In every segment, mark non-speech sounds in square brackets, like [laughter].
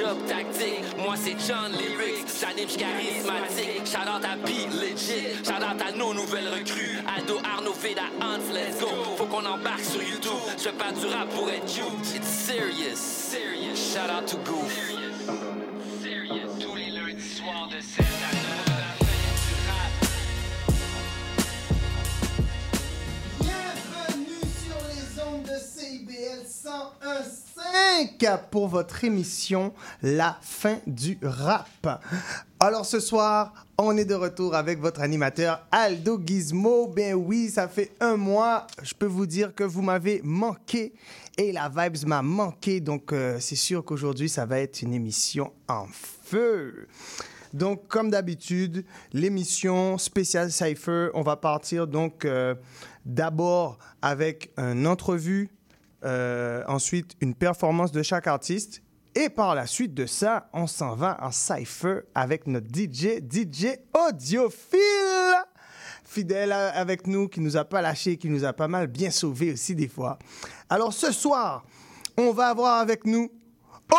job tactique. Moi c'est John Lyrics, j'anime, charismatique. Shout out à Beat Legit, shout out à nos nouvelles recrues. Ado, Arnaud, Veda, Hans, let's go. Faut qu'on embarque sur YouTube. Je fais pas du rap pour être cute. It's serious, serious. Shout out to Goof. Pour votre émission La fin du rap. Alors ce soir, on est de retour avec votre animateur Aldo Gizmo. Ben oui, ça fait un mois. Je peux vous dire que vous m'avez manqué et la vibes m'a manqué. Donc euh, c'est sûr qu'aujourd'hui, ça va être une émission en feu. Donc, comme d'habitude, l'émission spéciale Cypher, on va partir donc euh, d'abord avec une entrevue, euh, ensuite une performance de chaque artiste, et par la suite de ça, on s'en va en Cypher avec notre DJ, DJ Audiophile, fidèle avec nous, qui nous a pas lâché, qui nous a pas mal bien sauvé aussi des fois. Alors ce soir, on va avoir avec nous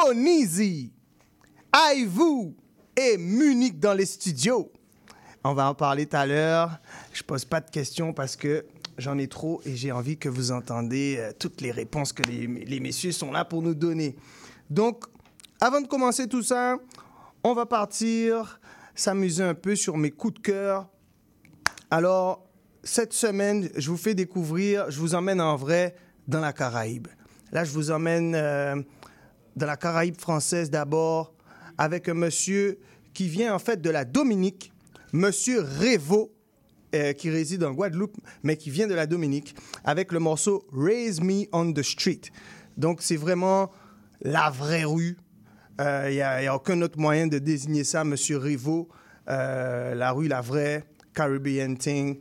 Onizi. Aïe-vous et Munich dans les studios. On va en parler tout à l'heure. Je pose pas de questions parce que j'en ai trop et j'ai envie que vous entendez euh, toutes les réponses que les, messieurs sont là pour nous donner. Donc, avant de commencer tout ça, on va partir s'amuser un peu sur mes coups de cœur. Alors, cette semaine, je vous fais découvrir, je vous emmène en vrai dans la Caraïbe. Là, je vous emmène euh, dans la Caraïbe française d'abord avec un monsieur qui vient en fait de la Dominique, monsieur Révo, euh, qui réside en Guadeloupe, mais qui vient de la Dominique, avec le morceau Raise Me on the Street. Donc, c'est vraiment la vraie rue. Il n'y a, aucun autre moyen de désigner ça, monsieur Révo. Euh, la rue, la vraie, Caribbean Thing.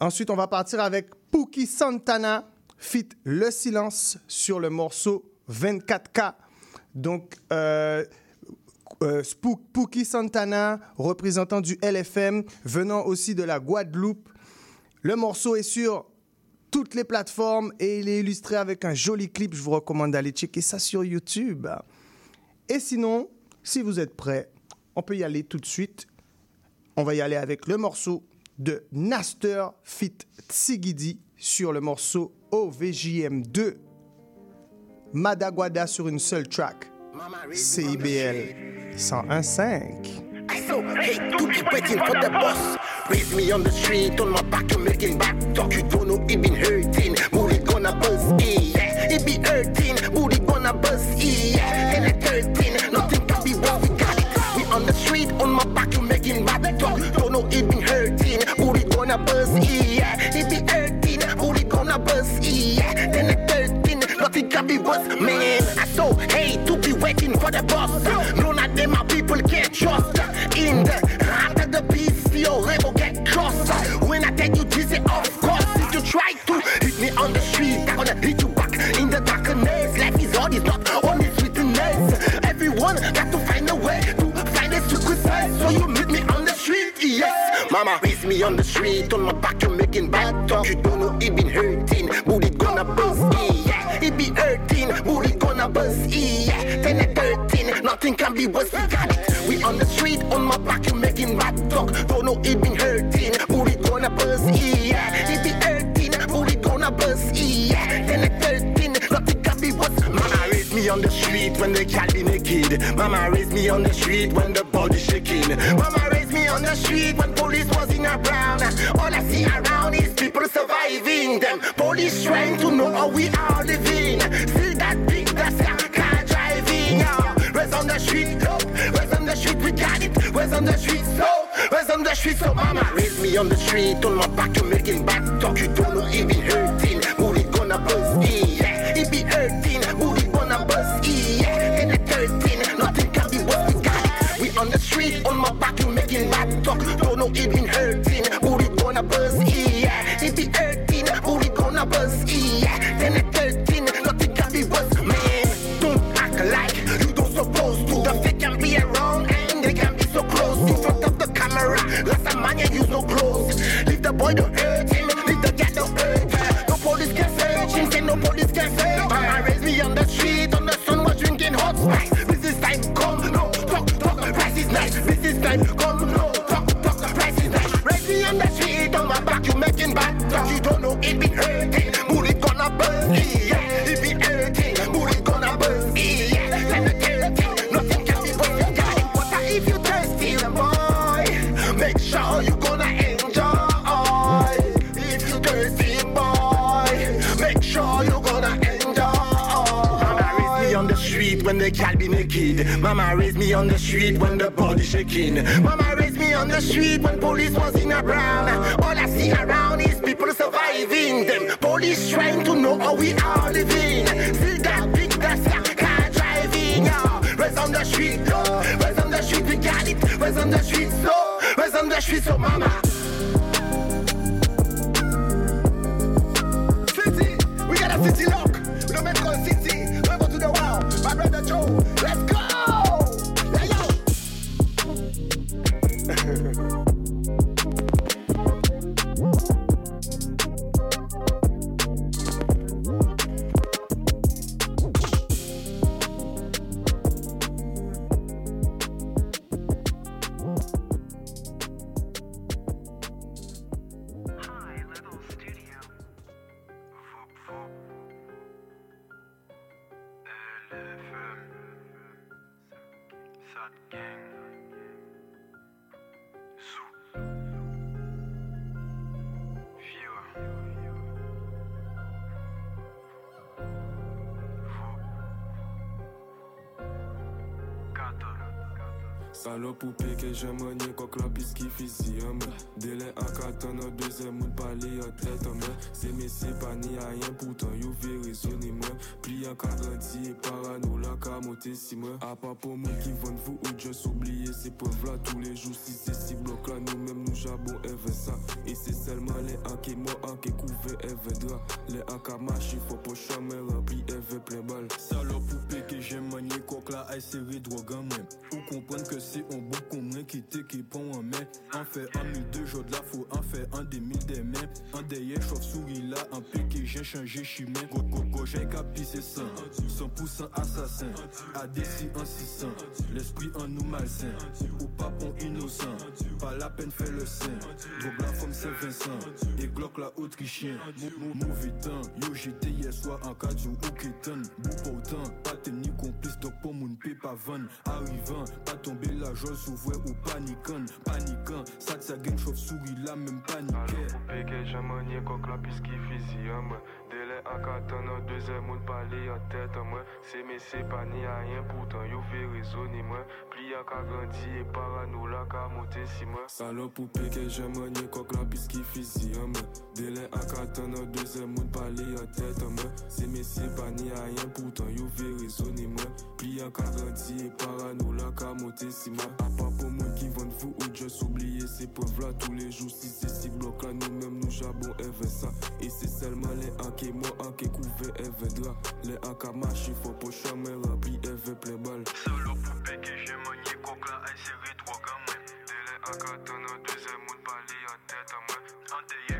Ensuite, on va partir avec Pookie Santana, fit Le Silence sur le morceau 24K. Donc, euh, euh, Spook- Pookie Santana, représentant du LFM, venant aussi de la Guadeloupe. Le morceau est sur toutes les plateformes et il est illustré avec un joli clip. Je vous recommande d'aller checker ça sur YouTube. Et sinon, si vous êtes prêts, on peut y aller tout de suite. On va y aller avec le morceau de Naster Fit Tsigidi sur le morceau OVJM2. Madaguada sur une seule track. CIBL 101.5. I so hate to be waiting for the boss. Raise me on the street, on my back, you're making back talk. You don't know it been hurting. Booty gonna buzz, yeah. It be hurting, booty gonna buzz, yeah. And at 13, nothing can be what we got. We on the street, on my back, you're making back talk. Don't know it been hurting, booty gonna buzz, yeah. It be hurting, booty gonna buzz, yeah. Then at 13, nothing can be worse, man. I so hate to be waiting for the boss. Are people can't trust. Uh, in the heart of the beast, your rebel get crossed. Uh, when I tell you this, of course, if you try to hit me on the street, I'm gonna hit you back in the darkness. Life is hard, it's not only sweetness. Everyone got to find a way to find a secret side. So you meet me on the street, yes. Mama raised me on the street, on my back, you're making bad talk. You don't know it been hurting, booty gonna buzz, yeah. It be hurting, booty gonna buzz, yeah. 10 and 13, nothing can be worse, got it. We on the street, on my back, you're making bad talk. Don't know it been hurting, booty gonna buzz, yeah. It be hurting, booty gonna buzz, yeah. 10 and 13, nothing can be worse. Mama raised me on the street when the cat be naked. Mama raised me on the street when the body shaking. Mama raised me on the street when police was in around. All I see around is people surviving them. Police trying to know how we are living. Still that big, that's car driving. Yeah. On the street, yo? Where's on the street, we got it. Where's on the street, so? Where's on the street, so mama? Raise me on the street, on my back, you're making back talk. You don't know it be hurting. Booty gonna buzz, yeah. It be hurting. Booty gonna buzz, yeah. Then the 13, nothing can be what we got it. We on the street, on my back, you're making back talk. Don't know it been hurting. Booty gonna buzz, yeah. Oye, Mama raised me on the street when the body shaking. Mama raised me on the street when police was in a brown. All I see around is people surviving. Them police trying to know how we are living. See that big that's car driving. Yeah. Where's on the street, yo? Where's on the street, we got it. Where's on the street, so? Where's on the street, so mama? City, we got a city lock. Salope ou pique, je manier coq la piste qui fusille Délai à 4 ans, notre deuxième monde parler en tête C'est mais c'est pas ni à rien, pourtant you verrez sonner moi Pli en garantie et parano la camoté si moi À part pour moi qui vendent vous ou juste oublier ces preuves là tous les jours. Si c'est si bloc là, nous même nous jabons ça. Et c'est seulement les qui moi qui couvert et vedra Les marche, faut pas chamber rempli et plein balle Salope poupée que j'aime manier coq la aïe serré drogue Ou comprendre que c'est un bon commun qui te qui prend en main En fait en mille deux jours de la faut en faire un des mille des mains En derrière chauve-souris là en piqué j'ai changé chemin Go go go j'ai capi c'est 100 100% assassin ADC en 600 L'esprit en nous malsain Ou papon innocent. Pas la peine fait le sein Drogue la femme Saint-Vincent Et Glock la autrichien. Mauvais temps Yo j'étais hier soir en cadre ou kéton Bou pourtant Pas tenir complice donc pour moun pe pas van Arrivant Pas tomber la joie s'ouvre ou paniquant Paniquant que ça gagne chauve-souris là même paniquer Poupée que j'ai manié coq la piste qui fusille à 4 ans, notre deuxième monde parler en tête moi. C'est pas ni à rien, pourtant you verrez sonner moi. Pli à grandi et parano la monter si moi Salope poupée que j'ai manié coq la piste qui fusille moi. Délai à 4 ans, notre deuxième monde parler en tête moi. C'est pas ni à rien, pourtant you verrez sonner moi. Pli à grandi et parano la monter si moi À part pour moi qui vendent vous ou juste oublier ces preuves là tous les jours Si c'est si bloc là, nous nous jabons et ça c'est seulement les qui moi en qui couvert et vedra Les en qui marche, faut pas chamber rempli et plein balle Solo poupée que j'ai manié la aïe serré drogue en main Délai à 4 ans, notre deuxième monde parler en tête à moi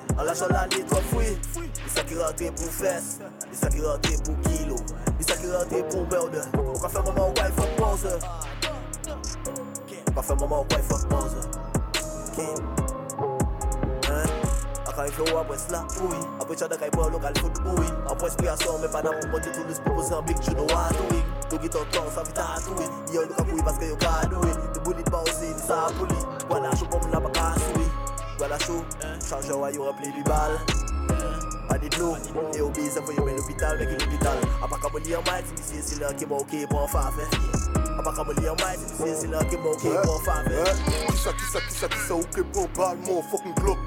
An la chan la ni trop fwi Li sa ki rentre pou fes. Li sa ki rentre pou kilo. Li sa ki rentre pou merde. Ou ka fe maman wè fok panze Ou ka e fe maman wè e fok panze Akan yon e flow apwes la Apwe chada kay bol lokal food Apwes priyasyon men panan pou monti Toulis pou Mozambik Jou nou atouik Tou giton ton sa vi tatouik Yon luka pouy paske yon kadouik Di boulit ba osi, di sa apoulik Wana chou pou mou la baka souik me la pas oui. Voilà, chaud. Chargeur, yo, rempli du balle. Pas de l'eau, et au bise, faut y l'hôpital, avec l'hôpital. À part comme lire mal, c'est c'est là qui m'a ok pour en faire. À part comme lire mal, c'est c'est là qui m'a ok pour en faire. Qui ça, qui ça, qui ça, qui ça, ok pour balle, mon fucking bloc.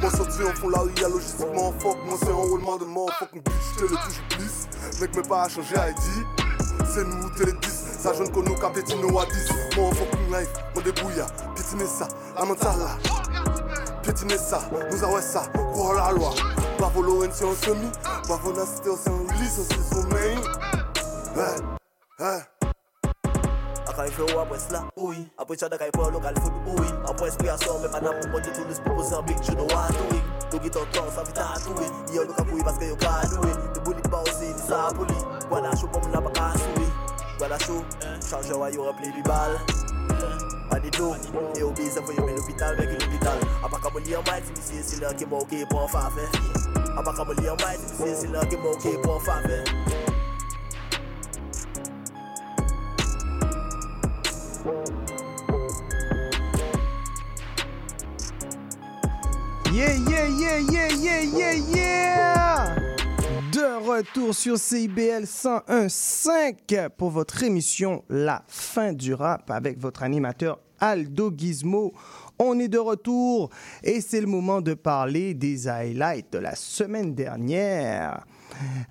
Moi sorti en fond la ria logistiquement fuck Moi c'est enrôlement de mort fucking bitch T'es le toujours plus Mec mais pas à changer ID C'est nous télé 10 Ça jeune qu'on nous capétino à 10 Moi fucking life Moi débrouilla Piétiner ça La mentale là Piétiner ça, nous avons ça, croire la loi. Bravo Lorraine, c'est un semi. Bravo Nasté, c'est un lisse, c'est son main. Ouais, ouais. Akay fè ou apwè sla, ouy Apwè chada kay pou lokal food, ouy Apwè espri asor, mè panam pou mwote tout lis pou Mozambik Jounou a touy, tou giton tron sa vi tatouy Yon nou ka pouy paske yo ka douy Di bou li pa osi, di sa pou li Gwana chou pou moun apaka souy Gwana chou, chanjè wa yo repli bi bal Pas de dos, et au bise, y aller l'hôpital, avec l'hôpital. A pas comme lire mal, c'est c'est là qui m'a ok pour en. A pas comme lire mal, c'est c'est là qui m'a ok en. Yeah, yeah, yeah, yeah, yeah, yeah, yeah! De retour sur CIBL 101.5 pour votre émission La fin du rap avec votre animateur Aldo Gizmo. On est de retour et c'est le moment de parler des highlights de la semaine dernière.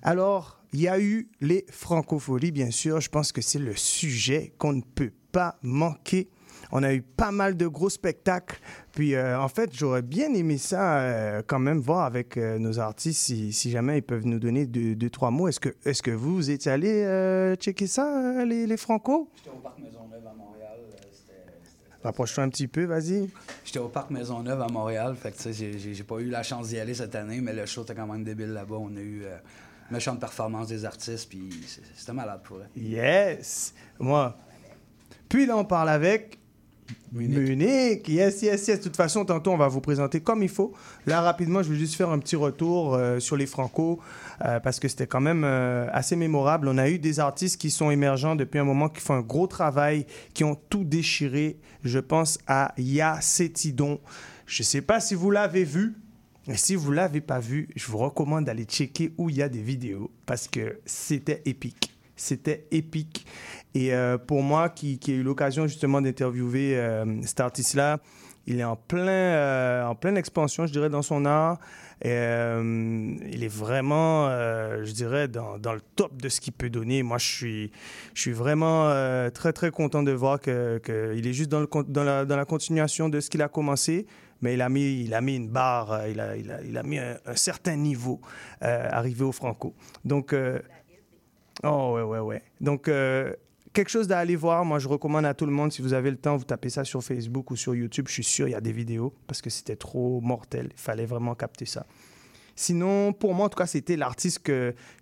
Alors, il y a eu les francopholies, bien sûr. Je pense que c'est le sujet qu'on ne peut pas manquer. On a eu pas mal de gros spectacles. Puis, euh, en fait, j'aurais bien aimé ça euh, quand même voir avec euh, nos artistes si, si, jamais ils peuvent nous donner deux, deux trois mots. Est-ce que, est que vous, vous étiez allé checker ça, les, les Franco? J'étais au Parc Maisonneuve à Montréal. Rapproche-toi un petit peu, vas-y. J'étais au Parc Maisonneuve à Montréal. Fait que, tu sais, j'ai pas eu la chance d'y aller cette année, mais le show était quand même débile là-bas. On a eu méchante performance des artistes, puis c'était malade pour eux. Yes! Moi. Puis là, on parle avec Munich. Yes, yes, yes. De toute façon, tantôt, on va vous présenter comme il faut. Là, rapidement, je vais juste faire un petit retour euh, sur les Franco euh, parce que c'était quand même euh, assez mémorable. On a eu des artistes qui sont émergents depuis un moment, qui font un gros travail, qui ont tout déchiré. Je pense à Ya Cetidon. Je ne sais pas si vous l'avez vu. Et si vous ne l'avez pas vu, je vous recommande d'aller checker où il y a des vidéos parce que c'était épique. C'était épique. Et euh, pour moi, qui, qui ai eu l'occasion justement d'interviewer euh, cet artiste-là, il est en, plein, euh, en pleine expansion, je dirais, dans son art. Et, il est vraiment, je dirais, dans, le top de ce qu'il peut donner. Moi, je suis, je suis vraiment très, très content de voir qu'il est juste dans, le, dans, la, dans la continuation de ce qu'il a commencé mais il a mis, il a mis une barre, il a, il a, il a mis un, certain niveau arrivé au Franco. Donc, oh ouais, ouais, ouais. Donc, quelque chose à aller voir. Moi, je recommande à tout le monde, si vous avez le temps, vous tapez ça sur Facebook ou sur YouTube. Je suis sûr, il y a des vidéos parce que c'était trop mortel. Il fallait vraiment capter ça. Sinon, pour moi, en tout cas, c'était l'artiste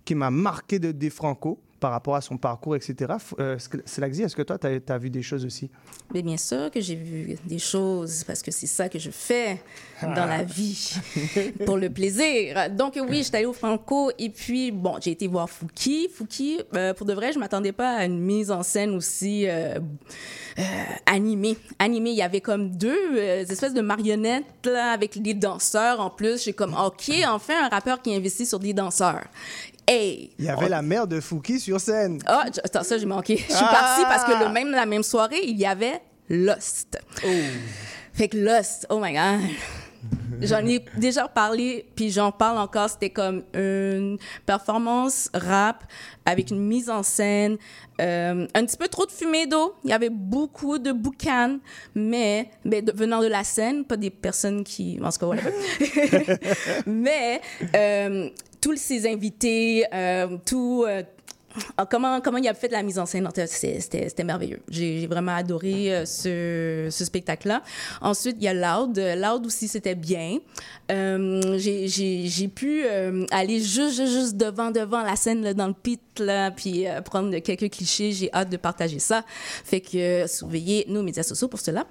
qui m'a marqué de des Franco par rapport à son parcours, etc. Euh, Slaxy, est-ce que toi, tu as, as, vu des choses aussi? Mais bien sûr que j'ai vu des choses, parce que c'est ça que je fais dans la ah. vie, pour le plaisir. Donc oui, j'étais allée au Franco, et puis, bon, j'ai été voir Fouki. Fouki, euh, pour de vrai, je m'attendais pas à une mise en scène aussi euh, euh animée. Animée, il y avait comme deux espèces de marionnettes, là, avec des danseurs en plus. J'ai comme, OK, enfin, un rappeur qui investit sur des danseurs. Hey, il y avait la mère de Fouki sur scène. Ah, oh, attends, ça, j'ai manqué. Je suis ah! partie parce que le même, la même soirée, il y avait Lost. Oh. Fait que Lost, oh my God. J'en ai déjà parlé, puis j'en parle encore. C'était comme une performance rap avec une mise en scène, euh, un petit peu trop de fumée d'eau. Il y avait beaucoup de boucan, mais, mais de, venant de la scène, pas des personnes qui... En ce cas, [laughs] mais... Euh, tous ces invités, euh, tout. Ah, Comment, comment il a fait la mise en scène, c'était merveilleux. J'ai vraiment adoré euh, ce, spectacle-là. Ensuite, il y a Loud. Loud aussi, c'était bien. Euh, J'ai pu euh, aller juste, devant, devant la scène, là, dans le pit, là, puis prendre quelques clichés. J'ai hâte de partager ça. Fait que surveillez nos médias sociaux pour cela.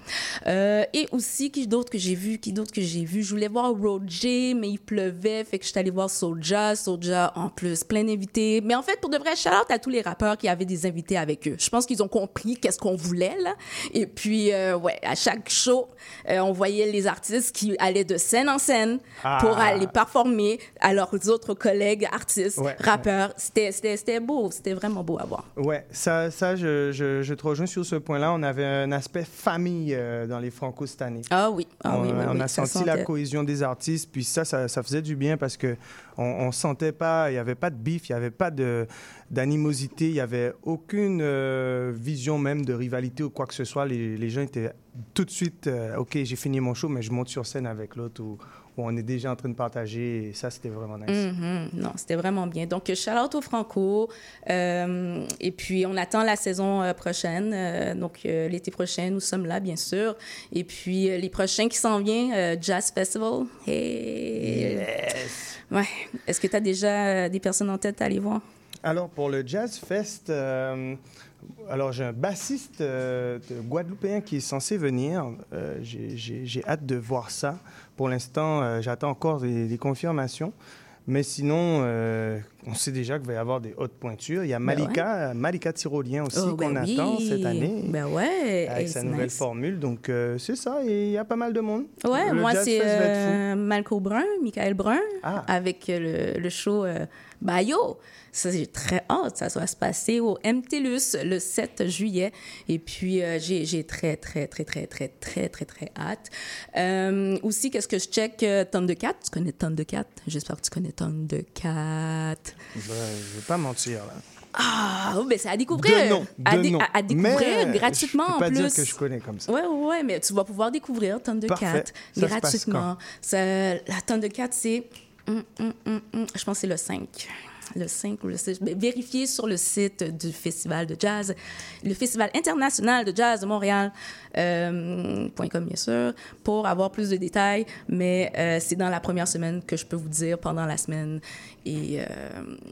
Et aussi, qui d'autre que j'ai vu? Qui d'autre que j'ai vu? Je voulais voir Roger, mais il pleuvait. Fait que je suis allée voir Soulja. Soulja, en plus, plein d'invités. Mais en fait, pour de vrai, shout out à tous les rappeurs qui avaient des invités avec eux. Je pense qu'ils ont compris qu'est-ce qu'on voulait, là. Et puis, euh, ouais, à chaque show, euh, on voyait les artistes qui allaient de scène en scène Ah. pour aller performer à leurs autres collègues artistes, Ouais, rappeurs. C'était- beau. C'était vraiment beau à voir. Ouais, ça, ça je, je, je te rejoins sur ce point-là. On avait un aspect famille euh, dans les Franco cette année. Ah oui, ah on, oui, oui, on oui, a senti la cohésion des artistes, puis ça, ça, ça faisait du bien parce que on, on sentait pas, il y avait pas de bif, il y avait pas d'animosité, il y avait aucune euh, vision même de rivalité ou quoi que ce soit. Les, gens étaient tout de suite, euh, ok, j'ai fini mon show, mais je monte sur scène avec l'autre on est déjà en train de partager. Et ça, c'était vraiment nice. Mhm. Non, c'était vraiment bien. Donc, shout out au Franco. Euh, et puis, on attend la saison euh, prochaine. Euh, donc, euh, l'été prochain, nous sommes là, bien sûr. Et puis, les prochains qui s'en viennent, Jazz Festival. Hey! Ouais. Est-ce que tu as déjà des personnes en tête à aller voir? Alors, pour le Jazz Fest, alors j'ai un bassiste euh, de guadeloupéen qui est censé venir. Euh, j'ai- J'ai j'ai hâte de voir ça. Pour l'instant, euh, j'attends encore des, des confirmations. Mais sinon, euh, on sait déjà qu'il va y avoir des hautes pointures. Il y a Ben Malika, Malika Tyrolien aussi Oh, qu'on ben attend oui. cette année. Ben ouais. Avec sa nouvelle nice. formule. Donc, euh, c'est ça. Et il y a pas mal de monde. Ouais, Le moi, c'est euh, Malco Brun, Michael Brun, Ah. avec le, le show Bayo. Ça, j'ai très hâte. Ça va se passer au MTLUS le 7 juillet. Et puis, euh, j'ai très, très, très, très, très, très, très, très hâte. Euh, aussi, qu'est-ce que je check? Euh, Thundercat. Tu connais Thundercat? J'espère que tu connais Thundercat. Ben, je vais pas mentir. Là. Ah, oh, ben c'est à découvrir. De nom, à, de dé- nom. à- à découvrir Mais, gratuitement je peux en pas plus. dire que je connais comme ça. Ouais, ouais, mais tu vas pouvoir découvrir Thundercat. Ça se passe gratuitement. Ça- la Thundercat, c'est. hum, hum, hum, je pense que c'est le 5. Le 5 ou le 6. Mais Vérifiez sur le site du Festival de Jazz, le Festival international de jazz de Montréal, euh, .com bien sûr, pour avoir plus de détails. Mais euh, c'est dans la première semaine que je peux vous dire pendant la semaine. Et euh,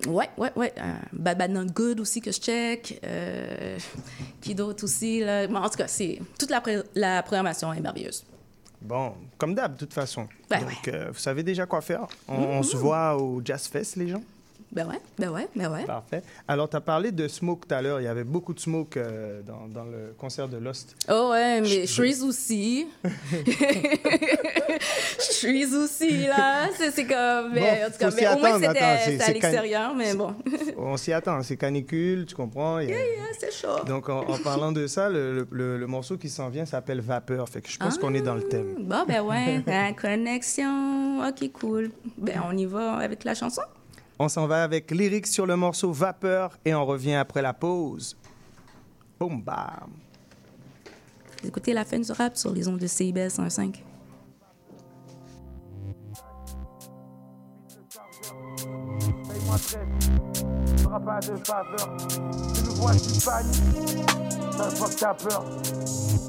ouais, ouais, ouais. euh, Bad Bad Not Good aussi que je check. Qui d'autre aussi? Là? Bon, en tout cas, c'est toute la, la programmation est merveilleuse. Bon, comme d'hab, de toute façon. Ben Donc, euh, vous savez déjà quoi faire. On, on se voit au Jazz Fest, les gens? Ben ouais, ben ouais, ben ouais. Parfait. Alors, tu as parlé de smoke tout à l'heure. Il y avait beaucoup de smoke euh, dans, dans le concert de Lost. Oh ouais, mais Shreeze aussi. [laughs] Shreeze aussi, là. C'est comme... mais Bon, en tout cas, mais s'y au moins, attendre, c'était à l'extérieur, mais bon. [laughs] On s'y attend. C'est canicule, tu comprends. il y a- c'est chaud. Donc, en, en parlant de ça, le, le- le- le morceau qui s'en vient s'appelle Vapeur. Fait que je pense qu'on est dans le thème. Bon, ben ouais, la connexion. OK, cool. Ben, on y va avec la chanson? On s'en va avec lyrics sur le morceau Vapeur et on revient après la pause. Boum, bam. Écoutez la fin du rap sur les ondes de CIBS 105. Paye-moi vite, pas de faveur. Tu nous vois, tu paniques, ça que t'as peur.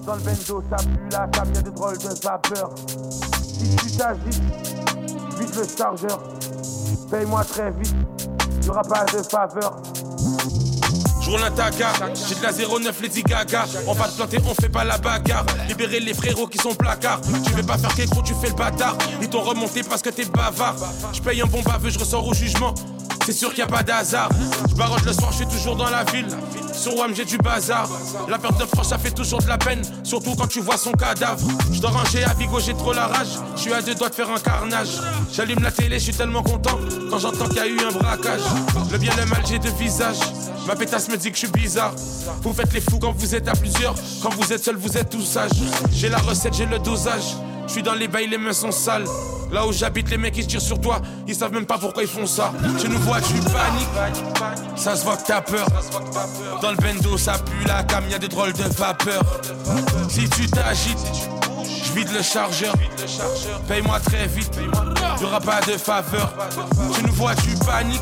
Dans le bendo, ça pue la cam, y'a de drôles de vapeur. Si tu t'agites, vide le chargeur. Paye-moi très vite, y'aura pas de faveur. Je roule un taga, j'ai de la 09 Lady Gaga. On va te planter, on fait pas la bagarre. Libérer les frérots qui sont placards. Tu veux pas faire quelque tu fais le bâtard. Ils t'ont remonté parce que t'es bavard. Je paye un bon baveux, je ressors au jugement. C'est sûr qu'il a pas d'hasard. Je le soir, je suis toujours dans la ville. Sur WAM, j'ai du bazar. La perte de France, ça fait toujours de la peine. Surtout quand tu vois son cadavre. Je dors rangé à Vigo, j'ai trop la rage. Je suis à deux doigts de faire un carnage. J'allume la télé, je suis tellement content. Quand j'entends qu'il y a eu un braquage. Le bien, le mal, j'ai deux visages. Ma pétasse me dit que je suis bizarre. Vous faites les fous quand vous êtes à plusieurs. Quand vous êtes seul, vous êtes tous sages. J'ai la recette, j'ai le dosage. Je suis dans les bails, les mains sont sales. Là où j'habite, les mecs ils se tirent sur toi. Ils savent même pas pourquoi ils font ça. Tu nous vois, tu paniques. Ça se voit que t'as peur. Dans le bendo, ça pue la cam, y a des drôles de vapeur. Si tu t'agites, Je vide le chargeur, paye-moi très vite. Y'aura pas de faveur. Tu nous vois, tu paniques.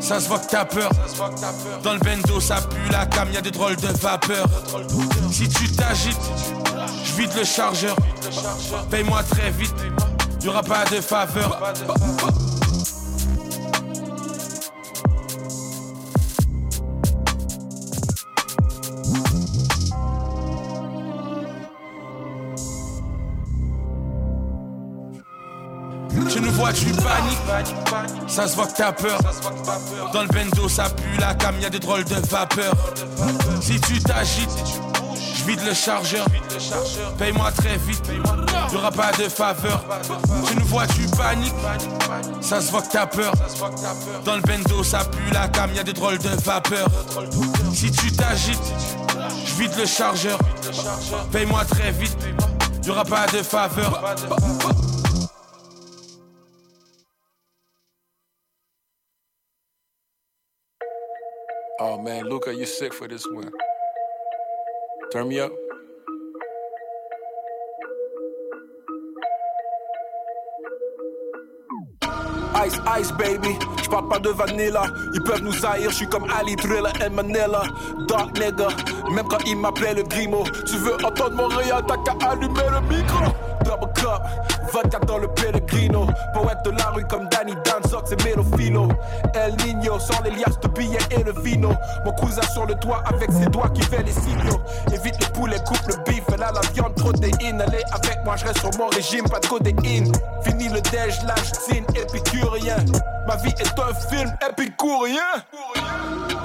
Ça se voit que t'as peur. Dans le bendo, ça pue la cam, y'a des drôles de vapeur. Si tu t'agites, je vide le chargeur. Paye-moi très vite. Y'aura pas de faveur. Tu nous vois, tu paniques. Ça se voit que t'as peur. Dans le bendo, ça pue la cam, y'a des drôles de vapeur. Si tu t'agites, je vide le chargeur. Paye-moi très vite. Y'aura pas de faveur. Tu nous vois, tu paniques. Ça se voit que t'as peur. Dans le bendo, ça pue la cam, y'a des drôles de vapeur. Si tu t'agites, je vide le chargeur. Paye-moi très vite. Y'aura pas de faveur. Oh man, Luca, you sick for this one. Turn me up. Ice, ice, baby. J'parle pas de vanilla. Ils peuvent nous haïr, j'suis comme Ali, Thriller et Manila. Dark nigga, même quand ils m'appelaient le grimo. Tu veux entendre Montréal, t'as qu'à allumer le micro. Double cup, vodka dans le Pellegrino. Poète de la rue comme Danny Danzox et Melofilo. El Nino, sans les liasses de billets et le vino. Mon cousin sur le toit avec ses doigts qui fait les signaux. Évite le poulet, coupe le bif, elle la viande, protéine. Est avec moi, je reste sur mon régime, pas de codéine. Fini le déj, lâche, signe, épicurien. Ma vie est un film épicurien.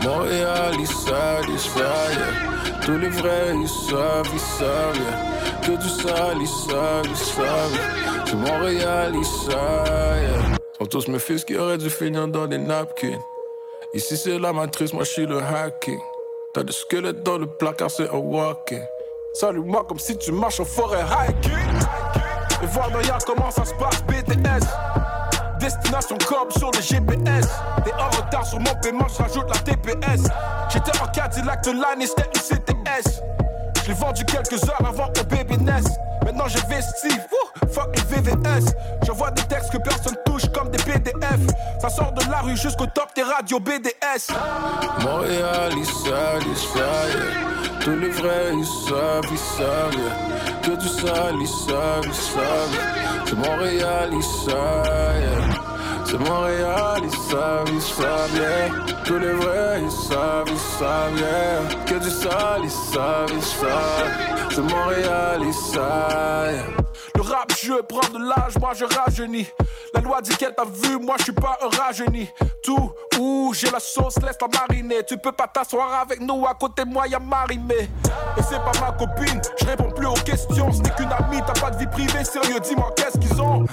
Montréal, ils savent, ils savent. Tous les vrais, ils savent, ils savent. Que du sale, ils savent, ils savent. C'est Montréal, ils savent, yeah. Sont tous mes fils qui auraient dû finir dans des napkins. Ici, c'est la matrice, moi, je suis le hacking. T'as des squelettes dans le placard, c'est un walking. Salut-moi comme si tu marches en forêt hiking. Et voir derrière comment ça se passe, BTS. Destination Cobb sur le GPS. T'es en retard sur mon paiement, je rajoute la TPS. J'étais en Cadillac de l'année, c'était une CTS. Je l'ai vendu quelques heures avant que bébé naisse. Maintenant j'ai vesti, wouh, fuck les VVS. J'envoie des textes que personne touche comme des PDF. Ça sort de la rue jusqu'au top des radios BDS. Montréal, ils savent, ils savent. Tous les vrais, ils savent, ils savent. Que du sale, ils savent, ils savent. C'est Montréal, ils savent. C'est Montréal, ils savent, ils savent, yeah. Tous les vrais, ils savent, ils savent, yeah. Que du sale, ils savent, ils savent. C'est Montréal, ils savent, rap, je prends de l'âge, moi je rajeunis. La loi dit qu'elle t'a vu, moi je suis pas un rajeuni. Tout où j'ai la sauce, laisse la mariner. Tu peux pas t'asseoir avec nous, à côté de moi y'a Marimé. Et c'est pas ma copine, je réponds plus aux questions. Ce n'est qu'une amie, t'as pas de vie privée, sérieux, dis-moi qu'est-ce qu'ils ont?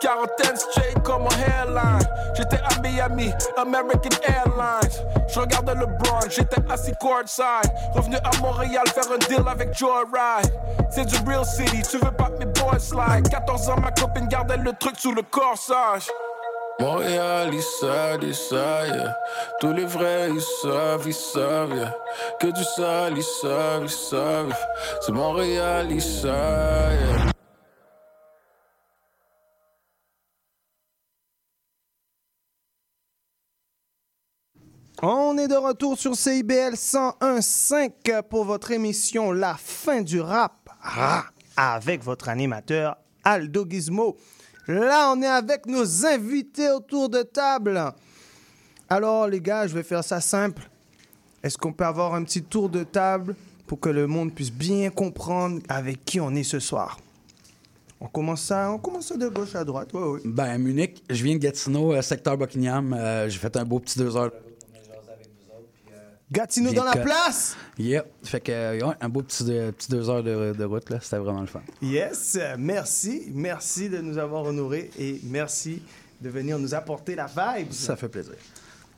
Quarantaine straight comme un hairline. J'étais à Miami, American Airlines. Je regardais le LeBron, j'étais assis courtside. Revenu à Montréal faire un deal avec Joyride. C'est du real city, tu veux pas mes boys slide. 14 ans, ma copine gardait le truc sous le corsage. Montréal, ils savent, ils savent, yeah. Tous les vrais, ils savent, ils savent, yeah. Que du sale, ils savent, ils savent. C'est Montréal, ils savent, yeah. On est de retour sur CIBL 101.5 pour votre émission La fin du rap avec votre animateur Aldo Gizmo. Là, on est avec nos invités autour de table. Alors, les gars, je vais faire ça simple. Est-ce qu'on peut avoir un petit tour de table pour que le monde puisse bien comprendre avec qui on est ce soir? On commence ça, on commence ça de gauche à droite. Ben, Munich, je viens de Gatineau, euh, secteur Buckingham. Euh, J'ai fait un beau petit deux heures. Gatineau dans la que- place! Yeah. Fait que, euh, ouais, un beau petit, deux- petit deux heures de, de route, là. C'était vraiment le fun. Yes, euh, merci. Merci de nous avoir honorés et merci de venir nous apporter la vibe. Ça fait plaisir.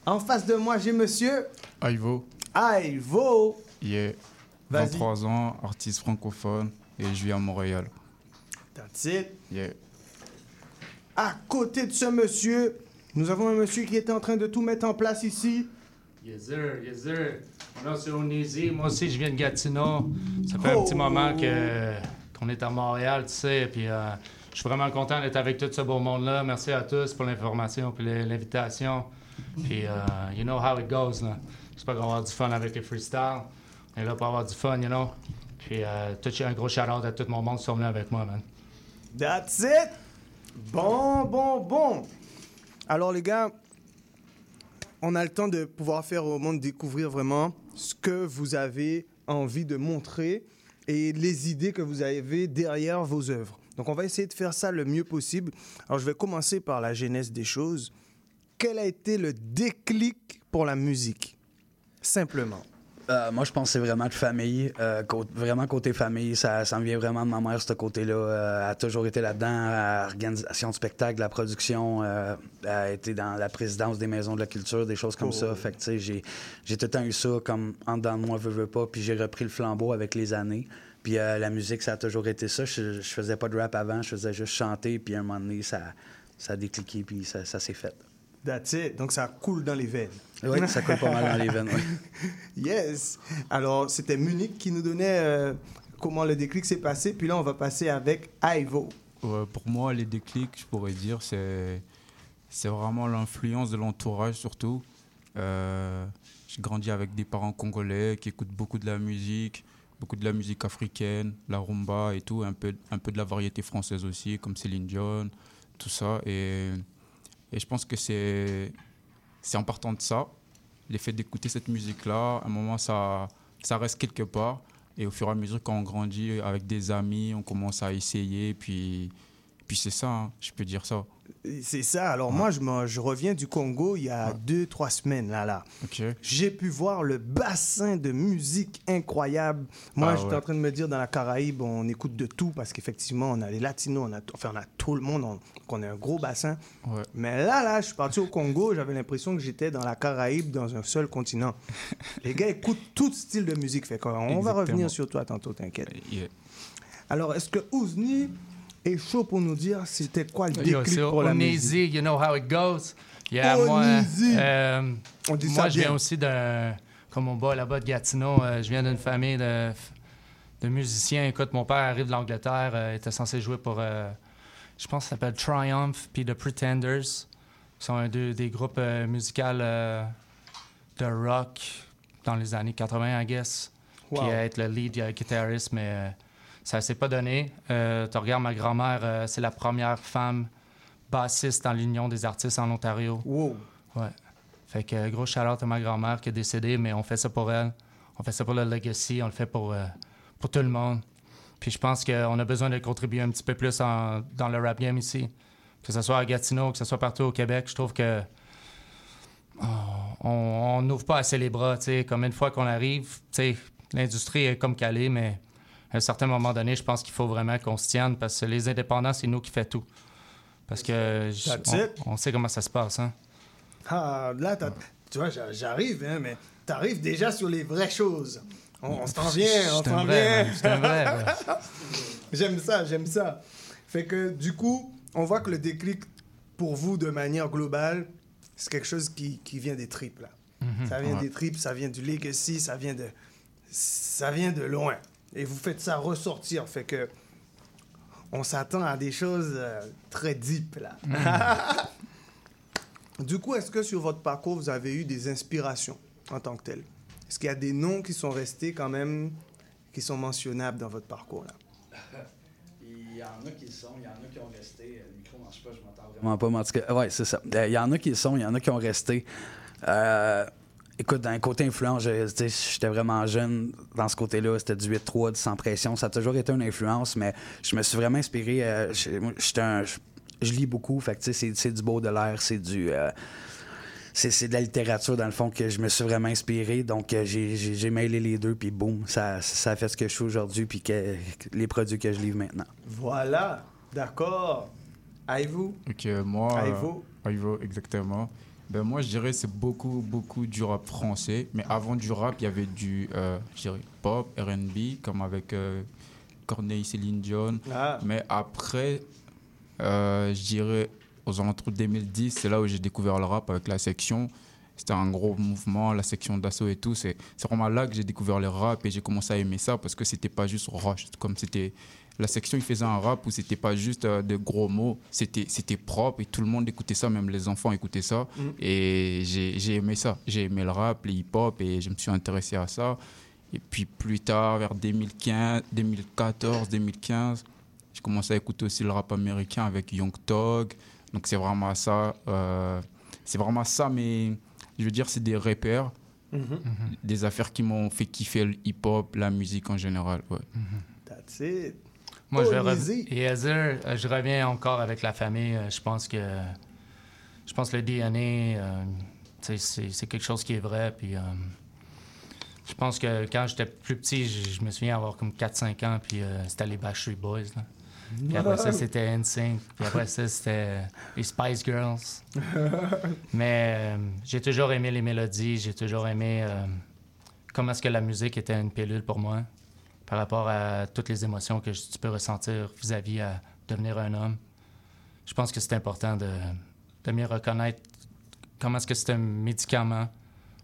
En face de moi, j'ai monsieur Aivo, Aivo. yeah, Vas-y. 23 ans, artiste francophone et je vis à Montréal. That's it. Yeah. À côté de ce monsieur, nous avons un monsieur qui était en train de tout mettre en place ici. Yes, sir, yes, sir. Mon nom, c'est Onizi. Moi aussi, je viens de Gatineau. Ça fait Oh. un petit moment que qu'on est à Montréal, tu sais. Puis euh, je suis vraiment content d'être avec tout ce beau monde-là. Merci à tous pour l'information et l'invitation. Puis, euh, you know how it goes, là. J'espère qu'on va avoir du fun avec les freestyles. On est là pour avoir du fun, you know. Puis, euh, tout, un gros shout-out à tout mon monde qui sont venus avec moi, man. That's it! Bon, bon, bon. Alors, les gars, on a le temps de pouvoir faire au monde découvrir vraiment ce que vous avez envie de montrer et les idées que vous avez derrière vos œuvres. Donc, on va essayer de faire ça le mieux possible. Alors, je vais commencer par la genèse des choses. Quel a été le déclic pour la musique? Simplement. Euh, moi, je pense que c'est vraiment de famille. Euh, côté- vraiment côté famille, ça, ça me vient vraiment de ma mère, ce côté-là. Euh, elle a toujours été là-dedans, à l'organisation de spectacles, la production. elle a été dans la présidence des maisons de la culture, des choses comme Oh. ça. Fait que, tu sais, j'ai, j'ai tout le temps eu ça comme en dedans de moi, veux, veux pas. Puis j'ai repris le flambeau avec les années. Puis la musique, ça a toujours été ça. Je, je faisais pas de rap avant, je faisais juste chanter. Puis à un moment donné, ça, ça a décliqué, puis ça, ça s'est fait. That's it. Donc, ça coule dans les veines. Oui, ça coule pas mal dans les veines, oui. [laughs] Yes. Alors, c'était Munich qui nous donnait euh, comment le déclic s'est passé. Puis là, on va passer avec Ivo. Ouais, pour moi, les déclics, je pourrais dire, c'est, c'est vraiment l'influence de l'entourage surtout. Euh, j'ai grandi avec des parents congolais qui écoutent beaucoup de la musique, beaucoup de la musique africaine, la rumba et tout, un peu, un peu de la variété française aussi, comme Céline Dion, tout ça. Et, et je pense que c'est, c'est en partant de ça, l'effet d'écouter cette musique-là, à un moment, ça, ça reste quelque part. Et au fur et à mesure, quand on grandit avec des amis, on commence à essayer. Puis, puis c'est ça, hein, je peux dire ça. C'est ça. Alors, moi, je, reviens du Congo il y a deux, trois semaines. Là, là. J'ai pu voir le bassin de musique incroyable. Moi, Ah, j'étais ouais. en train de me dire, dans la Caraïbe, on écoute de tout parce qu'effectivement, on a les Latinos, on a, enfin, on a tout le monde, on, qu'on a un gros bassin. Ouais. Mais là, là, je suis parti au Congo, j'avais l'impression que j'étais dans la Caraïbe, dans un seul continent. [laughs] les gars écoutent tout style de musique. Fait qu'on- on va revenir sur toi tantôt, t'inquiète. Yeah. Alors, est-ce que Ouzni est chaud pour nous dire c'était quoi le déclic c'est pour la musique? you know how it goes. Yeah, moi, euh, On dit moi ça je viens bien. aussi d'un, comme mon bas là-bas de Gatineau, euh, je viens d'une famille de, de musiciens. Écoute, mon père arrive de l'Angleterre, euh, était censé jouer pour, euh, je pense que ça s'appelle Triumph, puis The Pretenders. Ils sont un des groupes euh, musicaux de rock dans les années 80, I guess. Wow. Puis être le lead guitariste, mais ça s'est pas donné. Euh, tu regardes ma grand-mère, euh, c'est la première femme bassiste dans l'Union des artistes en Ontario. Wow. Ouais. Fait que gros shout-out à ma grand-mère qui est décédée, mais on fait ça pour elle. On fait ça pour le legacy, on le fait pour, euh, pour tout le monde. Puis je pense qu'on a besoin de contribuer un petit peu plus en- dans le rap game ici. Que ce soit à Gatineau, que ce soit partout au Québec, je trouve que oh, on on n'ouvre pas assez les bras. tu sais. Comme une fois qu'on arrive, tu sais, l'industrie est comme calée, mais à un certain moment donné, je pense qu'il faut vraiment qu'on se tienne parce que les indépendants, c'est nous qui fait tout. Parce que j- That's on, it. on sait comment ça se passe. Hein? Ah, là, tu vois, j'a- j'arrive, hein, mais t'arrives déjà sur les vraies choses. On, s'en vient, on s'en vient. [laughs] j'aime ça, j'aime ça. Fait que du coup, on voit que le déclic pour vous, de manière globale, c'est quelque chose qui, qui vient des tripes, là. Mhm. Ça vient Ouais. des tripes, ça vient du legacy, ça vient de, ça vient de loin. Et vous faites ça ressortir, fait que on s'attend à des choses euh, très deep, là. [laughs] Du coup, est-ce que sur votre parcours, vous avez eu des inspirations en tant que tel Est-ce qu'il y a des noms qui sont restés quand même, qui sont mentionnables dans votre parcours là? Il y en a qui le sont, il y en a qui ont resté. Le micro marche pas, je m'entends vraiment pas. Mais en tout cas, ouais, c'est ça. Il y en a qui le sont, il y en a qui ont resté. Euh, écoute, d'un côté influence, je- tu sais, j'étais vraiment jeune dans ce côté-là. C'était du 8-3, du sans pression. Ça a toujours été une influence, mais je me suis vraiment inspiré. euh, je, moi, j'étais un- je- je lis beaucoup, fait que c'est, du beau de l'air, c'est du. euh, c'est, de la littérature, dans le fond, que je me suis vraiment inspiré. Donc, euh, j'ai, mêlé les deux, puis boum, ça, ça a fait ce que je suis aujourd'hui, puis que, les produits que je livre maintenant. Voilà, d'accord. Avez-vous? Ok, moi. euh, Aivo. Aivo, exactement. Ben moi, je dirais c'est beaucoup, beaucoup du rap français. Mais avant du rap, il y avait du, euh, pop, RB, comme avec euh, Corneille, Céline Dion. Ah. Mais après, euh, je dirais, aux alentours de 2010, c'est là où j'ai découvert le rap avec la section. C'était un gros mouvement, la section d'assaut et tout. C'est c'est vraiment là que j'ai découvert le rap et j'ai commencé à aimer ça parce que c'était pas juste rush, comme c'était la section, il faisait un rap où c'était pas juste euh, de gros mots, c'était c'était propre et tout le monde écoutait ça, même les enfants écoutaient ça. Mm. Et j'ai j'ai aimé ça. J'ai aimé le rap, le hip-hop et je me suis intéressé à ça. Et puis plus tard, vers 2015, 2014, 2015, j'ai commencé à écouter aussi le rap américain avec Young Thug. Donc c'est vraiment ça. euh, c'est vraiment ça, mais je veux dire, c'est des repères, Mhm. des affaires qui m'ont fait kiffer le hip-hop, la musique en général. Ouais. That's it. Moi, je rev-. Et Heather, euh, je reviens encore avec la famille. Euh, Je pense que je pense que le DNA, euh, c'est quelque chose qui est vrai. Puis euh, je pense que quand j'étais plus petit, je, je me souviens avoir comme 4-5 ans, puis euh, c'était les Backstreet Boys. là. Puis après ça, c'était NSYNC. Puis après ça, c'était les Spice Girls. [laughs] Mais j'ai toujours aimé les mélodies, j'ai toujours aimé comment est-ce que la musique était une pilule pour moi par rapport à toutes les émotions que tu peux ressentir vis-à-vis à devenir un homme. Je pense que c'est important de, de mieux reconnaître comment est-ce que c'est un médicament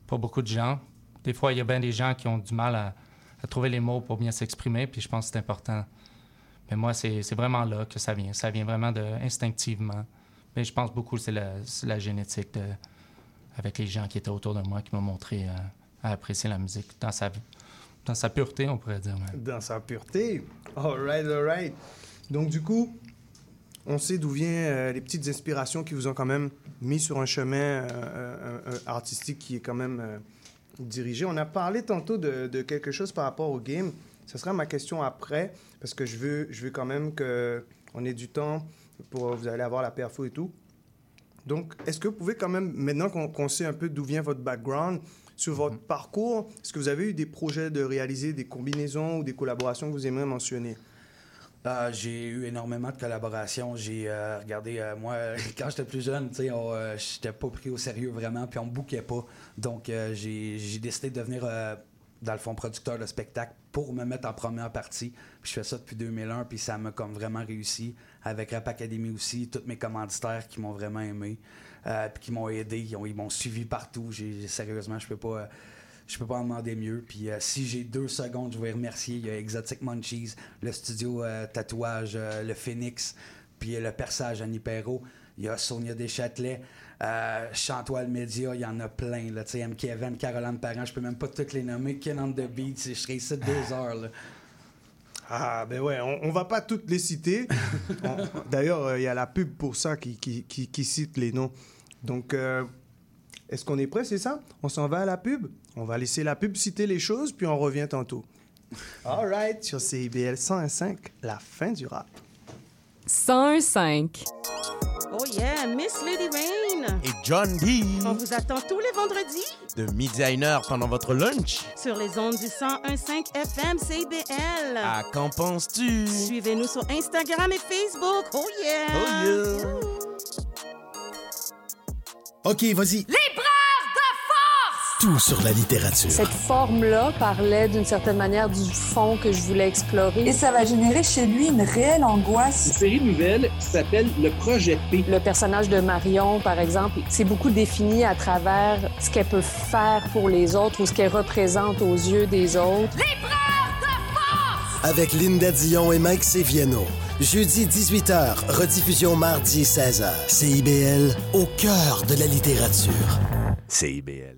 pour beaucoup de gens. Des fois, il y a bien des gens qui ont du mal à, à trouver les mots pour bien s'exprimer, puis je pense que c'est important. Mais moi, c'est vraiment là que ça vient. Ça vient vraiment de, instinctivement. Mais je pense beaucoup que c'est la, génétique de, avec les gens qui étaient autour de moi qui m'ont montré euh, à apprécier la musique dans sa, dans sa pureté, on pourrait dire. Dans sa pureté. All right, all right. Donc, du coup, on sait d'où viennent les petites inspirations qui vous ont quand même mis sur un chemin euh, euh, euh, artistique qui est quand même euh, dirigé. On a parlé tantôt de, quelque chose par rapport au game. Ce sera ma question après, parce que je veux, je veux quand même qu'on ait du temps pour vous allez avoir la perfo et tout. Donc, est-ce que vous pouvez quand même, maintenant qu'on sait un peu d'où vient votre background, sur votre parcours, est-ce que vous avez eu des projets de réaliser des combinaisons ou des collaborations que vous aimeriez mentionner? Euh, j'ai eu énormément de collaborations. J'ai euh, regardé, euh, moi, [laughs] quand j'étais plus jeune, tu sais, euh, j'étais pas pris au sérieux vraiment, puis on me bouquait pas. Donc, j'ai décidé de devenir, dans le fond, producteur de spectacle pour me mettre en première partie. Puis je fais ça depuis 2001, puis ça m'a comme vraiment réussi. Avec Rap Academy aussi, tous mes commanditaires qui m'ont vraiment aimé, euh, puis qui m'ont aidé, ils ont- ils m'ont suivi partout. J'ai sérieusement, je peux pas. euh, je peux pas en demander mieux. Puis euh, si j'ai deux secondes, je vais remercier. Il y a Exotic Munchies, le studio euh, tatouage, le Phoenix, puis le perçage Annie Perrault. Il y a Sonia Deschâtelet, euh, Chantoile Média, il y en a plein. Là, M. Kevin, Caroline Parent, je peux même pas toutes les nommer. Ken on the Beat, je serais ici deux [laughs] heures. Là. Ah, ben ouais, on, on va pas toutes les citer. [laughs] D'ailleurs, euh, il y a la pub pour ça qui, qui, qui- qui cite les noms. Donc, euh, est-ce qu'on est prêt, c'est ça? On s'en va à la pub? On va laisser la pub citer les choses, puis on revient tantôt. [laughs] All right, sur CIBL 101.5, la fin du rap. 101.5. Oh yeah, Miss Lady Rain. Et John D. On vous attend tous les vendredis De midi à une heure pendant votre lunch. sur les ondes du 101.5 FM CBL. À qu'en penses-tu? Suivez-nous sur Instagram et Facebook. Oh yeah! Oh yeah! OK, vas-y. L'épreuve de force! Tout sur la littérature. Cette forme-là parlait d'une certaine manière du fond que je voulais explorer. Et ça va générer chez lui une réelle angoisse. Une série nouvelle qui s'appelle Le Projet P. Le personnage de Marion, par exemple, c'est beaucoup défini à travers ce qu'elle peut faire pour les autres ou ce qu'elle représente aux yeux des autres. L'épreuve de force! Avec Linda Dion et Mike Seviano. Jeudi 18h, rediffusion mardi 16h. CIBL, au cœur de la littérature. CIBL.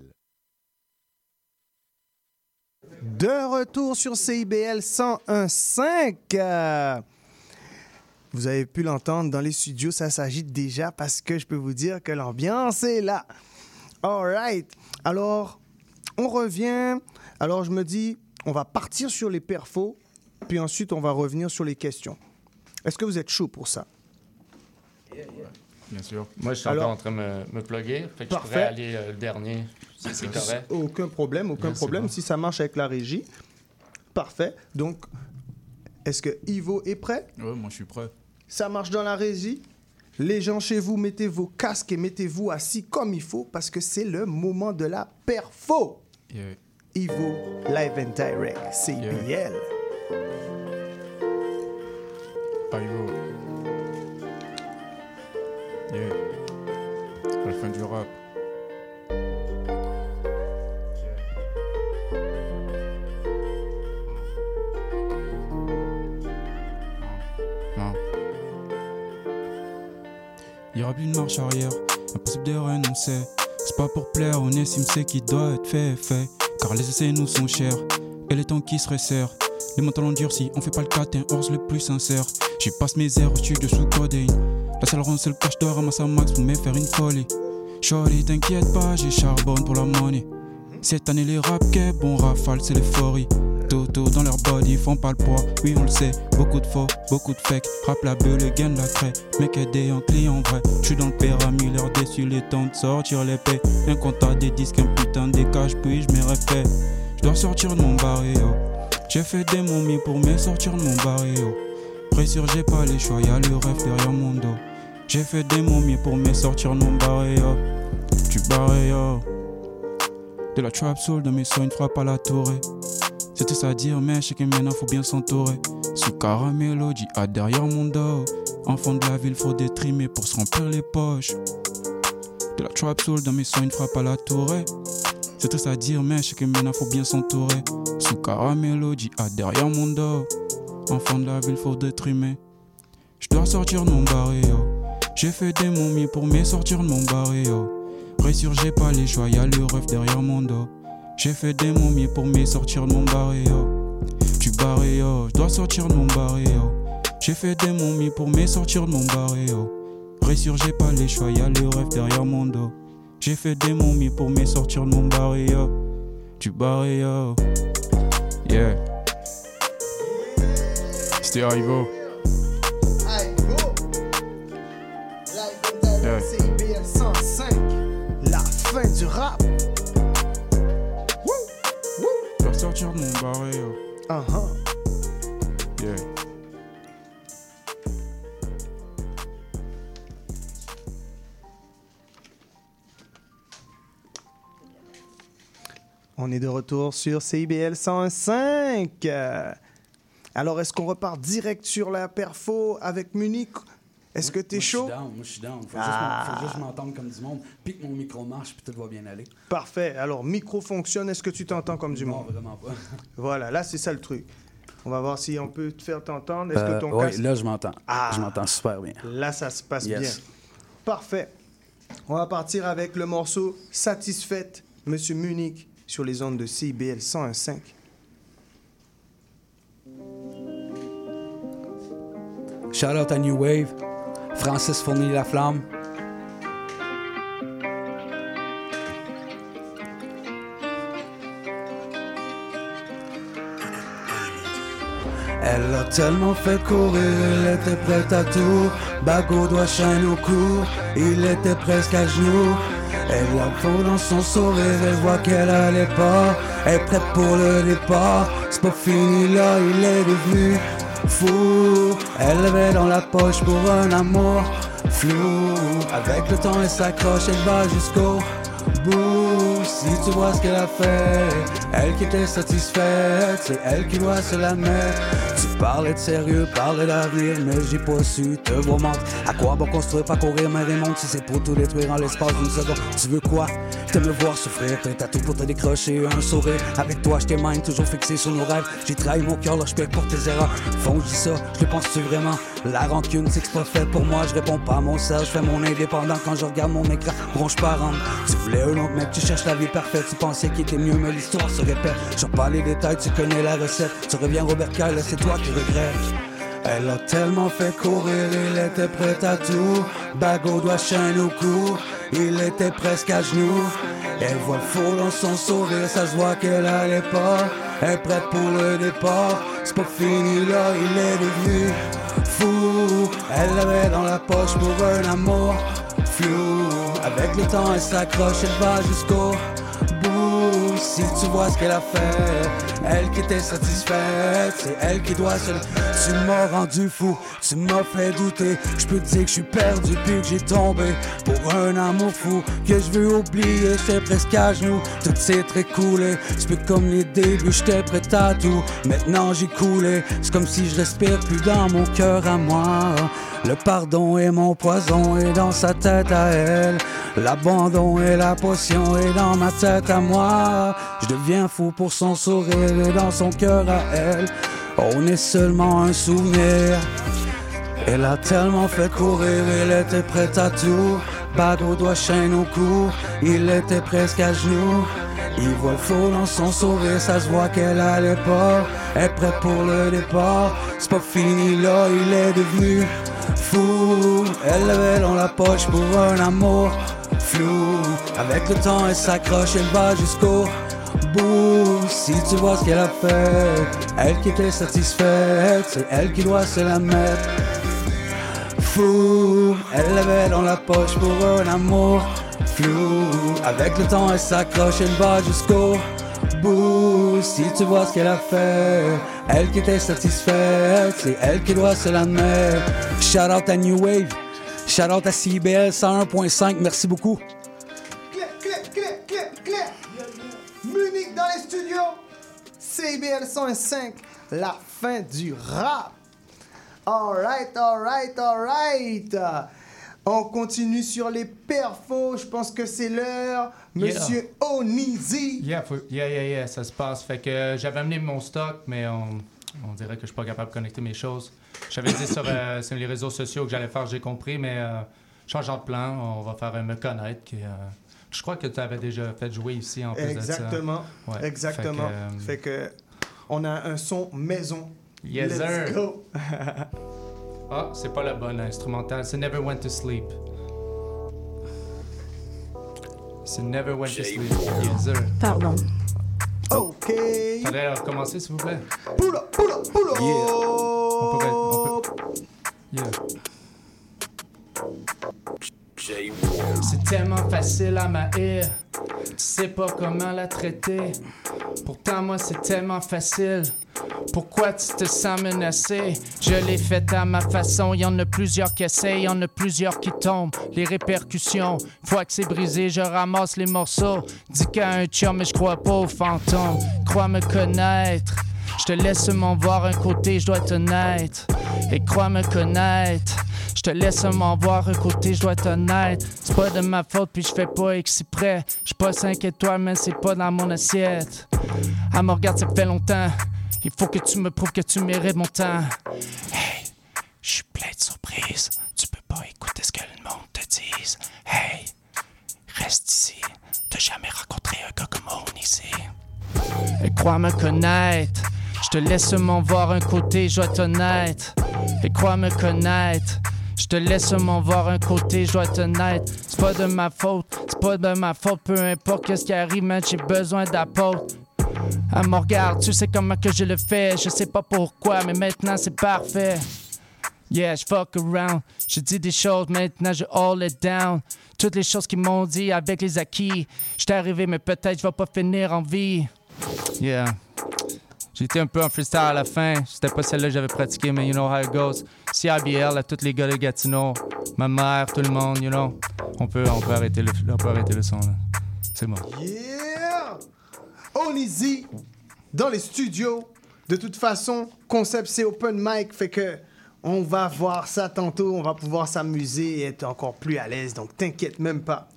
De retour sur CIBL 101.5. Euh, vous avez pu l'entendre dans les studios, ça s'agite déjà parce que je peux vous dire que l'ambiance est là. All right. Alors, on revient. Alors, je me dis, on va partir sur les perfos, puis ensuite, on va revenir sur les questions. Est-ce que vous êtes chaud pour ça? Bien sûr. Moi, je suis Alors- encore en train de me, me plugger. Fait que je Parfait. pourrais aller euh, le dernier, c'est correct. Aucun problème, aucun problème. bon. Si ça marche avec la régie, parfait. Donc, est-ce que Ivo est prêt? Ouais, moi je suis prêt. Ça marche dans la régie? Les gens chez vous, mettez vos casques et mettez-vous assis comme il faut parce que c'est le moment de la perfo. Yeah. Ivo, live and direct, CBL. Ah, la fin du rap. Non. Il n'y aura plus de marche arrière, impossible de renoncer. C'est pas pour plaire, on estime ce qui doit être fait, fait. Car les essais nous sont chers, et les temps qui se resserrent. Les mentales endurcies, on fait pas le catin, horse le plus sincère. J'y passe mes heures au studio sous codéine. La seule ronde, c'est le cash, dois ramasser un max pour me faire une folie. Shorty, t'inquiète pas, j'ai charbonne pour la money. Cette année, les rap bon rafale, c'est l'euphorie. Toto dans leur body, font pas le poids, oui on le sait. Beaucoup de faux, beaucoup de fake. Rap la bulle, le gain de la craie. Mec aidé en client vrai. J'suis dans le pyramide, l'heure déçu, les temps de sortir l'épée. Un compta des disques, un putain des cash, puis j'me refais. J'dois sortir de mon barrio. J'ai fait des momies pour me sortir de mon barrio. Pressure, j'ai pas les choix, y'a le rêve derrière mon dos. J'ai fait des momies pour me sortir de mon barrio. Du barrio. De la trap soul de mes sons, une frappe à la tourée. C'était ça à dire, mais je sais que maintenant faut bien s'entourer. Sous caramelo, à derrière mon dos. Enfant de la ville, faut détrimer pour se remplir les poches. De la trap soul dans mes sons, une frappe à la tourée. C'est triste à dire, mais je sais que maintenant faut bien s'entourer. Sous caramelo, à derrière mon dos. Enfant de la ville, faut détrimer. Je dois sortir de mon barrio. J'ai fait des momies pour me sortir de mon barrio. Résurgez pas les choix, y'a le rêve derrière mon dos. J'ai fait des momies pour me sortir de mon barrio. Du barrio, je dois sortir de mon barrio. J'ai fait des momies pour me sortir de mon barrio. Résurgez pas les choix, y'a le rêve derrière mon dos. J'ai fait des momies pour me sortir de mon barrio. Du barrio. Yeah. C'était Arrivo. Yeah. CBL 105, la fin du rap. Je dois sortir de mon barrio. Uh-huh. Yeah. On est de retour sur CIBL 105. Euh, Alors, est-ce qu'on repart direct sur la perfo avec Munich? Est-ce que t'es Moi, chaud? moi je suis down. Faut Ah. juste faut juste m'entendre comme du monde, puis que mon micro marche, puis tout va bien aller. Parfait. Alors, micro fonctionne. Est-ce que tu t'entends comme du Non, monde? vraiment pas. [laughs] Voilà, là, c'est ça le truc. On va voir si on peut te faire t'entendre. Est-ce Euh, que ton ouais, casque... là je m'entends. Ah. Je m'entends super bien. Là, ça se passe Yes. bien. Parfait. On va partir avec le morceau Satisfaite, Monsieur Munich, sur les ondes de CIBL 101.5. Shout out à New Wave, Francis Fournier La Flamme. Elle a tellement fait courir, elle était prête à tout. Bagot doigt chaîne au cou, il était presque à genoux. Elle a fond dans son sourire, elle voit qu'elle allait pas. Elle est prête pour le départ, c'est pas fini là, il est devenu fou. Avait dans la poche pour un amour flou. Avec le temps, elle s'accroche, elle va jusqu'au bout. Si tu vois ce qu'elle a fait, elle qui était satisfaite, c'est elle qui doit se la mettre. Tu parlais de sérieux, parlais d'avenir, mais j'ai pas su te voir. À quoi bon construire, pas courir, mais mondes si c'est pour tout détruire en l'espace d'une seconde. Tu veux quoi? T'aimes me voir souffrir, t'as tout pour te décrocher un sourire. Avec toi, j'étais mind, toujours fixé sur nos rêves. J'ai trahi mon cœur, je paie pour tes erreurs. Fond, je dis ça, je le pense-tu vraiment? La rancune, c'est que c'est pas fait pour moi, je réponds pas à mon sel, je fais mon indépendant quand je regarde mon écran. Bronche pas rendre. Tu voulais un autre mec, tu cherches la vie parfaite, tu pensais qu'il était mieux, mais l'histoire se répète. Je pas les détails, tu connais la recette. Tu reviens Robert là, c'est toi qui regrettes. Elle a tellement fait courir, il était prête à tout. Bagot doigt chaîne au cou, il était presque à genoux. Elle voit le faux dans son sourire, ça se voit qu'elle allait pas. Elle est prête pour le départ, c'est pas fini là, il est devenu fou. Elle l'avait dans la poche pour un amour flou. Avec le temps, elle s'accroche, elle va jusqu'au. Si tu vois ce qu'elle a fait, elle qui était satisfaite, c'est elle qui doit se. Tu m'as rendu fou, tu m'as fait douter. Je peux te dire que je suis perdu puis que j'ai tombé pour un amour fou que je veux oublier. C'est presque à genoux, tout s'est écoulé. C'est plus comme les débuts, j'étais prêt à tout. Maintenant j'ai coulé, c'est comme si je respire plus dans mon cœur à moi. Le pardon est mon poison et dans sa tête à elle. L'abandon et la potion est dans ma tête à moi. Je deviens fou pour son sourire et dans son cœur à elle. On est seulement un souvenir. Elle a tellement fait courir, elle était prête à tout. Bague au doigt, chaîne au cou, il était presque à genoux. Il voit le faux dans son sourire, ça se voit qu'elle allait pas. Elle est prête pour le départ, c'est pas fini là, il est devenu fou. Elle l'avait dans la poche pour un amour flou. Avec le temps, elle s'accroche, elle va jusqu'au bout. Si tu vois ce qu'elle a fait, elle qui était satisfaite, c'est elle qui doit se la mettre. Fou, elle l'avait dans la poche pour un amour flou. Avec le temps, elle s'accroche, elle va jusqu'au bout. Si tu vois ce qu'elle a fait, elle qui était satisfaite, c'est elle qui doit se la mettre. Shout out à New Wave, shout out à CBL 101.5, merci beaucoup. Munich dans les studios. CBL 105, la fin du rap. Alright, alright, alright. On continue sur les perfos. Je pense que c'est l'heure. Monsieur Onizi. Yeah, faut- yeah, yeah, yeah, ça se passe. Fait que euh, j'avais amené mon stock, mais on, on dirait que je suis pas capable de connecter mes choses. J'avais dit sur, euh, sur les réseaux sociaux que j'allais faire, j'ai compris, mais euh, changeant de plan, on va faire un me connaître. Qui, euh, je crois que tu avais déjà fait jouer ici en plus Exactement. de ça. Ouais. Exactement. Fait que, euh, Fait que on a un son maison. Yes, Let's sir. go. [laughs] Ah, c'est pas la bonne instrumentale. C'est Never Went to Sleep. C'est Never Went to Sleep. Sir. Pardon. OK. Faudrait recommencer, s'il vous plaît. Poula, poula, poula. On pourrait. On peut... Yeah. C'est tellement facile à m'haïr. Tu sais pas comment la traiter. Pourtant, moi, c'est tellement facile. Pourquoi tu te sens menacé? Je l'ai fait à ma façon. Y en a plusieurs qui essayent, y en a plusieurs qui tombent. Les répercussions, fois que c'est brisé, je ramasse les morceaux. Dis qu'à un chum, mais je crois pas aux fantômes. Crois me connaître. Je te laisse m'en voir un côté, je dois être. Et crois me connaître. Je te laisse m'en voir un côté, je dois être honnête. C'est pas de ma faute, puis je fais pas exprès. Je pas 5 étoiles, mais c'est pas dans mon assiette. Ah, me regarde, ça fait longtemps. Il faut que tu me prouves que tu mérites mon temps. Hey, je suis plein de surprises. Tu peux pas écouter ce que le monde te dise. Hey, reste ici. T'as jamais rencontré un gars comme on ici. Et crois me connaître. Je te laisse m'en voir un côté, je dois honnête. Et crois me connaître. Je te laisse m'en voir un côté, je dois être honnête. C'est pas de ma faute, c'est pas de ma faute, peu importe qu'est-ce qui arrive, man, j'ai besoin d'apôtre. Ah, me regarde, tu sais comment que je le fais, je sais pas pourquoi, mais maintenant c'est parfait. Yeah, je fuck around. Je dis des choses, maintenant je all it down. Toutes les choses qu'ils m'ont dit avec les acquis. J'étais arrivé, mais peut-être je vais pas finir en vie. Yeah. J'étais un peu en freestyle à la fin. C'était pas celle-là que j'avais pratiqué, mais you know how it goes. CIBL à tous les gars de Gatineau, ma mère, tout le monde, you know. On peut, on peut, arrêter, le, on peut arrêter le son, là. C'est bon. Yeah! Onizi dans les studios. De toute façon, concept c'est open mic, fait que on va voir ça tantôt, on va pouvoir s'amuser et être encore plus à l'aise, donc t'inquiète même pas.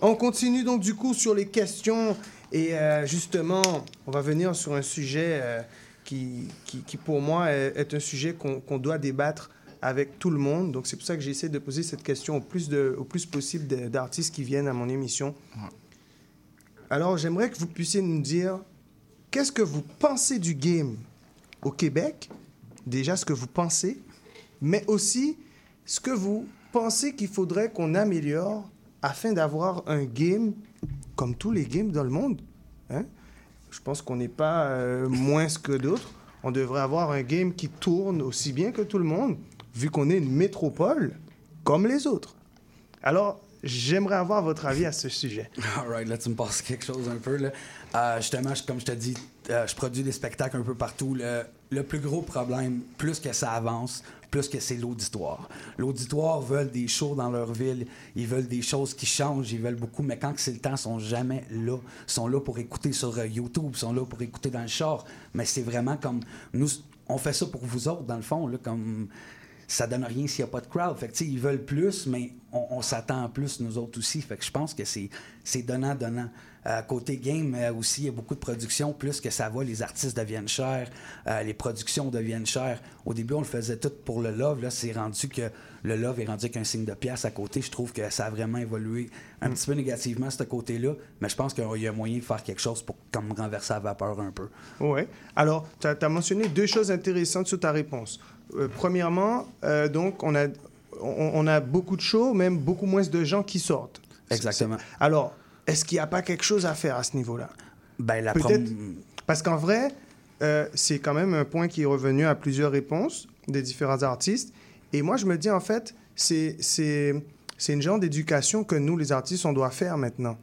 On continue donc du coup sur les questions et euh, justement, on va venir sur un sujet euh, qui, qui, qui, pour moi est, un sujet qu'on qu'on doit débattre avec tout le monde. Donc c'est pour ça que j'essaie de poser cette question au plus, de, au plus possible d'artistes qui viennent à mon émission. Alors j'aimerais que vous puissiez nous dire qu'est-ce que vous pensez du game au Québec, déjà ce que vous pensez, mais aussi ce que vous pensez qu'il faudrait qu'on améliore afin d'avoir un game comme tous les games dans le monde. hein? Je pense qu'on n'est pas euh, moins que d'autres. On devrait avoir un game qui tourne aussi bien que tout le monde, vu qu'on est une métropole comme les autres. Alors, j'aimerais avoir votre avis à ce sujet. [laughs] Alright, là, tu me passes quelque chose un peu. Là. Euh, justement, comme je te dis, euh, je produis des spectacles un peu partout. Le, plus gros problème, plus que ça avance, plus que c'est l'auditoire. L'auditoire veulent des shows dans leur ville, ils veulent des choses qui changent, ils veulent beaucoup, mais quand c'est le temps, ils sont jamais là. Ils sont là pour écouter sur euh, YouTube, ils sont là pour écouter dans le char. Mais c'est vraiment comme nous, on fait ça pour vous autres, dans le fond, comme ça donne rien s'il n'y a pas de crowd. Fait ils veulent plus, mais on, on s'attend plus, nous autres aussi. Fait que je pense que c'est donnant-donnant. Euh, côté game euh, aussi, il y a beaucoup de production. Plus que ça va, les artistes deviennent chers, euh, les productions deviennent chères. Au début, on le faisait tout pour le love. Là, c'est rendu que le love est rendu qu'un signe de pièce à côté. Je trouve que ça a vraiment évolué un petit peu négativement, ce côté-là. Mais je pense qu'il y a moyen de faire quelque chose pour comme renverser la vapeur un peu. Oui. Alors, tu as, mentionné deux choses intéressantes sur ta réponse. Euh, premièrement, euh, donc, on a, on, on a beaucoup de shows, même beaucoup moins de gens qui sortent. Exactement. Alors, est-ce qu'il n'y a pas quelque chose à faire à ce niveau-là? Ben, la Peut-être. prom- Parce qu'en vrai, euh, c'est quand même un point qui est revenu à plusieurs réponses des différents artistes. Et moi, je me dis, en fait, c'est c'est c'est une genre d'éducation que nous, les artistes, on doit faire maintenant.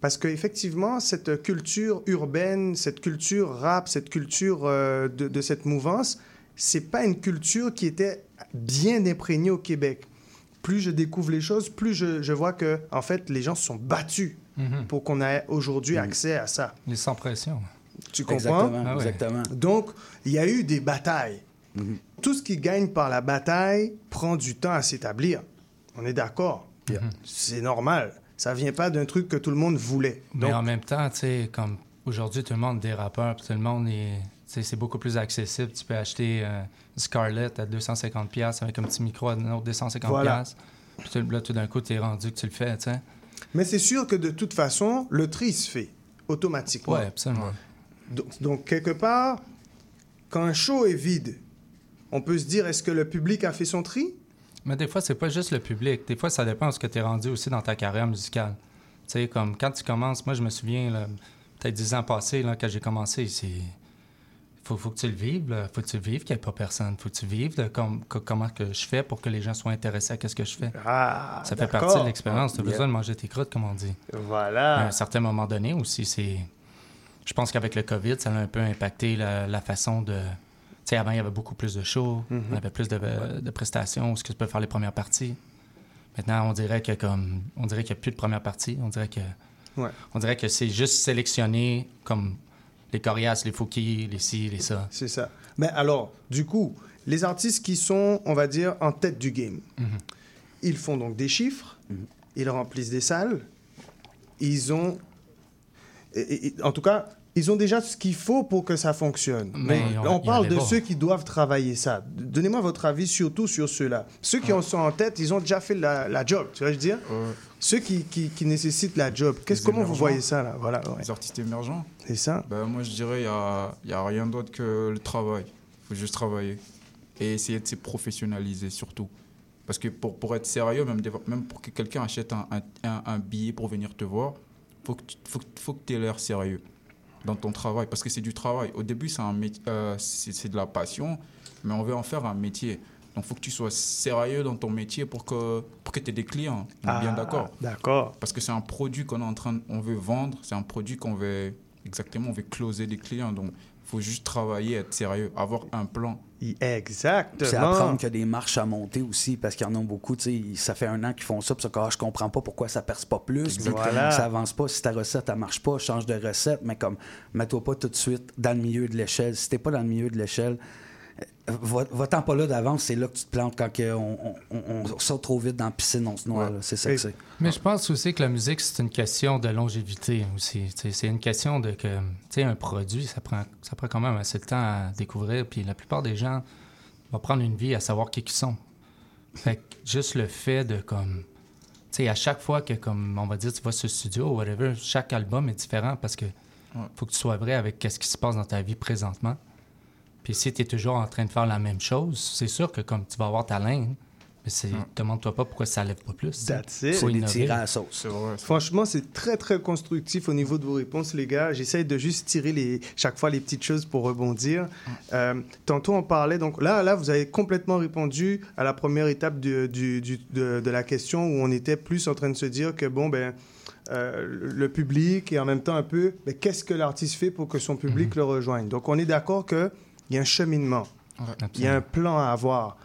Parce qu'effectivement, cette culture urbaine, cette culture rap, cette culture euh, de, de cette mouvance, c'est pas une culture qui était bien imprégnée au Québec. Plus je découvre les choses, plus je, je vois que, en fait, les gens se sont battus Mhm. pour qu'on ait aujourd'hui accès à ça. Les sans pression. Tu comprends? Exactement, Ah ouais. exactement. Donc, il y a eu des batailles. Mhm. Tout ce qui gagne par la bataille prend du temps à s'établir. On est d'accord. Mhm. C'est normal. Ça vient pas d'un truc que tout le monde voulait. Mais Donc, en même temps, tu sais, comme aujourd'hui, tout le monde est des rappeurs, puis tout le monde est. C'est beaucoup plus accessible. Tu peux acheter euh, Scarlett à 250$ piastres avec un petit micro à un autre 250$. Voilà. piastres. Puis là, tout d'un coup, tu es rendu que tu le fais, tu sais. Mais c'est sûr que de toute façon, le tri se fait automatiquement. Ouais, absolument. Donc, donc, quelque part, quand un show est vide, on peut se dire est-ce que le public a fait son tri? Mais des fois, c'est pas juste le public. Des fois, ça dépend de ce que tu es rendu aussi dans ta carrière musicale. Tu sais, comme quand tu commences, moi, je me souviens, là, peut-être dix ans passés, là, quand j'ai commencé, c'est. Faut, faut que tu le vives, là. Faut que tu le vives qu'il n'y ait pas personne. Faut que tu vives de com- co- comment que je fais pour que les gens soient intéressés à ce que je fais. Ah, ça fait partie de l'expérience. Tu as Yeah. besoin de manger tes croûtes, comme on dit. Voilà. À un certain moment donné aussi, c'est. Je pense qu'avec le COVID, ça a un peu impacté la, la façon de. Tu sais, avant, il y avait beaucoup plus de shows, Mhm. on avait plus de, de prestations, ce que tu peux faire les premières parties. Maintenant, on dirait que comme. On dirait qu'il n'y a plus de première partie. On dirait que. Ouais. On dirait que c'est juste sélectionné comme les coriaces, les fouquis, les ci, les ça. C'est ça. Mais alors, du coup, les artistes qui sont, on va dire, en tête du game, Mhm. ils font donc des chiffres, ils remplissent des salles, ils ont... et- et- et- en tout cas, ils ont déjà ce qu'il faut pour que ça fonctionne. Mais on parle de ceux qui doivent travailler ça. Donnez-moi votre avis surtout sur ceux-là. Ceux qui en sont en tête, ils ont déjà fait la, la job, tu vois, je veux dire? Ceux qui, qui, qui nécessitent la job. Qu'est-ce, comment vous voyez ça, là? Voilà, ouais. Les artistes émergents C'est ça ben, Moi, je dirais qu'il n'y a, a rien d'autre que le travail. Il faut juste travailler. Et essayer de se professionnaliser surtout. Parce que pour, pour être sérieux, même, même pour que quelqu'un achète un, un, un- un billet pour venir te voir, il faut que tu faut, faut que aies l'air sérieux dans ton travail. Parce que c'est du travail. Au début, c'est un euh, c'est c'est de la passion, mais on veut en faire un métier. Donc, il faut que tu sois sérieux dans ton métier pour que, pour que tu aies des clients. On est bien Ah, d'accord. D'accord. Parce que c'est un produit qu'on est en train, de- on veut vendre, c'est un produit qu'on veut, exactement, on veut closer des clients. Donc, il faut juste travailler, être sérieux, avoir un plan. Exactement. C'est apprendre qu'il y a des marches à monter aussi, parce qu'il y en a beaucoup. tu sais, Ça fait un an qu'ils font ça, puis ça, ah, je comprends pas pourquoi ça perce pas plus, Voilà. ça avance pas. Si ta recette, elle marche pas, change de recette, mais comme, mets-toi pas tout de suite dans le milieu de l'échelle. Si t'es pas dans le milieu de l'échelle, va-t'en pas là d'avance, c'est là que tu te plantes quand que on, on- on- on saute trop vite dans la piscine, on se noie. C'est ça que c'est. Mais je pense aussi que la musique, c'est une question de longévité aussi. C'est une question de que, tu sais, un produit, ça prend, ça prend quand même assez de temps à découvrir. Puis la plupart des gens vont prendre une vie à savoir qui ils sont. Fait que juste le fait de, comme, tu sais, à chaque fois que, comme, on va dire, tu vas sur le studio ou whatever, chaque album est différent parce que faut que tu sois vrai avec ce qui se passe dans ta vie présentement. Puis si tu es toujours en train de faire la même chose, c'est sûr que comme tu vas avoir ta ligne, mais c'est demande-toi pas pourquoi ça lève pas plus. That's it. Faut innover. sauce. Franchement, c'est très, très constructif au niveau de vos réponses, les gars. J'essaie de juste tirer les, chaque fois les petites choses pour rebondir. Euh, tantôt, on parlait, donc là, là, vous avez complètement répondu à la première étape du- du- du- de, de la question où on était plus en train de se dire que, bon, ben, euh, le public et en même temps un peu, ben, qu'est-ce que l'artiste fait pour que son public le rejoigne? Donc, on est d'accord qu'il y a un cheminement. Il y a un plan à avoir.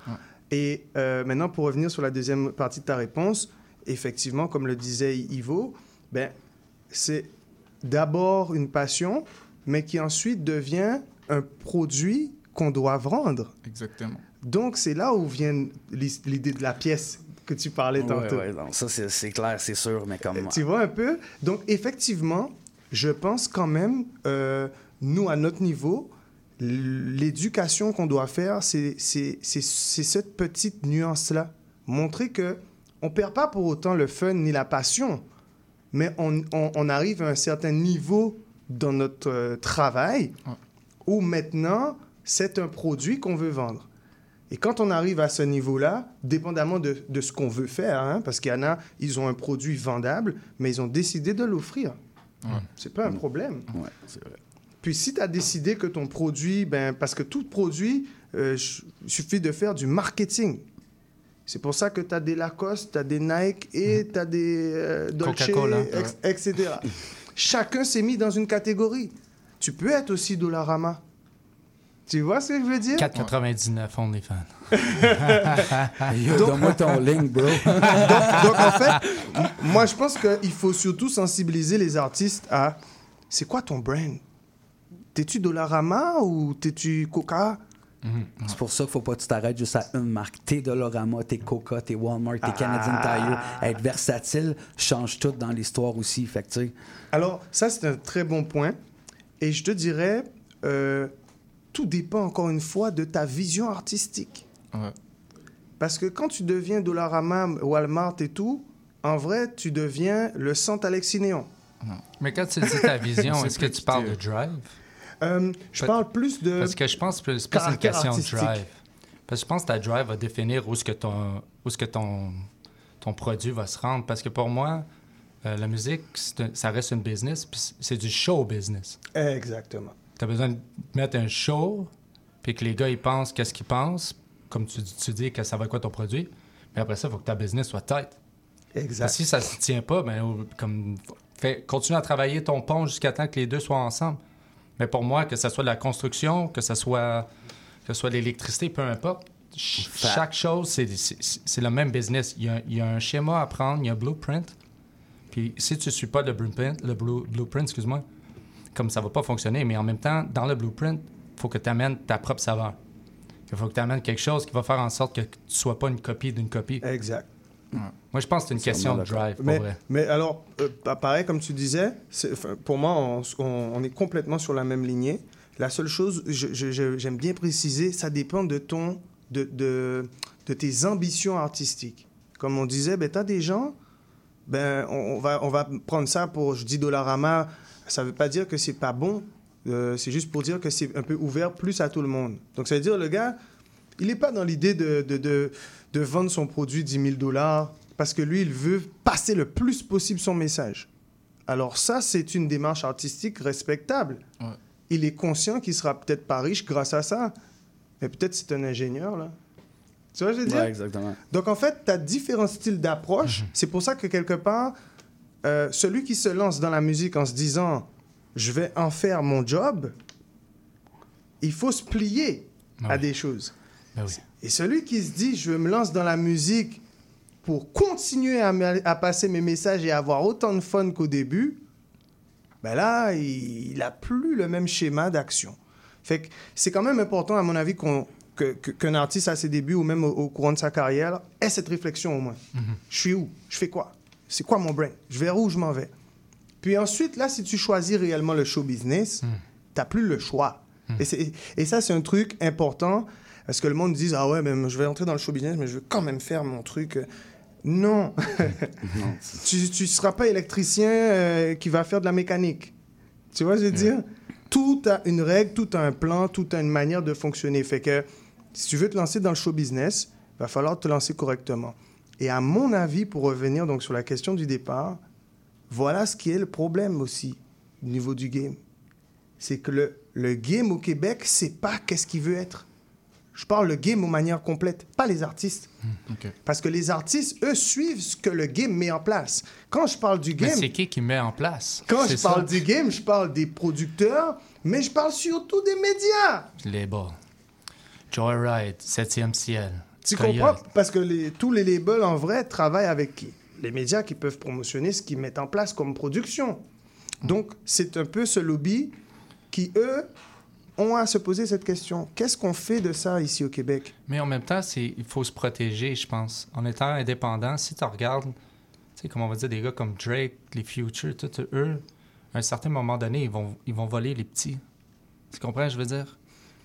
Et euh, maintenant, pour revenir sur la deuxième partie de ta réponse, effectivement, comme le disait Ivo, ben, c'est d'abord une passion, mais qui ensuite devient un produit qu'on doit vendre. Exactement. Donc, c'est là où vient l'idée de la pièce que tu parlais Ouais, tantôt. ouais, non, ça, c'est c'est clair, c'est sûr, mais comme. Tu vois un peu? Donc, effectivement, je pense quand même, euh, nous, à notre niveau, l'éducation qu'on doit faire, c'est cette petite nuance-là. Montrer que on perd pas pour autant le fun ni la passion, mais on, on- on arrive à un certain niveau dans notre euh, travail où maintenant, c'est un produit qu'on veut vendre. Et quand on arrive à ce niveau-là, dépendamment de, de ce qu'on veut faire, hein, parce qu'il y en a, ils ont un produit vendable, mais ils ont décidé de l'offrir. C'est pas un problème. Ouais, c'est vrai. Puis si tu as décidé que ton produit, ben, parce que tout produit, euh, il suffit de faire du marketing. C'est pour ça que tu as des Lacoste, tu as des Nike et tu as des euh, Dolce, Coca-Cola, ex- etc. [laughs] Chacun s'est mis dans une catégorie. Tu peux être aussi Dollarama. Tu vois ce que je veux dire? 4,99 OnlyFans. [laughs] Yo, donne-moi ton [laughs] link, bro. donc, donc, en fait, moi, je pense qu'il faut surtout sensibiliser les artistes à c'est quoi ton brand? T'es-tu Dollarama ou t'es-tu Coca? C'est pour ça qu'il faut pas que tu t'arrêtes juste à une marque. T'es Dolorama, t'es Coca, t'es Walmart, t'es Ah. Canadian Tire. Être versatile change tout dans l'histoire aussi. Fait que, Alors, ça, c'est un très bon point. Et je te dirais, euh, tout dépend encore une fois de ta vision artistique. Parce que quand tu deviens Dollarama, Walmart et tout, en vrai, tu deviens le centre Alexis Néon. Mais quand tu dis ta vision, [laughs] C'est est-ce que tu parles de drive? Euh, je parle plus de. Parce que je pense que c'est plus une question de drive. Parce que je pense que ta drive va définir où est-ce que ton, où est-ce que ton, ton produit va se rendre. Parce que pour moi, euh, la musique, un- ça reste une business, puis c'est- du show business. Exactement. Tu as besoin de mettre un show, puis que les gars, ils pensent qu'est-ce qu'ils pensent, comme tu, tu dis que ça va être quoi ton produit. Mais après ça, il faut que ta business soit tight. Exact. Parce que si ça ne se tient pas, ben, comme, fais, continue à travailler ton pont jusqu'à temps que les deux soient ensemble. Mais pour moi, que ce soit de la construction, que ce soit, que ce soit de l'électricité, peu importe, ch- chaque chose, c'est- le même business. Il y, a, il y a un schéma à prendre, il y a un blueprint. Puis si tu ne suis pas le blueprint, le blue- blueprint, excuse-moi, comme ça va pas fonctionner, mais en même temps, dans le blueprint, il faut que tu amènes ta propre saveur. Il faut que tu amènes quelque chose qui va faire en sorte que tu ne sois pas une copie d'une copie. Exact. Moi, je pense que c'est une question de drive, pour Mais, vrai. mais alors, euh, pa- pareil, comme tu disais, pour moi, on, on- on est complètement sur la même lignée. La seule chose, j'aime bien préciser, ça dépend de ton, de, de, de tes ambitions artistiques. Comme on disait, ben, tu as des gens, ben, on, on va, on va prendre ça pour, je dis Dollarama, ça veut pas dire que c'est pas bon, euh, c'est juste pour dire que c'est un peu ouvert plus à tout le monde. Donc, ça veut dire, le gars, il n'est pas dans l'idée de, de, de, de vendre son produit 10 000 dollars parce que lui, il veut passer le plus possible son message. Alors ça, c'est une démarche artistique respectable. Il est conscient qu'il sera peut-être pas riche grâce à ça, mais peut-être c'est un ingénieur, là. Tu vois, ce que je veux dire? Ouais, exactement. Donc, en fait, tu as différents styles d'approche. C'est pour ça que, quelque part, euh, celui qui se lance dans la musique en se disant « je vais en faire mon job », il faut se plier à des choses. Ben oui. Et celui qui se dit « je me lance dans la musique pour continuer à, passer mes messages et avoir autant de fun qu'au début », ben là, il n'a plus le même schéma d'action. Fait que c'est quand même important, à mon avis, qu'on- qu'un artiste à ses débuts ou même au, au courant de sa carrière ait cette réflexion au moins. Je suis où? Je fais quoi? C'est quoi mon brain? Je vers où? Je m'en vais? Puis ensuite, là, si tu choisis réellement le show business, t'as plus le choix. Et, c'est- et ça, c'est un truc important parce que le monde dit Ah ouais, mais je vais entrer dans le show business, mais je veux quand même faire mon truc? Non. [laughs] tu ne seras pas électricien euh, qui va faire de la mécanique. Tu vois, je veux dire? Tout a une règle, tout a un plan, tout a une manière de fonctionner. Fait que si tu veux te lancer dans le show business, il va falloir te lancer correctement. Et à mon avis, pour revenir donc sur la question du départ, voilà ce qui est le problème aussi au niveau du game. C'est que le, le game au Québec, c'est pas qu'est-ce qu'il veut être. Je parle le game aux manières complètes, pas les artistes. Parce que les artistes, eux, suivent ce que le game met en place. Quand je parle du Mais game, c'est qui qui met en place? quand je parle du game, je parle des producteurs, mais je parle surtout des médias. Label. Joyride, 7e ciel. Tu Coyote. comprends? Parce que les- tous les labels, en vrai, travaillent avec qui? Les médias qui peuvent promotionner ce qu'ils mettent en place comme production. Donc, c'est un peu ce lobby qui, eux, ont à se poser cette question. Qu'est-ce qu'on fait de ça ici au Québec? Mais en même temps, il faut se protéger, je pense. En étant indépendant, si tu regardes, tu sais, comme on va dire, des gars comme Drake, les Future, tout, eux, à un certain moment donné, ils vont, ils vont voler les petits. Tu comprends, je veux dire?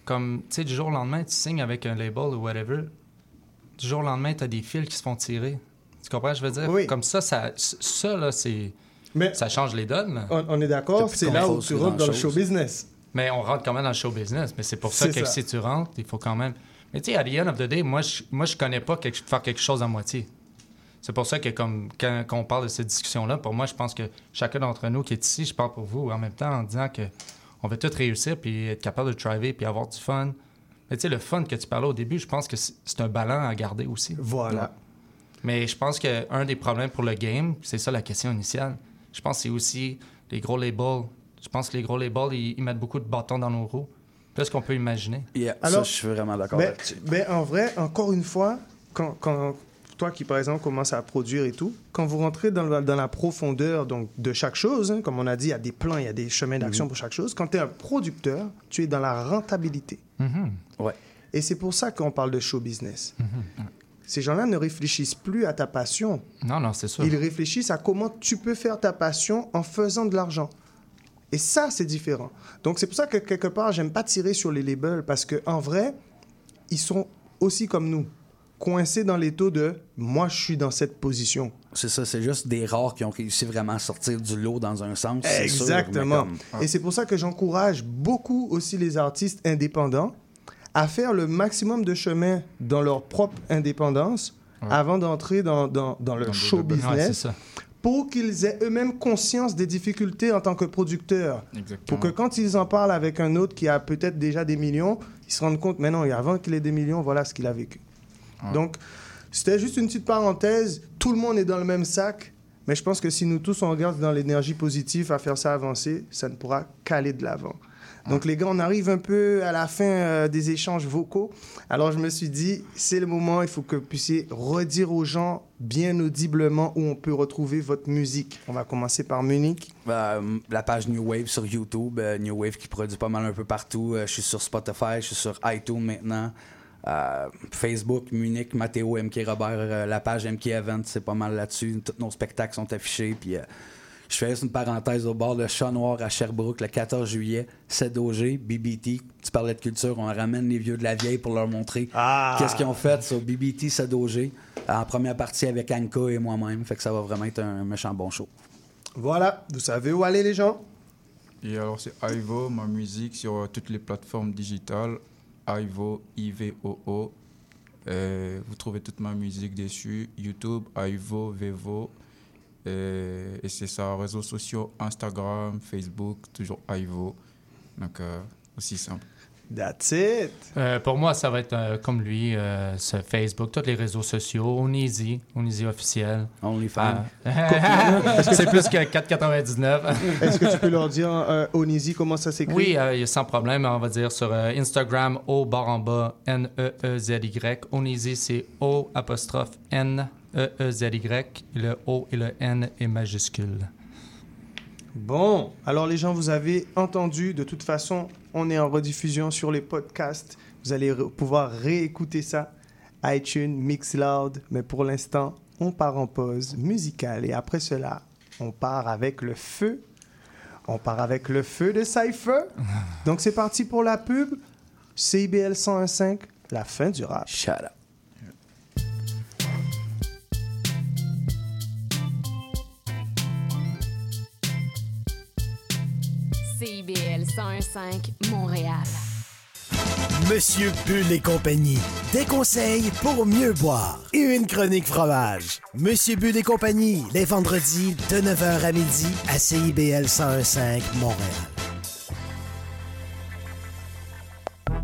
Comme, tu sais, du jour au lendemain, tu signes avec un label ou whatever. Du jour au lendemain, tu as des fils qui se font tirer. Tu comprends, je veux dire? Oui. Comme ça, ça, ça là, c'est. ça change les donnes. là. On, on est d'accord, c'est là où tu rentres dans le show business. Mais on rentre quand même dans le show business. Mais c'est pour ça que ça. si tu rentres, il faut quand même. Mais tu sais, à the end of the day, moi, je, moi, je connais pas quelque- faire quelque chose à moitié. C'est pour ça que, comme quand, quand on parle de cette discussion-là, pour moi, je pense que chacun d'entre nous qui est ici, je parle pour vous en même temps en disant que on veut tout réussir puis être capable de driver puis avoir du fun. Mais tu sais, le fun que tu parlais au début, je pense que c'est c'est un ballon à garder aussi. Voilà. Mais je pense qu'un des problèmes pour le game, c'est ça la question initiale. Je pense que c'est aussi les gros labels. Je pense que les gros labels, ils, ils mettent beaucoup de bâtons dans nos roues? Plus qu'on peut imaginer? ça, je suis vraiment d'accord ben, là-dessus. ben, en vrai, encore une fois, quand, quand toi qui, par exemple, commence à produire et tout, quand vous rentrez dans, la- dans la profondeur donc, de chaque chose, hein, comme on a dit, il y a des plans, il y a des chemins d'action Mhm. pour chaque chose, quand tu es un producteur, tu es dans la rentabilité. Ouais. Et c'est pour ça qu'on parle de show business. Ces gens-là ne réfléchissent plus à ta passion. Non, non, c'est sûr. Ils réfléchissent à comment tu peux faire ta passion en faisant de l'argent. Et ça, c'est différent. Donc, c'est pour ça que quelque part, j'aime pas tirer sur les labels parce que en vrai, ils sont aussi comme nous, coincés dans les taux de moi, je suis dans cette position. C'est ça, c'est juste des rares qui ont réussi vraiment à sortir du lot dans un sens. sûr, Exactement. comme- Et c'est pour ça que j'encourage beaucoup aussi les artistes indépendants à faire le maximum de chemin dans leur propre indépendance avant d'entrer dans, dans, dans le show Ouais, c'est business ça. Pour qu'ils aient eux-mêmes conscience des difficultés en tant que producteurs. Exactement. Pour que quand ils en parlent avec un autre qui a peut-être déjà des millions, ils se rendent compte, mais non, avant qu'il ait des millions, voilà ce qu'il a vécu. Donc, c'était juste une petite parenthèse. Tout le monde est dans le même sac, mais je pense que si nous tous on regarde dans l'énergie positive à faire ça avancer, ça ne pourra qu'aller de l'avant. Donc les gars, on arrive un peu à la fin euh, des échanges vocaux. Alors je me suis dit, c'est le moment, il faut que vous puissiez redire aux gens bien audiblement où on peut retrouver votre musique. On va commencer par Munich. Euh, la page New Wave sur YouTube, euh, New Wave qui produit pas mal un peu partout. Je suis sur Spotify, je suis sur iTunes maintenant. Facebook, Munich, Matteo, MK Robert, la page MK Event, c'est pas mal là-dessus. Tous nos spectacles sont affichés. Puis je fais juste une parenthèse au bord de Chat Noir à Sherbrooke le 14 juillet. 7 OG, BBT. Tu parlais de culture, on ramène les vieux de la vieille pour leur montrer qu'est-ce qu'ils ont fait sur BBT 7 OG. En première partie avec Anka et moi-même. Fait que ça va vraiment être un méchant bon show. Voilà, vous savez où aller les gens? Et alors, c'est Ivo, ma musique sur euh, toutes les plateformes digitales. Ivo, I-V-O-O. Euh, vous trouvez toute ma musique dessus. YouTube, Ivo, Vevo. Et, et c'est ça, réseaux sociaux, Instagram, Facebook, toujours Ivo. Donc, euh, aussi simple. That's it. Euh, pour moi, ça va être euh, comme lui, euh, sur Facebook, tous les réseaux sociaux, Onizy, Onizy officiel. OnlyFans. Ah. [laughs] c'est plus que 4,99. [laughs] Est-ce que tu peux leur dire, euh, Onizy, comment ça s'écrit? Oui, euh, il y a sans problème. On va dire sur euh, Instagram, O barre en bas, E N-E-E-Z-Y. Onizy, c'est O apostrophe E N-E-E-Z-Y. Le O et le N est majuscule. Bon, alors les gens, vous avez entendu, de toute façon, on est en rediffusion sur les podcasts. Vous allez re- pouvoir réécouter ça. iTunes, Mixcloud. Mais pour l'instant, on part en pause musicale. Et après cela, on part avec le feu. On part avec le feu de Cypher. [laughs] Donc c'est parti pour la pub. CIBL 101.5, la fin du rap. Shut up. CIBL 101.5 Montréal. Monsieur Bull et compagnie. Des conseils pour mieux boire. Et une chronique fromage. Monsieur Bull et compagnie, les vendredis de 9h à midi à CIBL 1015 Montréal.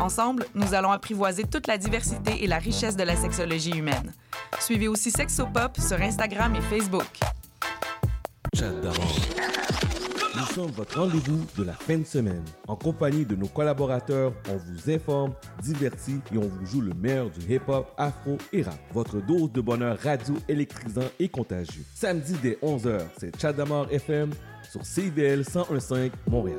Ensemble, nous allons apprivoiser toute la diversité et la richesse de la sexologie humaine. Suivez aussi Sexopop sur Instagram et Facebook. Nous sommes votre rendez-vous de la fin de semaine. En compagnie de nos collaborateurs, on vous informe, divertit et on vous joue le meilleur du hip-hop, afro et rap. Votre dose de bonheur radio électrisant et contagieux. Samedi dès 11h, c'est Chadamar FM sur CIVL 1015 Montréal.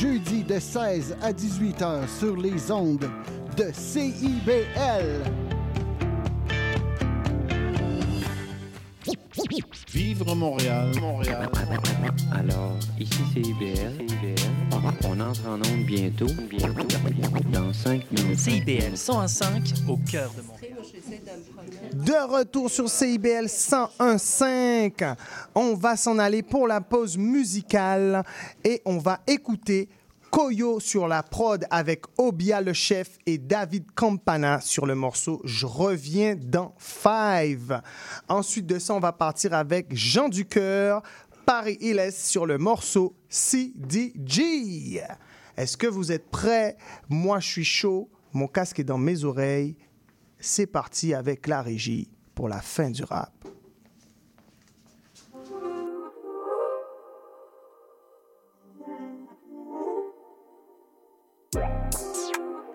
Jeudis de 16 à 18 h sur les ondes de CIBL. Vivre Montréal, Montréal. Alors, ici c'est IBL. On entre en onde bientôt, bientôt, dans 5 minutes. CIBL 105 au cœur de Montréal. De retour sur CIBL 101.5. On va s'en aller pour la pause musicale et on va écouter Koyo sur la prod avec Obia le chef et David Campana sur le morceau Je reviens dans Five. Ensuite de ça, on va partir avec Jean Ducœur, Paris Hilles sur le morceau CDG. Est-ce que vous êtes prêts? Moi, je suis chaud. Mon casque est dans mes oreilles. C'est parti avec la régie pour la fin du rap.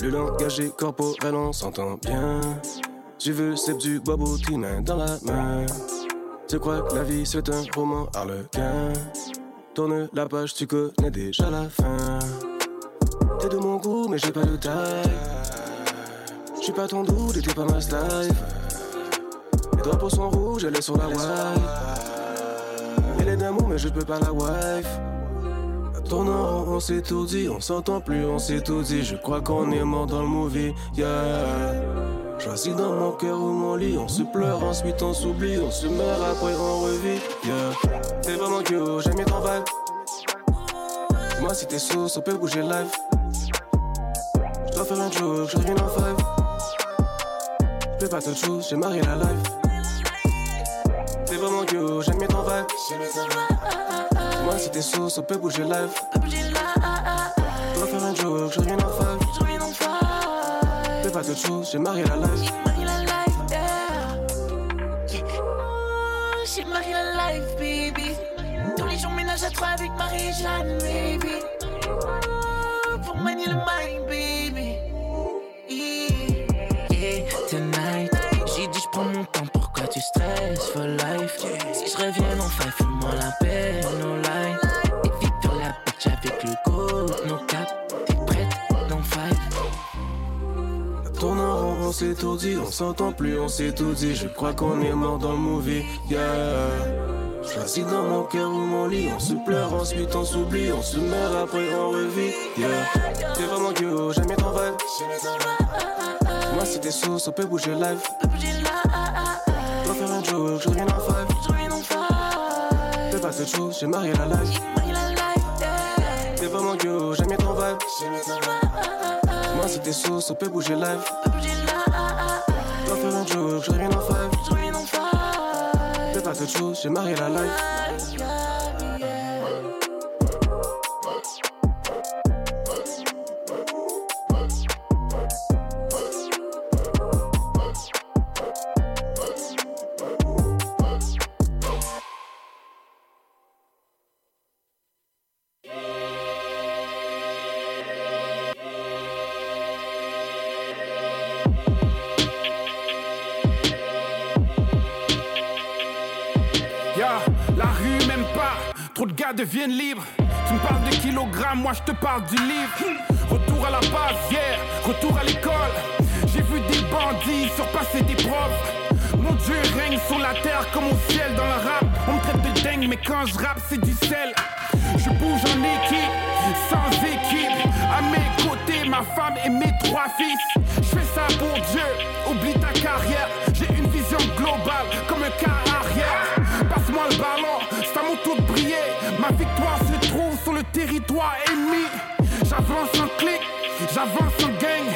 Le langage est corporel, on s'entend bien. Tu veux, c'est du bobo, main dans la main. Tu crois que la vie c'est un roman harlequin. Tourne la page, tu connais déjà la fin. T'es de mon goût, mais j'ai pas de taille. J'suis pas ton doux, t'es pas ma style. Les drapeaux sont rouges, elle est sur la wife. Elle est d'amour, mais je peux pas la wife. Tournant, on s'est tout dit, on s'entend plus, on s'est tout dit. Je crois qu'on est mort dans le movie, yeah. Choisis dans mon cœur ou mon lit, on se pleure, ensuite on s'oublie, on se meurt, après on revit, yeah. T'es vraiment cute, j'aime bien ton vibe. Moi si t'es sous, on peut bouger live. J'dois faire un joke, je reviens en five. J'peux pas te choose, j'ai marié la life. T'es vraiment cute, j'aime bien ton vibe. Moi si t'es sous, on peut bouger live. J'dois faire un joke, je reviens en five. J'peux pas te choose, j'ai marié la life. J'ai marié la life, baby. Tous les jours, ménage à trois avec Marie-Jeanne, baby. Pour manier le mind, baby. Yeah, tonight. J'ai dit, j'prends mon temps, pourquoi tu stresses for life? Si je reviens, on fait, fais-moi la paix, no lie. On s'est tout dit, on s'entend plus, on s'est tout dit. Je crois qu'on est mort dans le movie, yeah. Choisis dans mon cœur ou mon lit, on se pleure, ensuite on s'oublie, on se meurt, après on revit, yeah. T'es vraiment j'aime bien ton vibe. Moi si t'es sous, on peut bouger live. Dois faire un joke, je reviens en five. Fais pas cette chose, j'ai marié la life. T'es vraiment j'aime bien ton vibe. Moi si t'es sous, on peut bouger live. Un joke, je reviens en five. Fais pas cette chose, j'ai marié la life. Deviennent libres. Tu me parles de kilogrammes, moi je te parle du livre. Retour à la base, yeah, retour à l'école. J'ai vu des bandits surpasser des profs. Mon Dieu règne sur la terre comme au ciel dans la rap. On me traite de dingue, mais quand je rappe, c'est du sel. Je bouge en équipe, sans équipe. À mes côtés, ma femme et mes trois j'avance en gang.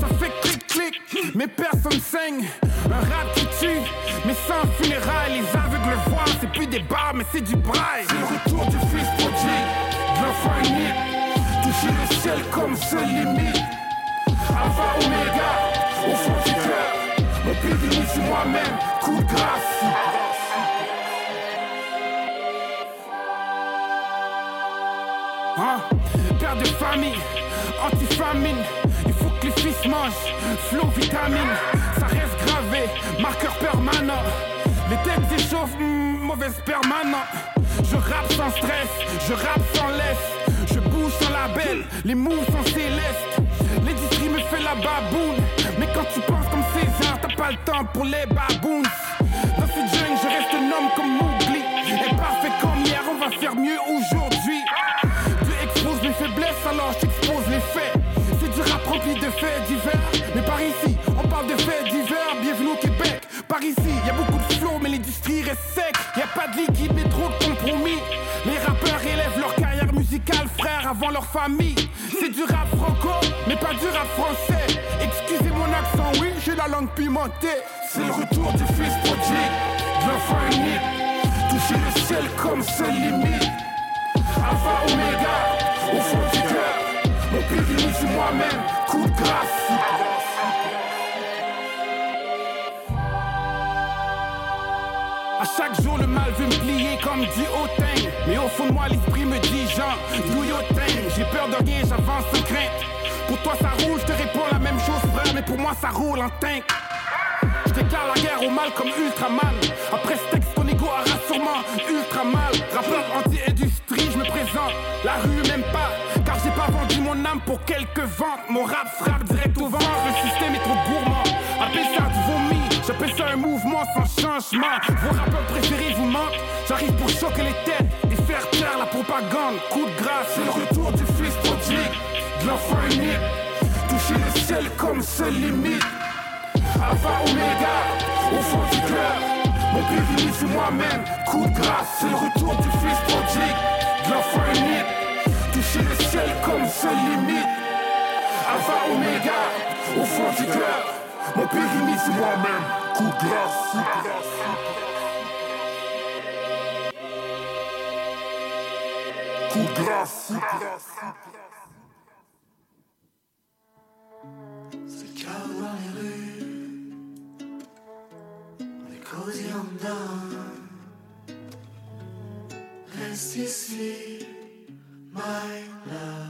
Ça fait clic-clic, mais personne saigne. Un rap qui tue, mais sans funérailles. Les aveugles le voient, c'est plus des bars, mais c'est du braille. C'est le retour du fils prodigue, de l'enfant unique. Toucher le ciel comme seule limite. Alpha Omega, au fond du cœur. Mon limite, c'est moi-même, coup de grâce. Hein? Père de famille, anti-famine. Il faut que les fils mangent, flow vitamine. Ça reste gravé, marqueur permanent. Les têtes échauffent, hmm, mauvaise permanent. Je rappe sans stress, je rappe sans laisse. Je bouge sans label, les moves sont célestes. L'industrie me fait la baboune. Mais quand tu penses comme César, t'as pas le temps pour les babounes. Dans cette jungle, je reste un homme comme Mowgli. Et parfait comme hier, on va faire mieux aujourd'hui. Rempli de faits divers. Mais par ici, on parle de faits divers. Bienvenue au Québec. Par ici, y a beaucoup de flow, mais l'industrie reste sec. Y a pas de liquide, mais trop de compromis. Les rappeurs élèvent leur carrière musicale, frère, avant leur famille. C'est du rap franco, mais pas du rap français. Excusez mon accent, oui, j'ai la langue pimentée. C'est le retour du fils prodigue, de l'enfant unique. Toucher le ciel comme seule limite. Alpha Omega, au fond du cœur. Mon c'est moi-même, coup de grâce. À chaque jour, le mal veut me plier comme dit Hautain. Mais au fond de moi, l'esprit me dit Jean, Douillotin. J'ai peur de rien, j'avance sans crainte. Pour toi, ça roule, je te réponds la même chose, frère. Mais pour moi, ça roule en tank. Je déclare la guerre au mal comme Ultraman. Après ce texte, ton ego aura sûrement ultra mal. Rappeur anti-industrie, je me présente. La rue, même pas. Mon âme pour quelques ventes. Mon rap frappe direct au ventre. Le système est trop gourmand. Appelle ça du vomi. J'appelle ça un mouvement sans changement. Vos rappeurs préférés vous mentent. J'arrive pour choquer les têtes et faire taire la propagande. Coup de grâce, c'est le retour du fils prodigue. De l'enfant unique. Toucher le ciel comme seule limite. Alpha Omega, au fond du cœur. Mon limite, c'est moi-même. Coup de grâce, c'est le retour du fils prodigue. De l'enfant unique. Toucher le ciel comme seule limite. Alpha Omega, au fond du cœur. Mon limite, c'est moi-même. Coup de grâce. Coup de grâce. C'est calme dans les rues, on est cosy en dedans. Reste ici, my love.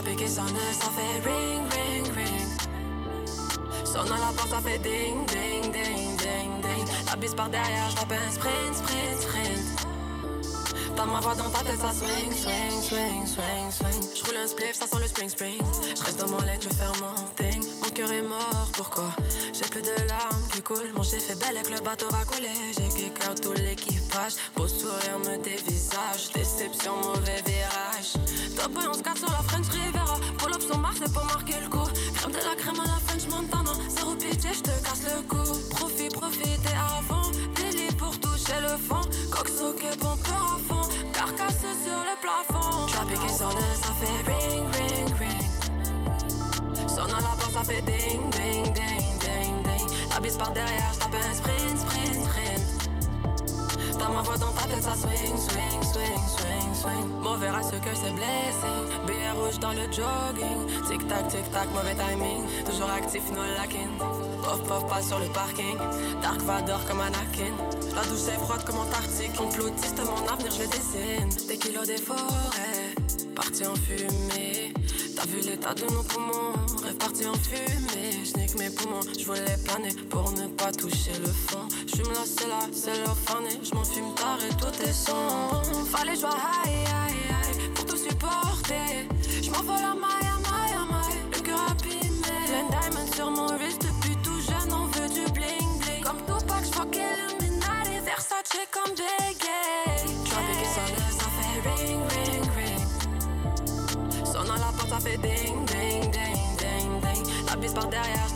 Trappé qui sonne, ça fait ring, ring, ring. Sonne à la porte, ça fait ding, ding, ding, ding, ding. La bise par derrière, je tape un sprint, sprint, sprint. T'as ma voix dans ta tête, ça swing, swing, swing, swing, swing. Je roule un spliff, ça sent le spring, spring. Je reste dans mon leg, je faire mon thing. Mon cœur est mort, pourquoi? J'ai plus de larmes qui coulent. Mon chef est belle avec le bateau va couler. J'ai kick out tout l'équipage. Beau sourire me dévisage. Déception, mauvais virage. On se casse sur la French Riviera. Pull up son marque, c'est pas marqué le coup. Crème de la crème à la French Montana. Zéro pitié, je te casse le cou. Profite, profitez avant. Délit pour toucher le fond. Cox ok, bon peur à fond. Carcasse sur le plafond. Trappé qui sonne, ça fait ring, ring, ring. Sonne à la porte, ça fait ding, ding, ding, ding, ding. La bise par derrière, je tape un sprint, sprint, sprint. Ma voix dans ta tête, ça swing, swing, swing, swing, swing. Mauvais à ce que c'est blessé. Billet rouge dans le jogging. Tic tac, tic tac, mauvais timing. Toujours actif, no lacking. Puff, puff, pas sur le parking. Dark Vador comme Anakin. La douche est froide comme Antarctique. Complotiste, mon avenir, je le dessine. Des kilos des forêts. Parti en fumée. T'as vu l'état de nos poumons? Rêve parti en fumée. Je nique mes poumons. Je voulais planer pour ne pas toucher le fond. Je me là, c'est là, c'est leur fan. Je m'en fume tard et tout est son. Fallait jouer high, high, high. Pour te supporter. Je m'envole à maille, à maille. Le cœur abîmé. Plein diamond sur mon wrist. Depuis tout jeune, on veut du bling bling. Comme Tupac, j'fuck Illuminati. Versace comme Biggie. Trappé qui sonne, ça fait ring, ring, ring. Sonne à la porte, ça fait ding, ding, ding, ding, ding. La bise par derrière,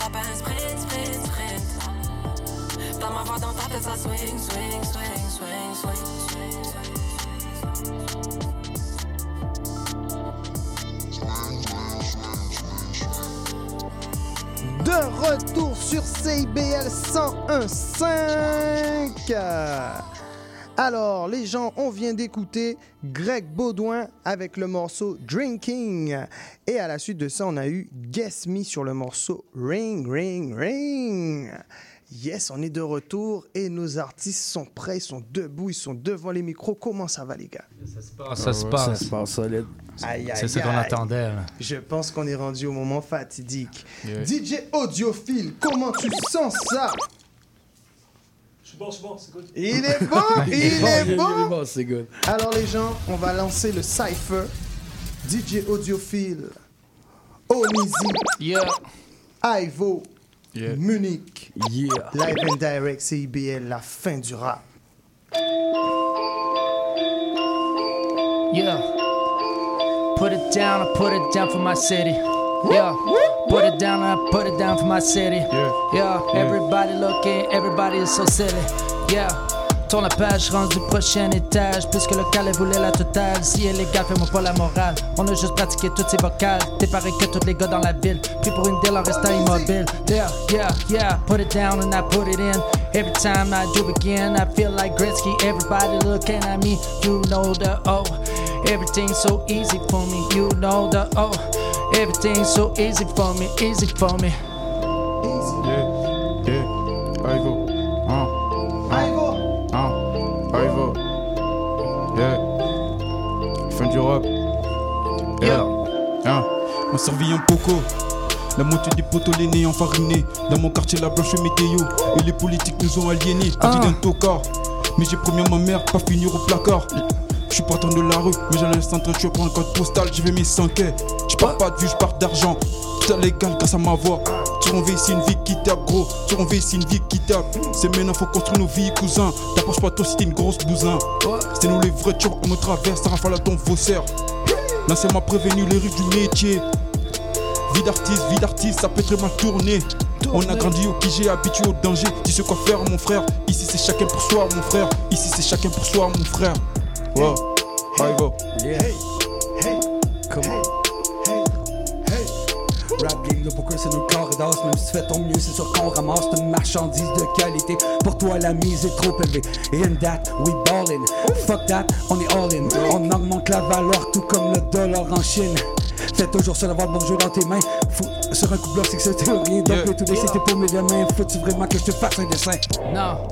dans ta tête, swing, swing, swing, swing, swing, swing. De retour sur CIBL 101.5. Alors, les gens, on vient d'écouter Greg Baudouin avec le morceau Drinking. Et à la suite de ça, on a eu Guess Me sur le morceau Ring, Ring, Ring. Yes, on est de retour et nos artistes sont prêts, ils sont debout, ils sont devant les micros. Comment ça va, les gars? Ça se passe, ça se passe. Ça se passe solide. Aïe, aïe, C'est ce qu'on attendait. là. Je pense qu'on est rendu au moment fatidique. Yeah. DJ Audiophile, comment tu sens ça? Je suis bon, je suis bon, c'est good. Il est bon, [laughs] il est bon. c'est good. Alors les gens, on va lancer le cypher. DJ Audiophile, Onizi, yeah. Ivo, Yeah. Munich, Yeah. Live and Direct, CIBL, la fin du rap. Yeah. Put it down, I put it down for my city. Yeah. Put it down, I put it down for my city. Yeah. Everybody looking, everybody is so silly. Yeah. Tourne la page, rendu prochain étage. Puisque le calais voulait la totale. Si elle est gaffe, fais-moi pas la morale. On a juste pratiqué toutes ces vocales. T'es pareil que tous les gars dans la ville. Pris pour une deal en restant immobile. Yeah, yeah, yeah. Put it down and I put it in. Every time I do again, I feel like Gretzky. Everybody looking at me. You know the oh. Everything's so easy for me. You know the oh. Everything's so easy for me. Easy for me. Yeah, du. Yeah. Ah. On survit un poco. La moitié des poteaux les nez enfarinés. Dans mon quartier, la blanche météo. Et les politiques nous ont aliénés. Parti d'un tocard. Mais j'ai promis à ma mère, pas finir au placard. Je suis partant de la rue, mais j'allais le centre, je prends un code postal, je vais mes 5 Je pars pas de vue, je pars d'argent. Tout est légal grâce à ma voix. Sur on veille, c'est une vie qui tape, gros. Sur on veille, c'est une vie qui tape. C'est maintenant, faut construire nos vies, cousins. T'approches pas toi si t'es une grosse bousin. C'était nous les vrais tueurs, on me traverse, ça rafale à ton faussaire. Là, c'est m'a prévenu les rues du métier. Vie d'artiste, vie d'artiste, ça peut très mal tourner. On a grandi au Kijé, habitué au danger. Tu sais quoi faire, mon frère. Ici, c'est chacun pour soi, mon frère. Ici, c'est chacun pour soi, mon frère. Ouais, Ivo. Yeah. Come on. Rap game, le poker c'est nos corridors Même si tu fais ton mieux, c'est sûr qu'on ramasse une marchandise de qualité. Pour toi la mise est trop élevée. In that, we ballin' Fuck that, on est all in. On augmente la valeur tout comme le dollar en Chine. Fais toujours seul avoir le bon jeu dans tes mains. Faut, Sur un coup de bloc, c'est que c'était rien. Donc Yeah. yeah. tout laisser tes paumes et les mains Faut-tu vraiment que je te fasse un dessin? Non.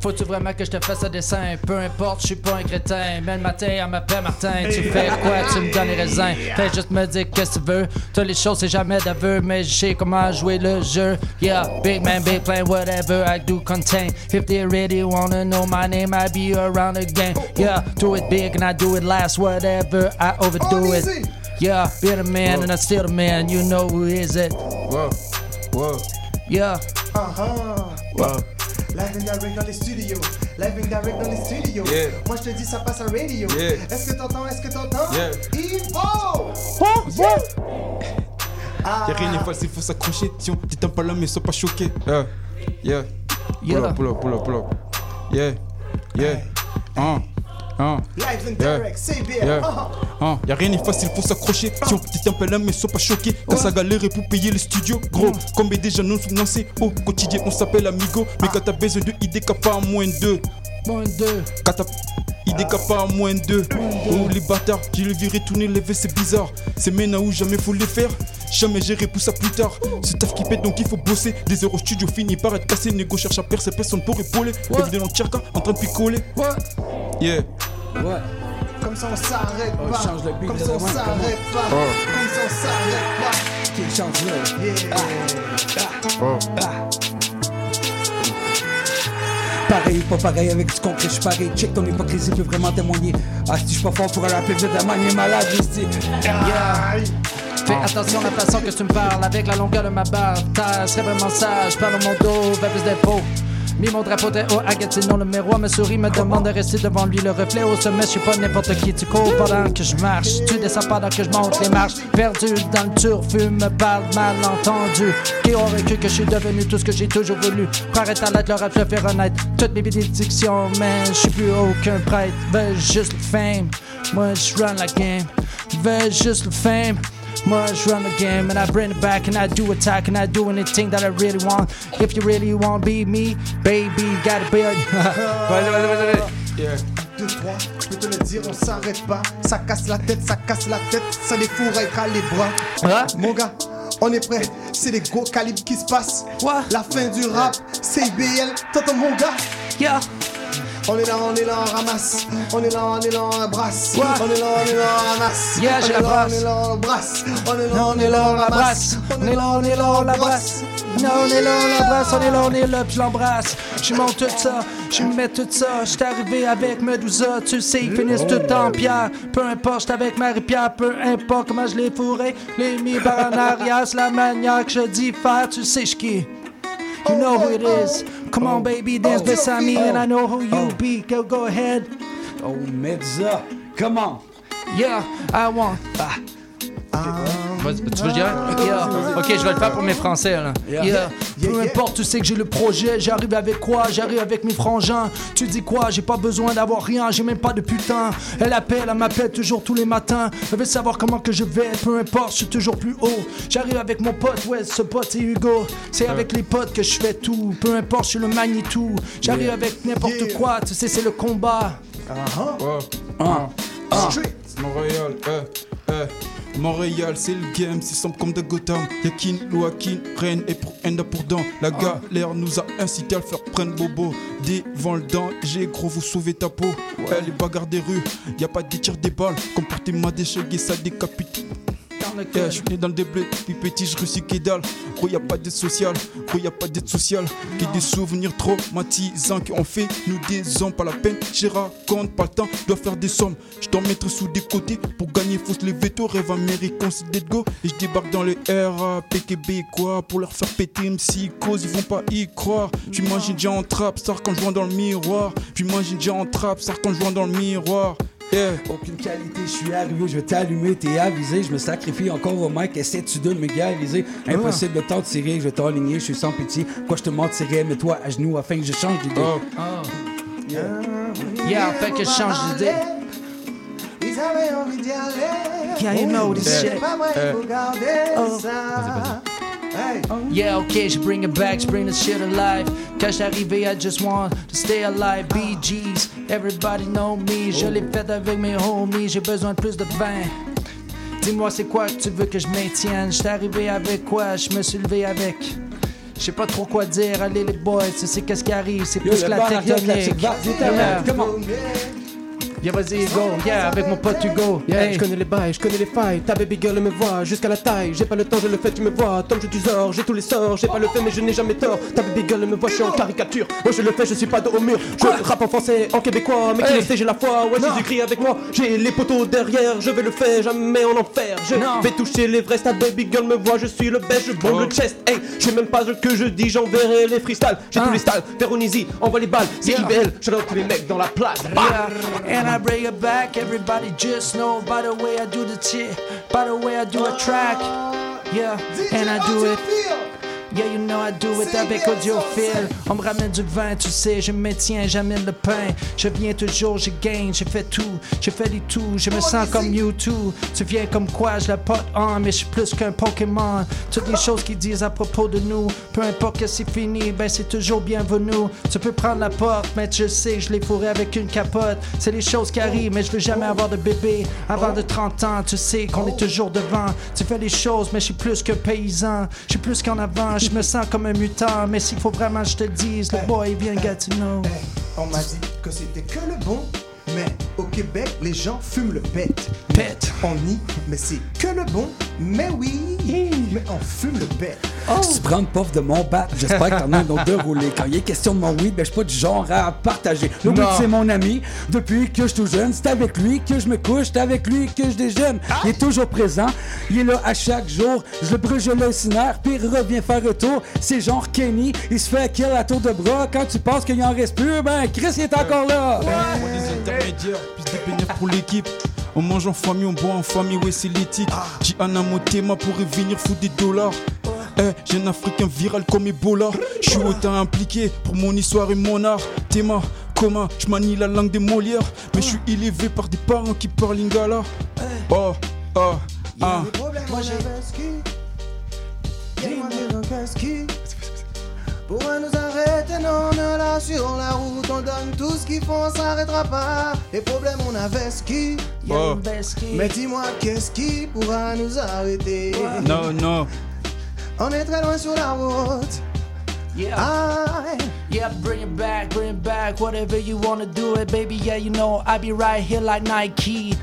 Faut-tu vraiment que je te fasse un dessin? Peu importe, je suis pas un crétin. Mais le matin, elle m'appelle Martin. Tu fais quoi? Tu me donnes les raisins. Fais juste me dire qu'est-ce que tu veux. Toutes les choses, c'est jamais d'aveu. Mais je sais comment jouer le jeu. Yeah, big man, big plan, whatever I do contain. If they really wanna know my name, I be around again. Yeah, do it big and I do it last. Whatever, I overdo it. Yeah, be the man and I still the man. You know who is it? Whoa, whoa. Yeah. Uh-huh. Wow. Live and direct dans les studios. Live and direct dans les studios. Yeah. Moi je te dis ça passe à radio. Yeah. Est-ce que t'entends? Est-ce que t'entends? Yeah. Ivo! Ah. [laughs] Y'a rien n'est facile, faut s'accrocher. Si on t'éteint pas là, mais sois pas choqué. Yeah, yeah. Pull Yeah. up, pull up, pull up, pull up. Yeah, yeah. Uh, uh. Live and Yeah. direct. Yeah. Uh-huh. Hein, y'a rien n'est facile, faut s'accrocher. Si on t'éteint pas là, mais sois pas choqué. Quand ça galère pour payer les studios, gros. Comme déjà non financé au quotidien, on s'appelle amigo. Mais quand t'as besoin de idées, pas à moins de deux. Moins deux. Quand t'as idée pas à moins de deux. Oh les bâtards, j'ai le viré tourner, lever, c'est bizarre. C'est maintenant où jamais faut les faire. Jamais gérer pour ça plus tard. C'est taf qui pète donc il faut bosser. Des euros studio fini par être cassé. Négo cherche à percer, personne pour épauler. Dans le Tcherka, en train de picoler. Yeah. Ouais. Comme ça on s'arrête On pas. le beat Comme ça on s'arrête pas. Oh. Comme ça on s'arrête pas. Qui change là Yeah. Oh. Pareil, pas pareil avec concret, je suis pareil. Check ton hypocrisie peut vraiment témoigner. Ah, si je suis pas fort pour rappeler de la manière malade, ici. Yeah. Fais attention à la façon que tu me parles avec la longueur de ma barbe. T'as serait vraiment sage, parle mon dos, fais plus d'impôts. Mis mon drapeau très haut à Gatineau, le miroir me sourit, me demande de rester devant lui. Le reflet au sommet, je suis pas n'importe qui. Tu cours pendant que je marche, tu descends pendant que je monte les marches. Perdu dans le turfu, me parle mal entendu. Qui aurait cru que je suis devenu tout ce que j'ai toujours voulu? Paraître à l'être, le rêve, je fais renaître toutes mes bénédictions, man. Je suis plus aucun prêtre, veux juste le fame. Moi, je run la game, veux juste le fame. Je run the game and I bring it back and I do attack and I do anything that I really want. If you really want to be me, baby, gotta be. [laughs] vas-y, vas-y, vas-y, vas-y. Yeah. 2, 3, je peux te le dire, on s'arrête pas. Ça casse la tête, ça casse la tête, ça défouraille à les bras. Hein? Mon gars, On est prêt, c'est les gros calibres qui se passent. La fin du rap, c'est IBL, t'entends mon gars? Yeah. On est là, on est là, on ramasse. On est là, on est là, on brasse. On est là, on est là, on ramasse. Yeah, on je est la là, brasse. on est là, on brasse. On est là, on est là, on ramasse. On est là, on est là, on la brasse. Non, on est là, on la brasse, on est là, on est là, puis je l'embrasse. Je monte tout ça, je mets tout ça. J'suis arrivé avec Medusa, tu sais, ils finissent tout en pierre. Peu importe, j'étais avec Marie-Pierre, peu importe comment je l'ai fourré. Les mis par en arrière, c'est la manière que je dis faire, tu sais, j'ki. You know who it is. Come on, oh. baby, dance oh. beside me, and I know who you oh. be. Go, go ahead. Oh, Medza, come on. Yeah, I want. Ah, Vas-y, tu veux que je dirais? Yeah. Ok, je vais le faire pour mes Français, là. Yeah. Peu importe, tu sais que j'ai le projet. J'arrive avec quoi? J'arrive avec mes frangins. Tu dis quoi? J'ai pas besoin d'avoir rien. J'ai même pas de putain. Elle appelle, elle m'appelle toujours tous les matins. Elle veut savoir comment que je vais. Peu importe, je suis toujours plus haut. J'arrive avec mon pote. Ouais, ce pote c'est Hugo. C'est avec les potes que je fais tout. Peu importe, je suis le Manitou. J'arrive Yeah. avec n'importe quoi. Tu sais, c'est le combat. Ouais. Ah. Ah. Montréal, euh, euh. Montréal, c'est le game, c'est simple comme de Gotham. Yakin, Loakin, Rennes et pour Enda pour dents. La galère nous a incité à le faire prendre bobo. Devant le danger, gros, vous sauvez ta peau. Eh, les bagarres des rues, y a pas de tir des balles. Comportement des chegues, ça décapite. Eh, je suis né dans le déblé, puis petit, je que dalle. Gros, y a pas d'aide sociale, gros, y a pas d'aide sociale. Que des souvenirs traumatisants qui ont fait nous des pas la peine. J'y raconte, pas le temps, dois faire des sommes. Je dois mettre sous des côtés pour gagner, faut se lever tôt. Rêve américain, c'est dead go. Et je débarque dans le RAP québécois pour leur faire péter une psychose, ils vont pas y croire. J'imagine déjà en trap, star quand je dans le miroir. J'imagine déjà en trap, star quand je dans le miroir. Yeah. Aucune qualité, je suis arrivé, je vais t'allumer, t'es avisé, je me sacrifie encore au mic, essaie-tu de me galiser? Impossible de t'en tirer, je vais t'aligner, je suis sans pitié. Quoi, je te mentirais, mets-toi à genoux afin que je change d'idée. Yeah, fait que je change d'idée. Ils avaient envie d'y aller. Yeah, you know this C'est shit. pas vrai, faut garder Oh. ça. Hey. Yeah, okay, je bring it back, je bring the shit alive. Quand j'arrivais, I just want to stay alive. BGs, everybody know me. Je l'ai fait avec mes homies, j'ai besoin de plus de vin. Dis-moi, c'est quoi que tu veux que je maintienne? J'étais arrivé avec quoi? Je me suis levé avec. Je sais pas trop quoi dire. Allez, les boys, tu sais qu'est-ce qui arrive? C'est plus que la bar Yeah. vas-y, go. Yeah, avec mon pote Hugo. Yeah, je connais les bails, je connais les failles. Ta baby girl me voit jusqu'à la taille. J'ai pas le temps, je le fais, tu me vois. Tom, je t'usore, j'ai tous les sorts. J'ai pas le fait, mais je n'ai jamais tort. Ta baby girl me voit, je suis en caricature. Moi, je le fais, je suis pas dos au mur. Je rappe en français, en québécois. Mais qui le sait, j'ai la foi. Ouais, Non. Jésus crie avec moi. J'ai les poteaux derrière, je vais le faire, jamais en enfer. Je vais toucher les vrais. Ta baby girl me voit, je suis le best, je bombe Oh. le chest. Hey, je sais même pas ce que je dis, j'enverrai les freestyles. J'ai tous les styles, Véronisi, envoie les balles. C'est. IBL, je tous les mecs dans la place. I bring it back. Everybody just know by the way I do the shit, by the way I do a track. Yeah, and I do it. Yeah, you know I do it avec audiophile. On me ramène du vin, tu sais, je maintiens jamais le pain. Je viens toujours, je gagne, je fais tout, je fais du tout, je me sens comme YouTube. Tu viens comme quoi, je la porte en, mais je suis plus qu'un Pokémon. Toutes les choses qu'ils disent à propos de nous, peu importe que c'est fini, ben c'est toujours bienvenu. Tu peux prendre la porte, mais je sais, je l'ai fourré avec une capote. C'est les choses qui arrivent, mais je veux jamais avoir de bébé. Avant de 30 ans, tu sais qu'on est toujours devant. Tu fais les choses, mais je suis plus qu'un paysan. Je suis plus qu'en avant, je me sens comme un mutant. Mais s'il faut vraiment que je te le dise, le boy vient Gatineau. On m'a dit que c'était que le bon, mais au Québec, les gens fument le pet. Pet. On nie, mais c'est que le bon, mais oui, mais on fume le. Si tu prends une puff de mon bat, j'espère que t'en as un autre de rouler. Quand il est question de mon weed, ben je suis pas du genre à partager. Le weed, c'est mon ami. Depuis que je suis tout jeune, c'est avec lui que je me couche, c'est avec lui que je déjeune. Il est toujours présent, il est là à chaque jour. Je le brûle, je l'incinère, puis il revient faire retour. C'est genre Kenny, il se fait kill à tour de bras. Quand tu penses qu'il en reste plus, ben Chris il est encore là. Intermédiaires, bénéfices pour l'équipe. On mange en famille, on boit en famille, ouais c'est l'éthique. J'ai un Motema pour venir foutre des dollars. Eh, j'ai un africain viral comme Ebola. Je suis autant impliqué pour mon histoire et mon art. Théma, comment je manie la langue des Molières. Mais je suis élevé par des parents qui parlent lingala. Oh, oh, ah. Moi j'ai pourrait nous arrêter Non, on est là sur la route, on donne tout ce qu'il faut, on s'arrêtera pas. Les problèmes, on avait qui. Oh. Mais dis-moi, qu'est-ce qui pourra nous arrêter? Non, non. On est très loin sur la route. Yeah. Yeah, bring it back, bring it back. Whatever you wanna do it, baby. Yeah, you know I be right here like Nike.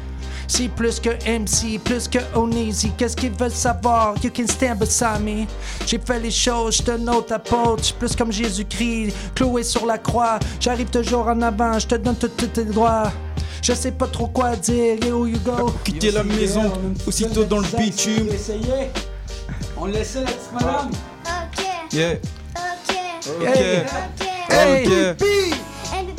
C'est plus que MC, plus que Onizi. Qu'est-ce qu'ils veulent savoir? You can stand beside me. J'ai fait les choses, je te note apôtre. J'suis plus comme Jésus-Christ, cloué sur la croix. J'arrive toujours en avant, je te donne tous tes droits. Je sais pas trop quoi dire, here you go. Quitter la maison, aussitôt dans le bitume. On laissait la petite madame. Yeah. Ok. Hey. Hey. Ok.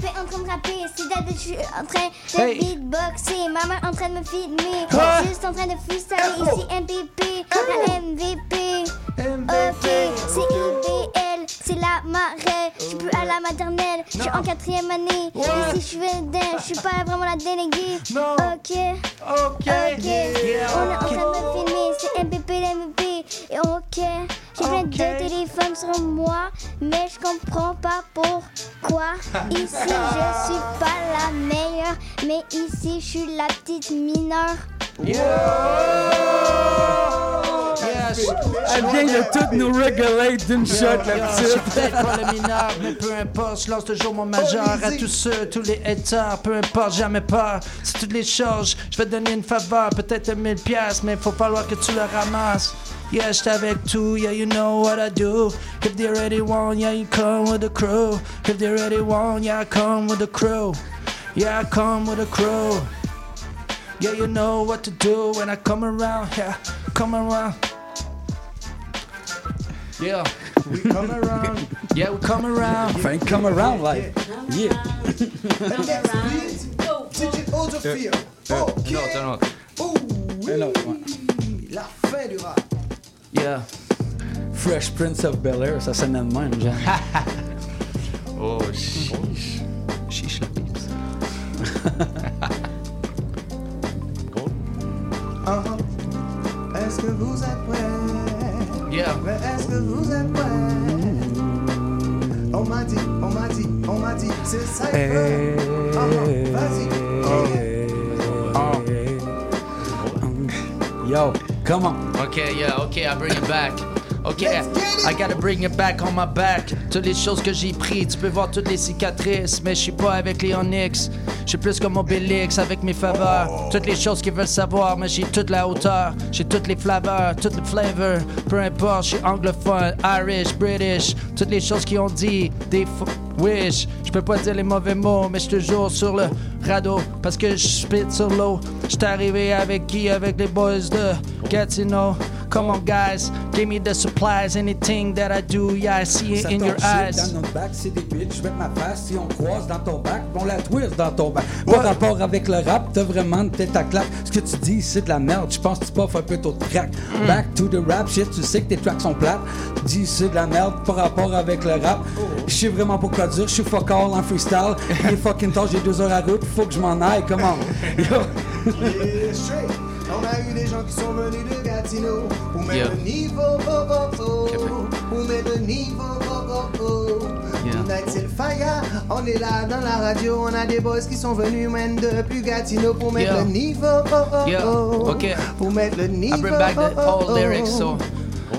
MVP en train de rapper, c'est date je suis en train de Hey. beatboxer, maman en train de me filmer, Quoi? juste en train de freestyler, ici MVP, la MVP, ok, c'est IBL, c'est la marée, je suis plus à la maternelle, je suis en quatrième année, Ouais. ici je suis je suis pas vraiment la déléguée, Non. ok, ok, yeah, on est en train de me filmer, c'est MVP, l'MVP, et ok, j'ai plein de téléphones sur moi, mais je comprends pas pourquoi. [laughs] Ici, je suis pas la meilleure, mais ici, je suis la petite mineure. Yeah, Elle vient de toutes nous regulate d'une shot, la petite. Peut-être pas le mineur, mais peu importe, je lance toujours mon majeur à tous ceux, tous les haters, peu importe, jamais peur. Si toutes les choses, je vais te donner une faveur, peut-être 1000 pièces, mais faut falloir que tu le ramasses. Yeah, j'étais avec tout, yeah, you know what I do. If they really want, yeah, you come with the crew. If they really want, yeah, I come with the crew. Yeah, I come with the crew. Yeah, you know what to do when I come around, yeah, come around. Yeah, we come around. Yeah, we come around. Enfin, come around, like. Yeah. DJ Autofear. Ok. Ouh, oui. La fin du rap. Yeah. Fresh Prince of Bel Air, ça sonne de même, genre. Oh, chiche. Chiche la pips. [laughs] Uh-huh. Est-ce que vous êtes prêts? Yeah. Mais est-ce que vous êtes prêts? On m'a dit, on m'a dit, on m'a dit, c'est ça. Hey. Uh-huh. Vas-y. Yo, come on. Okay, yeah, okay, I bring it back. Okay, I gotta bring it back on my back. Toutes les choses que j'ai pris, tu peux voir toutes les cicatrices, mais je suis pas avec les Onyx. Je suis plus comme Obélix avec mes faveurs. Toutes les choses qu'ils veulent savoir, mais j'ai toute la hauteur. J'ai toutes les flavors, toutes les flavors. Peu importe, je suis anglophone, Irish, British. Toutes les choses qu'ils ont dit, des wish. Je peux pas dire les mauvais mots, mais je toujours sur le radeau parce que je spit sur l'eau. J'étais arrivé avec qui? Avec les boys de Gatineau. Come on, guys, give me the supplies. Anything that I do, yeah, I see it Ça in your eyes. Dans notre bac, c'est des bitches. Je ma face si on croise dans ton bac. On la twist dans ton bac. Pas rapport avec le rap, t'as vraiment tête à claque. Ce que tu dis, c'est de la merde. Je pense que tu puffes un peu trop de crack. Mm. Back to the rap shit, tu sais que tes tracks sont plates. Tu dis, c'est de la merde par rapport avec le rap. Je sais vraiment pas quoi dire. Je suis fuck all en freestyle. Il est fucking tard, j'ai deux heures à route. Faut que je m'en aille. Comment? Yo. [laughs] Yeah, straight. On a eu des gens qui sont venus de Gatineau pour mettre Yeah. le niveau, oh, oh, oh, pour mettre le niveau, oh, oh, oh. Yeah. Tonight c'est le fire, on est là dans la radio, on a des boys qui sont venus même depuis Gatineau pour mettre le niveau, oh, oh, oh. ok. pour mettre le niveau. I bring back the old lyrics, so.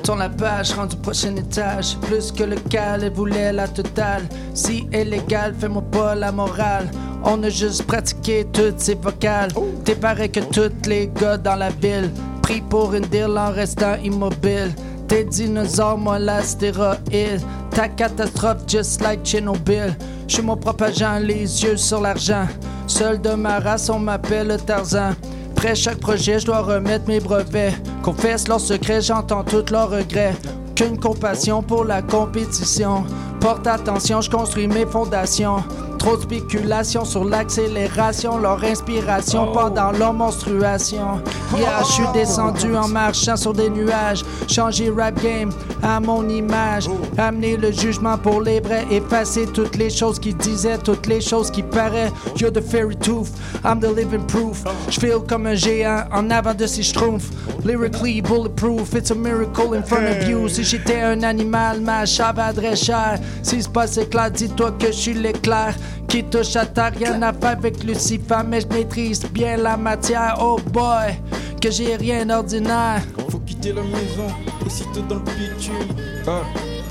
Tourne la page, rendu au prochain étage. Plus que le cal, elle voulait la totale. Si illégal, fais-moi pas la morale. On a juste pratiqué toutes ces vocales. T'es pareil que tous les gars dans la ville. Pris pour une deal en restant immobile. T'es dinosaure, moi la stéroïde. Ta catastrophe, just like Chernobyl. J'suis mon propre les yeux sur l'argent. Seul de ma race, on m'appelle Tarzan. Après chaque projet, je dois remettre mes brevets. Confesse leurs secrets, j'entends tous leurs regrets. Qu'une compassion pour la compétition. Porte attention, je construis mes fondations. Trop de spéculation sur l'accélération, leur inspiration pendant leur menstruation. Yeah, je suis descendu en marchant sur des nuages. Changer rap game à mon image. Amener le jugement pour les vrais. Effacer toutes les choses qui disaient, toutes les choses qui paraient. You're the fairy tooth, I'm the living proof. Je feel comme un géant en avant de ses schtroumpfs. Lyrically bulletproof, it's a miracle in front of you. Si j'étais un animal, ma chavadrait cher. Si c'est pas c'est clair, dis-toi que je suis l'éclair. Qui touche à rien à faire avec Lucifer, mais je maîtrise bien la matière. Oh boy, que j'ai rien d'ordinaire. Faut quitter la maison, aussitôt dans le bitume. Ah,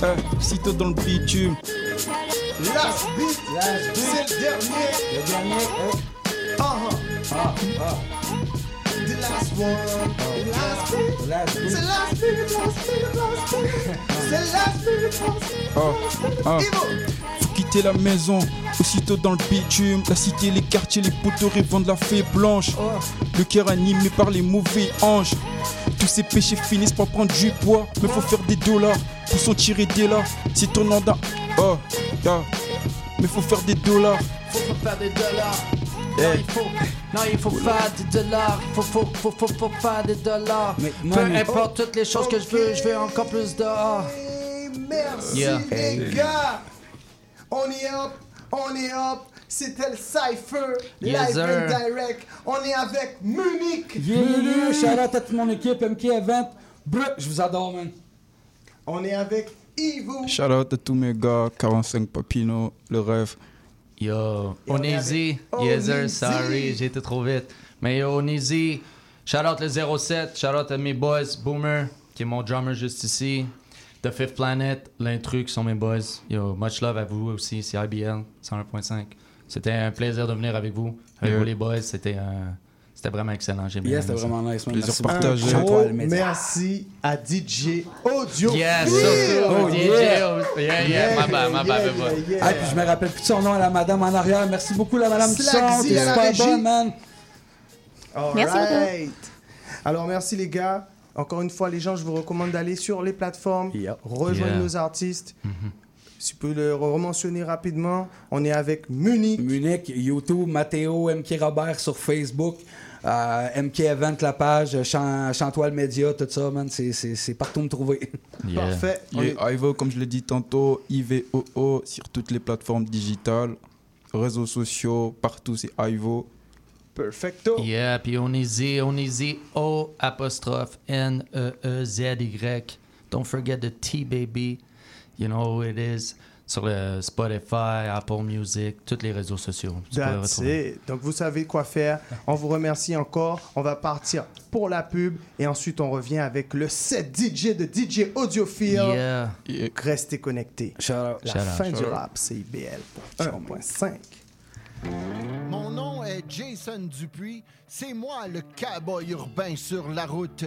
ah, aussitôt dans le bitume. Last beat, c'est le dernier. Le dernier, uh-huh. Ah, ah. The last one, the last beat. C'est last beat, last beat, last beat. C'est last beat, last beat. Ah, ah. Faut quitter la maison, aussitôt dans le bitume. La cité, les quartiers, les poteaux de la fée blanche. Le cœur animé par les mauvais anges. Tous ces péchés finissent par prendre du poids. Mais faut faire des dollars pour s'en tirer dès là. C'est tournant d'un. Oh, yeah. Mais faut faire des dollars. Faut faire des dollars. Non, il faut, non, il faut faire des dollars. Faut, faut, faut, faut, faut faire des dollars. Mais, Peu importe toutes les choses que je veux, je veux encore plus d'or. Merci Yeah. les gars. On est up, on est up. C'était le Cypher, Yes, live sir. and direct. On est avec Munich. Bienvenue, shout out à toute mon équipe, MK Event. Brr, je vous adore, man. On est avec Ivo. Shout out à tous mes gars, 45 Papino, le rêve. Yo, sir, Onizy. sorry, j'ai été trop vite. Mais yo, Onizy, shout out le 07, shout out à mes boys, Boomer, qui est mon drummer juste ici. The Fifth Planet, l'intrus qui sont mes boys. Yo, much love à vous aussi, c'est IBL 101.5. C'était un plaisir de venir avec vous, avec Yeah. vous les boys, c'était euh, c'était vraiment excellent. J'ai bien c'était vraiment nice, man. Plaisir Merci partagé. merci à DJ Audio. Yes, oh, DJ, oh, yeah, yeah, my bad, my bad, yeah, my bad. yeah, yeah. Ah, puis je me rappelle plus de son nom à la madame en arrière. Merci beaucoup, la madame à la super régie. bonne, man. All Merci right. Alors, merci les gars. Encore une fois, les gens, je vous recommande d'aller sur les plateformes, rejoindre Yeah. nos artistes. Si tu peux le re-mentionner rapidement, on est avec Munich. Munich, YouTube, Mathéo, MK Robert sur Facebook, euh, MK Event, la page, Chan- Chantoile Média, tout ça, man. C'est- C'est c'est partout me trouver. Parfait. On Et est- Ivo, comme je l'ai dit tantôt, IVOO sur toutes les plateformes digitales, réseaux sociaux, partout c'est Ivo. Perfecto. Yeah, puis Onizy, Onizy, O apostrophe E N-E-E-Z-Y. Don't forget the T, baby. You know who it is. Sur le Spotify, Apple Music, tous les réseaux sociaux. That's it. Donc vous savez quoi faire. On vous remercie encore. On va partir pour la pub et ensuite on revient avec le set DJ de DJ Audiophile. Yeah. Restez connectés. La Shout out. fin Shout du out. rap, c'est IBL pour 1.5. Mon nom est Jason Dupuis. C'est moi le cowboy urbain sur la route.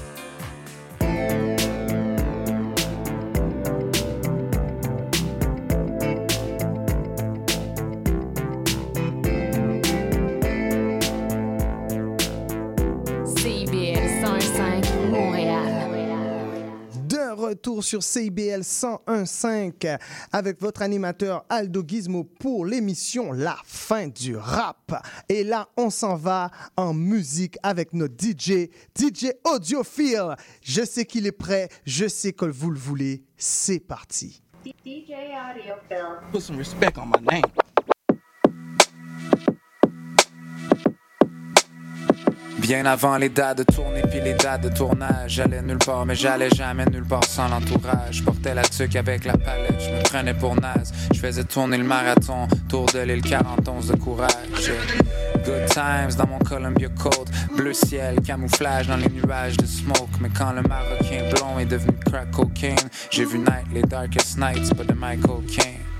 Retour sur CIBL 101.5 avec votre animateur Aldo Gizmo pour l'émission La fin du rap. Et là, on s'en va en musique avec notre DJ, DJ Audiophile. Je sais qu'il est prêt, je sais que vous le voulez. C'est parti. DJ Audiophile. Put some respect on my name. Bien avant les dates de tournée puis les dates de tournage, j'allais nulle part, mais j'allais jamais nulle part sans l'entourage. Je portais la tuque avec la palette, je me prenais pour naze. Je faisais tourner le marathon, tour de l'île 41 de courage. Good times dans mon Columbia Coat, bleu ciel, camouflage dans les nuages de smoke. Mais quand le marocain blond est devenu crack cocaine, j'ai vu night les darkest nights, pas de Michael Caine.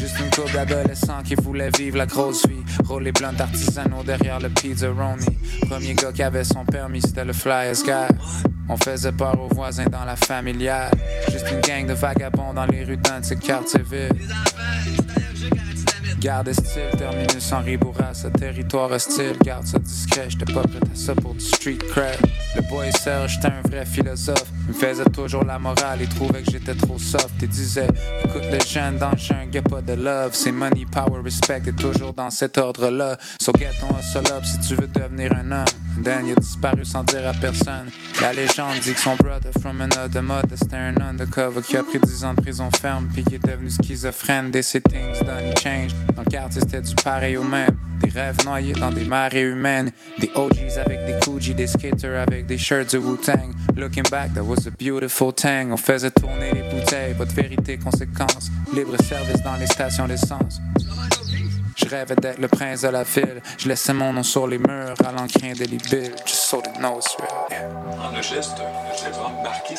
Juste une couple d'adolescents qui voulaient vivre la grosse vie. Rouler blunt artisanaux derrière le pizzeroni. Premier gars qui avait son permis, c'était le Flyers Guy. On faisait peur aux voisins dans la familiale. Juste une gang de vagabonds dans les rues d'un de ces. Garde style, terminus Henri Bourras, territoire hostile. Garde ça discret, j'étais pas prêt à ça pour du street cred. Le boy Serge, j'étais un vrai philosophe. Il me faisait toujours la morale, il trouvait que j'étais trop soft. Il disait, écoute les jeunes dans le pas de love. C'est money, power, respect, et toujours dans cet ordre-là. So get ton hustle up si tu veux devenir un homme. Dan, il a disparu sans dire à personne. La légende dit que son brother from another mother, c'était un undercover qui a pris 10 ans de prison ferme, puis qui est devenu schizophrène. Des things done, he changed. Dans le quartier, c'était du pareil au même. Des rêves noyés dans des marées humaines. Des OGs avec des Coogee, des skaters avec des shirts de Wu-Tang. Looking back, that was a beautiful thing. On faisait tourner les bouteilles, pas de vérité, conséquence. Libre service dans les stations d'essence. Je rêvais d'être le prince de la ville. Je laissais mon nom sur les murs à l'encre indélébile. Just so they know it's real. Yeah. En le geste, vraiment marqué.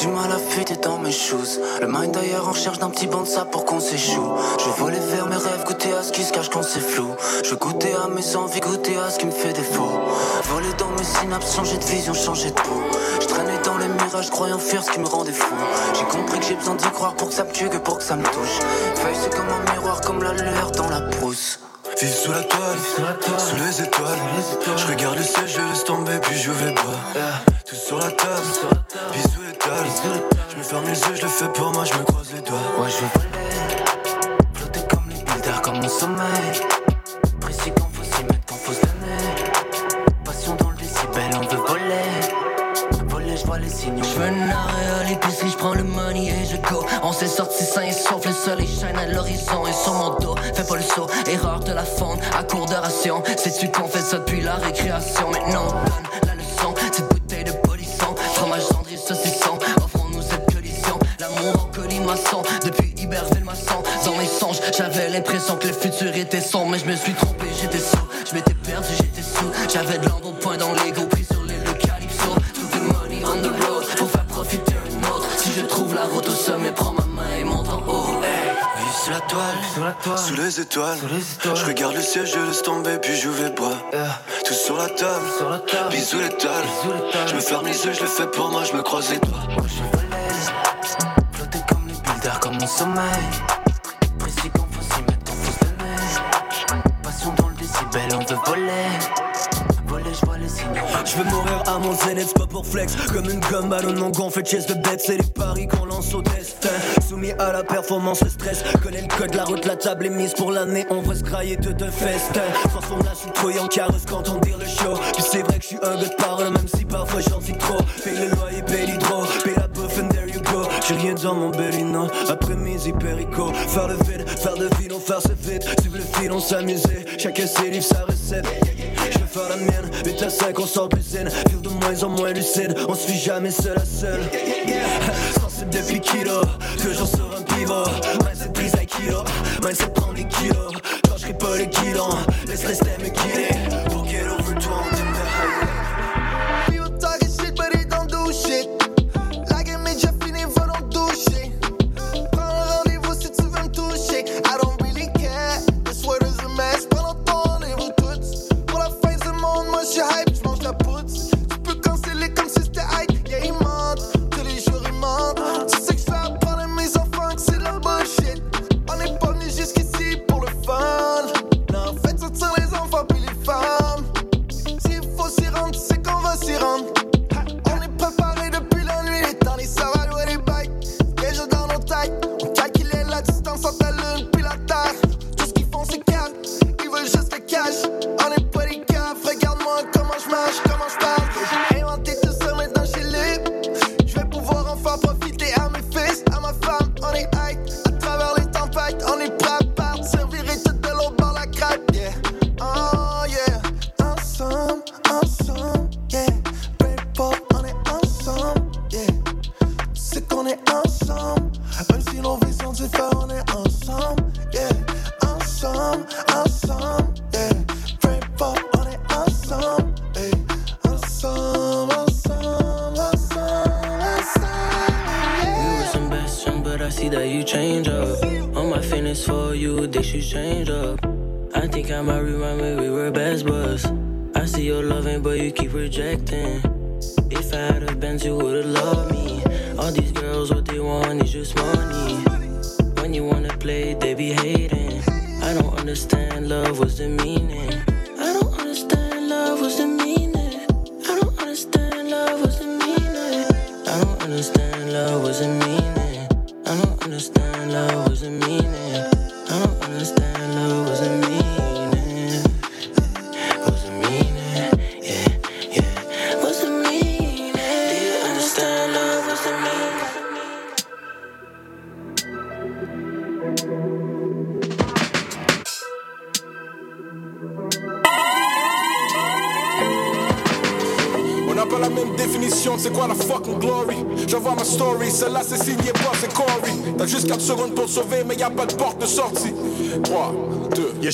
Du mal à fuiter dans mes shoes. Le mind d'ailleurs en recherche d'un petit banc de sable pour qu'on s'échoue. Je voler vers mes rêves, goûter à ce qui se cache quand c'est flou. Je goûter à mes envies, goûter à ce qui me fait défaut. Voler dans mes synapses, changer de vision, changer de peau. Je traînais dans les mirages, croyant faire ce qui me rendait fou. J'ai compris que j'ai besoin d'y croire pour que ça me tue que pour que ça me touche. Feuille, c'est comme un miroir, comme la lueur dans la brousse. Vive sous la toile, sous les étoiles. Je regarde le ciel, je laisse tomber, puis je vais boire. Tout sur la table, bisous étoiles. Je me ferme les yeux, je le fais pour moi, je me croise les doigts. Ouais, je veux voler, flotter comme les builders, comme mon sommeil. Précis quand faut s'y mettre, quand faut se donner. Passion dans le décibel, on veut voler. Je veux une à l'épicerie, je prends le money et je go. On s'est sorti sain et sauf, le soleil shine à l'horizon et sur mon dos. Fais pas le saut, erreur de la faune, à court de ration. Sais-tu qu'on fait ça depuis la récréation? Maintenant, on donne la leçon. Cette bouteille de polisson, fromage cendrier, saucisson. Offrons-nous cette collision, l'amour en colimaçon. Depuis Iberville, maçon, dans mes songes, j'avais l'impression que le futur était sombre. Mais je me suis trompé, j'étais sous, je m'étais perdu, j'étais sous. J'avais de au point dans l'ego, pris Vive sous la toile, sous les étoiles. Je regarde le ciel, je laisse tomber, puis je vais boire. Tout sur la table, bisous l'étoile. Je me ferme les yeux, je le fais pour moi, je me croise les doigts. Flotter comme les builders, comme mon sommeil. Précis quand faut s'y mettre, quand faut se donner. Passion dans le décibel, on veut. Voler, je veux mourir à mon zénith, pas pour flex. Comme une gomme ballonnement gonflée, chest de bête. C'est les paris qu'on lance au destin. Soumis à la performance, le stress. Connais le code, la route, la table est mise pour l'année. On va se crailler de deux festin. Transforme la soupe en carrosse quand on dit le show. Puis c'est vrai que je suis un gars de parole Même si parfois j'en dis trop. Paye le loyer, paye l'hydro. Paye la bouffe and there you go. J'ai rien dans mon bellino Après-midi, périco Faire le vide, faire de vide, on faire ce vite Suivre le fil, on s'amuser Chacun ses livres, sa recette Je veux faire la mienne 8 à 5, on sort zen Feel de moins en moins lucide On se jamais seul à seul. [laughs] Sensible depuis kilo Toujours sur un pivot. Mindset prise à kilo Mindset prend des kilos Changerai pas les kilos Laisse rester me guider change up. I think I might we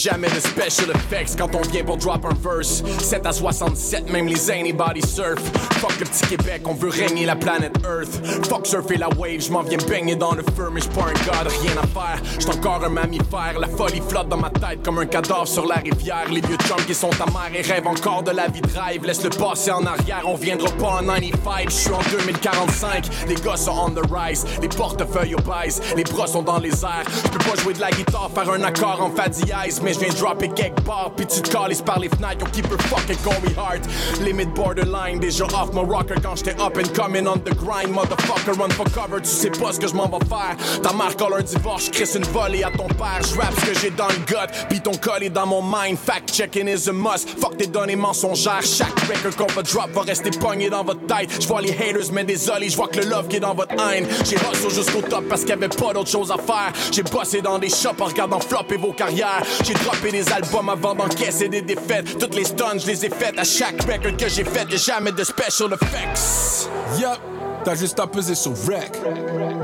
jamais de special effects quand on vient pour drop un verse. 7 à 67, même les anybody surf. Fuck le petit Québec, on veut régner la planète Earth. Fuck surfer la wave, j'm'en viens baigner dans le feu Mais j'suis pas un god, rien à faire. J'suis encore un mammifère, la folie flotte dans ma Comme un cadavre sur la rivière. Les vieux chums qui sont amers et rêvent encore de la vie de rêve. Laisse le passé en arrière, on viendra pas en 95 J'suis en 2045, les gars sont on the rise. Les portefeuilles obèses, les bras sont dans les airs. J'peux pas jouer de la guitare, faire un accord en fa dièse Mais j'viens dropper quelques barres, puis tu te calisses par les fenêtres. Yo, keep it fucking going hard Limit borderline, déjà off my rocker Quand j'étais up and coming on the grind. Motherfucker, run for cover, tu sais pas ce que j'm'en vais faire. Ta mère colle un divorce, j'crisse une volée à ton père. J'rappe ce que j'ai dans le gut, puis ton col est dans mon mind. Fact checking is a must, fuck tes données mensongères. Chaque record qu'on va drop va rester pogné dans votre tête. J'vois les haters, mais désolé, j'vois que le love qui est dans votre haine. J'ai hustle jusqu'au top parce qu'il y avait pas d'autre chose à faire. J'ai bossé dans des shops en regardant flopper vos carrières. J'ai droppé des albums avant d'encaisser des défaites. Toutes les stuns, je les ai faites à chaque record que j'ai fait. Y'a jamais de special effects. Yup, t'as juste à peser sur rec.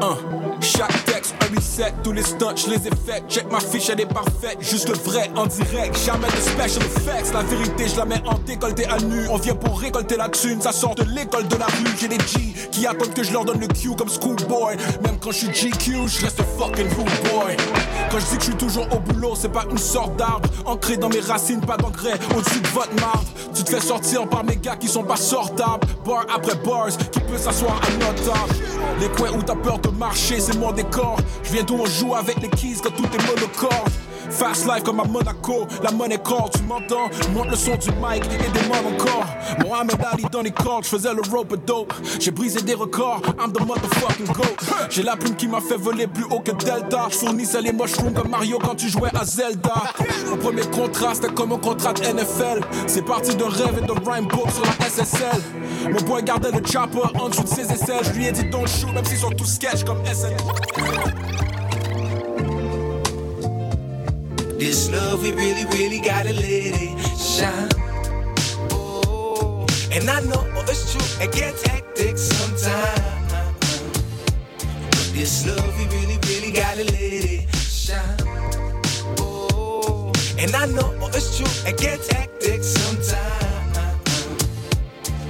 Un, chaque texte, un reset, tous les stunts, je les ai. Check ma fiche, elle est parfaite, juste le vrai en direct. Jamais de special effects, la vérité, je la mets en décolleté à nu. On vient pour récolter la thune, ça sort de l'école de la rue. J'ai des G qui attendent que je leur donne le Q comme schoolboy. Même quand je suis GQ, je reste fucking rude boy. Quand je dis que je suis toujours au boulot, c'est pas une sorte d'arbre. Ancré dans mes racines, pas d'engrais au-dessus de votre marde. Tu te fais sortir par mes gars qui sont pas sortables. Bar après bars, qui peut s'asseoir à notre table. Les coins où t'as peur de marcher, c'est mon décor. Je viens d'où on joue avec les keys quand tout est monocorde. Fast life comme à Monaco, la monnaie corps, tu m'entends? Monte le son du mic et demande encore. Mohamed Ali dans les cordes, je faisais le rope dope. J'ai brisé des records, I'm the motherfucking goat. J'ai la plume qui m'a fait voler plus haut que Delta. Je fournissais les mushrooms comme Mario quand tu jouais à Zelda. Mon premier contrat, c'était comme un contrat de NFL. C'est parti de rêve et de rhyme book sur la SSL. Mon boy gardait le chopper en dessous de ses aisselles. Je lui ai dit don't shoot, même s'ils sont tous sketch comme SNL. This love, we really, really gotta let it shine. Oh, and I know it's true, it gets hectic sometimes. But this love, we really, really gotta let it shine. Oh, and I know it's true, it gets hectic sometimes.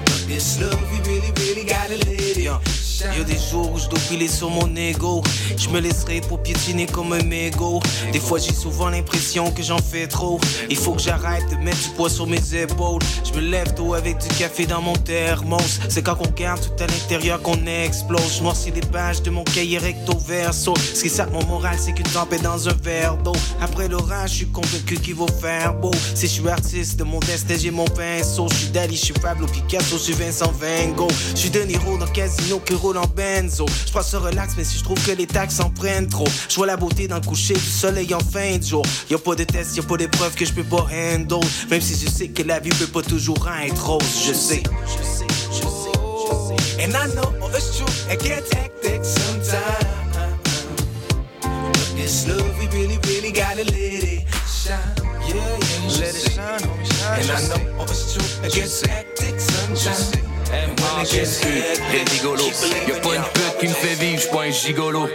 But this love, we really, really gotta let it shine. Y'a des jours où je dois piler sur mon ego. Je me laisserai pour piétiner comme un mégot. Des fois j'ai souvent l'impression que j'en fais trop. Il faut que j'arrête de mettre du poids sur mes épaules. Je me lève tôt avec du café dans mon thermos. C'est quand on garde tout à l'intérieur qu'on explose. Je noircis les pages de mon cahier recto verso. Ce qui sape mon moral, c'est qu'une tempête dans un verre d'eau. Après l'orage, je suis convaincu qu'il va faire beau. Si je suis artiste de mon destin, j'ai mon pinceau. Je suis Dali, je suis Pablo Picasso, je suis Vincent Van Gogh. Je suis De Niro dans Casino qui roule en benzo. Je passe ce relax, mais si je trouve que les taxes en prennent trop, je vois la beauté dans le coucher du soleil en fin de jour. Y'a pas de test, y'a pas d'épreuve que je peux pas handle. Même si je sais que la vie peut pas toujours être rose, je sais. And I know it's true, it gets hectic sometimes. This love, we really, really gotta let it shine. Yeah, yeah, let it shine, shine. And I know it's true, it gets hectic sometimes. Les gigolos. Y'a pas une pute qui me fait vivre, j'suis pas un gigolo.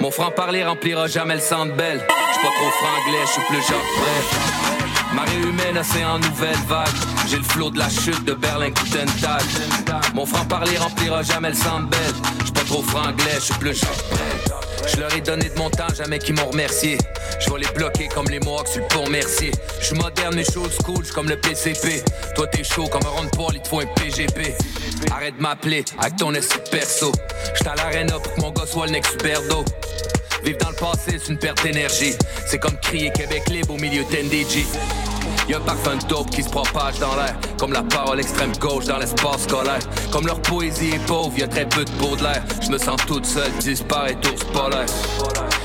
Mon franc-parler remplira jamais le centre belle. J'suis pas trop franglais, j'suis plus genre prêt. Marée humaine, océan, nouvelle vague. J'ai le flot de la chute de Berlin, Tag. Mon franc-parler remplira jamais le centre belle. J'suis pas trop franglais, j'suis plus je leur ai donné de mon temps, jamais qu'ils m'ont remercié. Je vais les bloquer comme les Mohawks sur le pont Mercier. Je suis moderne mais chaud school, j'suis comme le PCP. Toi t'es chaud comme un rond de il te faut un PGP. Arrête de m'appeler avec ton esprit perso. J'suis à l'arène pour que mon gosse soit le next superdo. Vivre dans le passé, c'est une perte d'énergie. C'est comme crier Québec libre au milieu d'NDG. Y'a un parfum dope qui se propage dans l'air, comme la parole extrême gauche dans l'espace scolaire. Comme leur poésie est pauvre, y'a très peu de peau de l'air. Je me sens toute seule, disparaît ours polaire.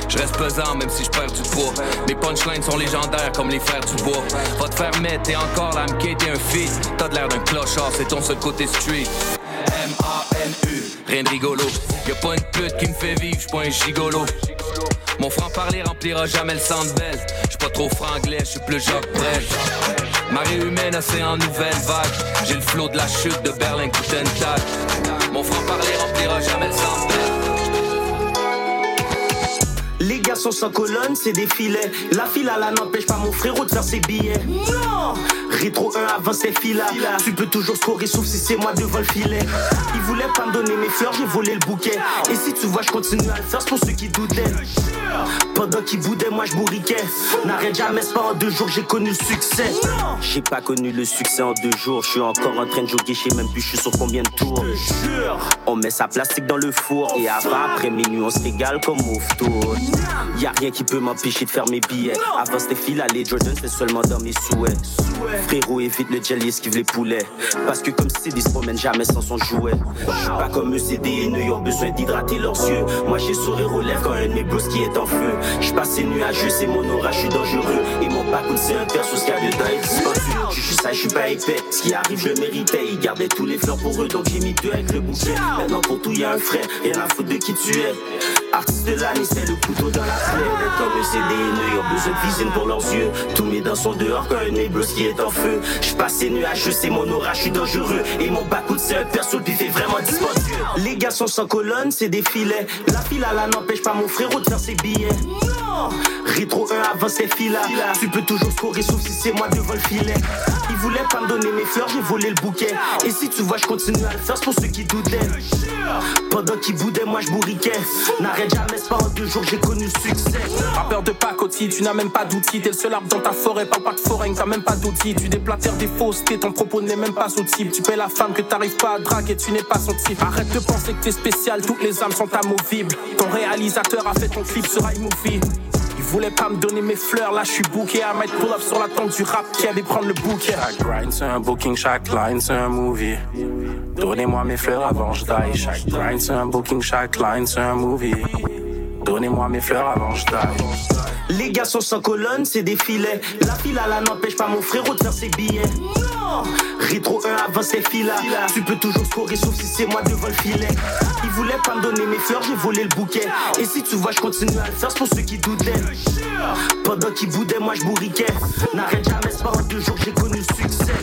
Je reste pesant même si je perds du poids. Mes punchlines sont légendaires comme les frères du bois. Va te faire mettre, t'es encore là, t'es un fils. T'as de l'air d'un clochard, c'est ton seul côté street. M-A-N-U, rien de rigolo. Y'a pas une pute qui me fait vivre, j'suis pas un gigolo. Mon franc-parler remplira jamais le belle. J'suis pas trop franglais, j'suis plus Jacques Brel. Marée humaine, océan, nouvelle vague. J'ai le flot de la chute de Berlin, Tag. Mon franc-parler remplira jamais le centre Garçons sans colonne, c'est des filets. La file à la n'empêche pas mon frérot de faire ses billets. Non Rétro 1 avant ces filles Tu peux toujours scorer sauf si c'est moi devant le filet. Ils voulaient pas me donner mes fleurs, j'ai volé le bouquet. Et si tu vois, je continue à le faire, c'est pour ceux qui doutaient. Pendant qu'ils boudaient, moi je bourriquais. N'arrête jamais, c'est pas en deux jours j'ai connu le succès. J'ai pas connu le succès en deux jours. Je suis encore en train de joguer, je sais même plus je suis sur combien de tours. On met sa plastique dans le four. Et avant, après minuit, on se régale comme ouf tour. Y'a rien qui peut m'empêcher de faire mes billets. Avant c'était fil les Jordan, c'est seulement dans mes souhaits. Frérot, évite le jelly, esquive les poulets. Parce que comme CD se promène jamais sans son jouet. J'suis pas comme eux, CD et New ont besoin d'hydrater leurs yeux. Moi j'ai sourire aux lèvres quand un de mes qui est en feu. J'suis passé nuageux, c'est mon aura, j'suis dangereux. Et mon bacoun, c'est un perso, ce qu'il y a dedans est dispendu. J'suis ça, j'suis pas épais. Ce qui arrive, je méritais. Ils gardaient tous les fleurs pour eux, donc j'ai mis deux avec le bouquet. Maintenant pour tout, y'a un frère, rien à foutre de qui tu es. Artiste de l'année, c'est le couteau dans la plaie. Comme des ils ont besoin de visine pour leurs yeux. Tous mes dents sont dehors quand un nez qui est en feu. J'suis passé nuageux, c'est mon aura, j'suis dangereux. Et mon bacout, c'est un perso, le bif est vraiment dispendieux. Les gars sont sans colonne, c'est des filets. La file à la n'empêche pas mon frérot de faire ses billets. Non Rétro 1 avant ces filles là. Tu peux toujours scorer sauf si c'est moi devant le filet. Ils voulaient pas me donner mes fleurs, j'ai volé le bouquet. Et si tu vois, je continue à le faire, c'est pour ceux qui doutaient. Pendant qu'ils boudaient, moi je bourriquais. N'arrête jamais, c'est pas en deux jours, j'ai connu le succès. Rappeur de pacotille, tu n'as même pas d'outils. T'es le seul arbre dans ta forêt, parle pas de foraine, t'as même pas d'outils. Tu déplatères des faussetés, ton propos n'est même pas type. Tu paies la femme que t'arrives pas à draguer, tu n'es pas son type. Arrête de penser que t'es spécial, toutes les âmes sont amovibles. Ton réalisateur a fait ton clip sur iMovie. Il voulait pas me donner mes fleurs, là je suis booké à mettre pull up sur la tente du rap qui avait prendre le bouquet. Chaque grind c'est un booking, chaque line c'est un movie. Donnez-moi mes fleurs avant je die. Chaque grind c'est un booking, chaque line c'est un movie. Donnez-moi mes fleurs avant je die. Les gars sont sans colonne, c'est des filets. La file à la n'empêche pas mon frérot de faire ses billets. Non Rétro 1 avant ces filles là. Tu peux toujours scorer sauf si c'est moi devant le filet. Ils voulaient pas me donner mes fleurs, j'ai volé le bouquet. Et si tu vois, je continue à le faire, c'est pour ceux qui doutaient. Pendant qu'ils boudaient, moi je bourriquais. N'arrête jamais, c'est pas en deux jours j'ai connu le succès.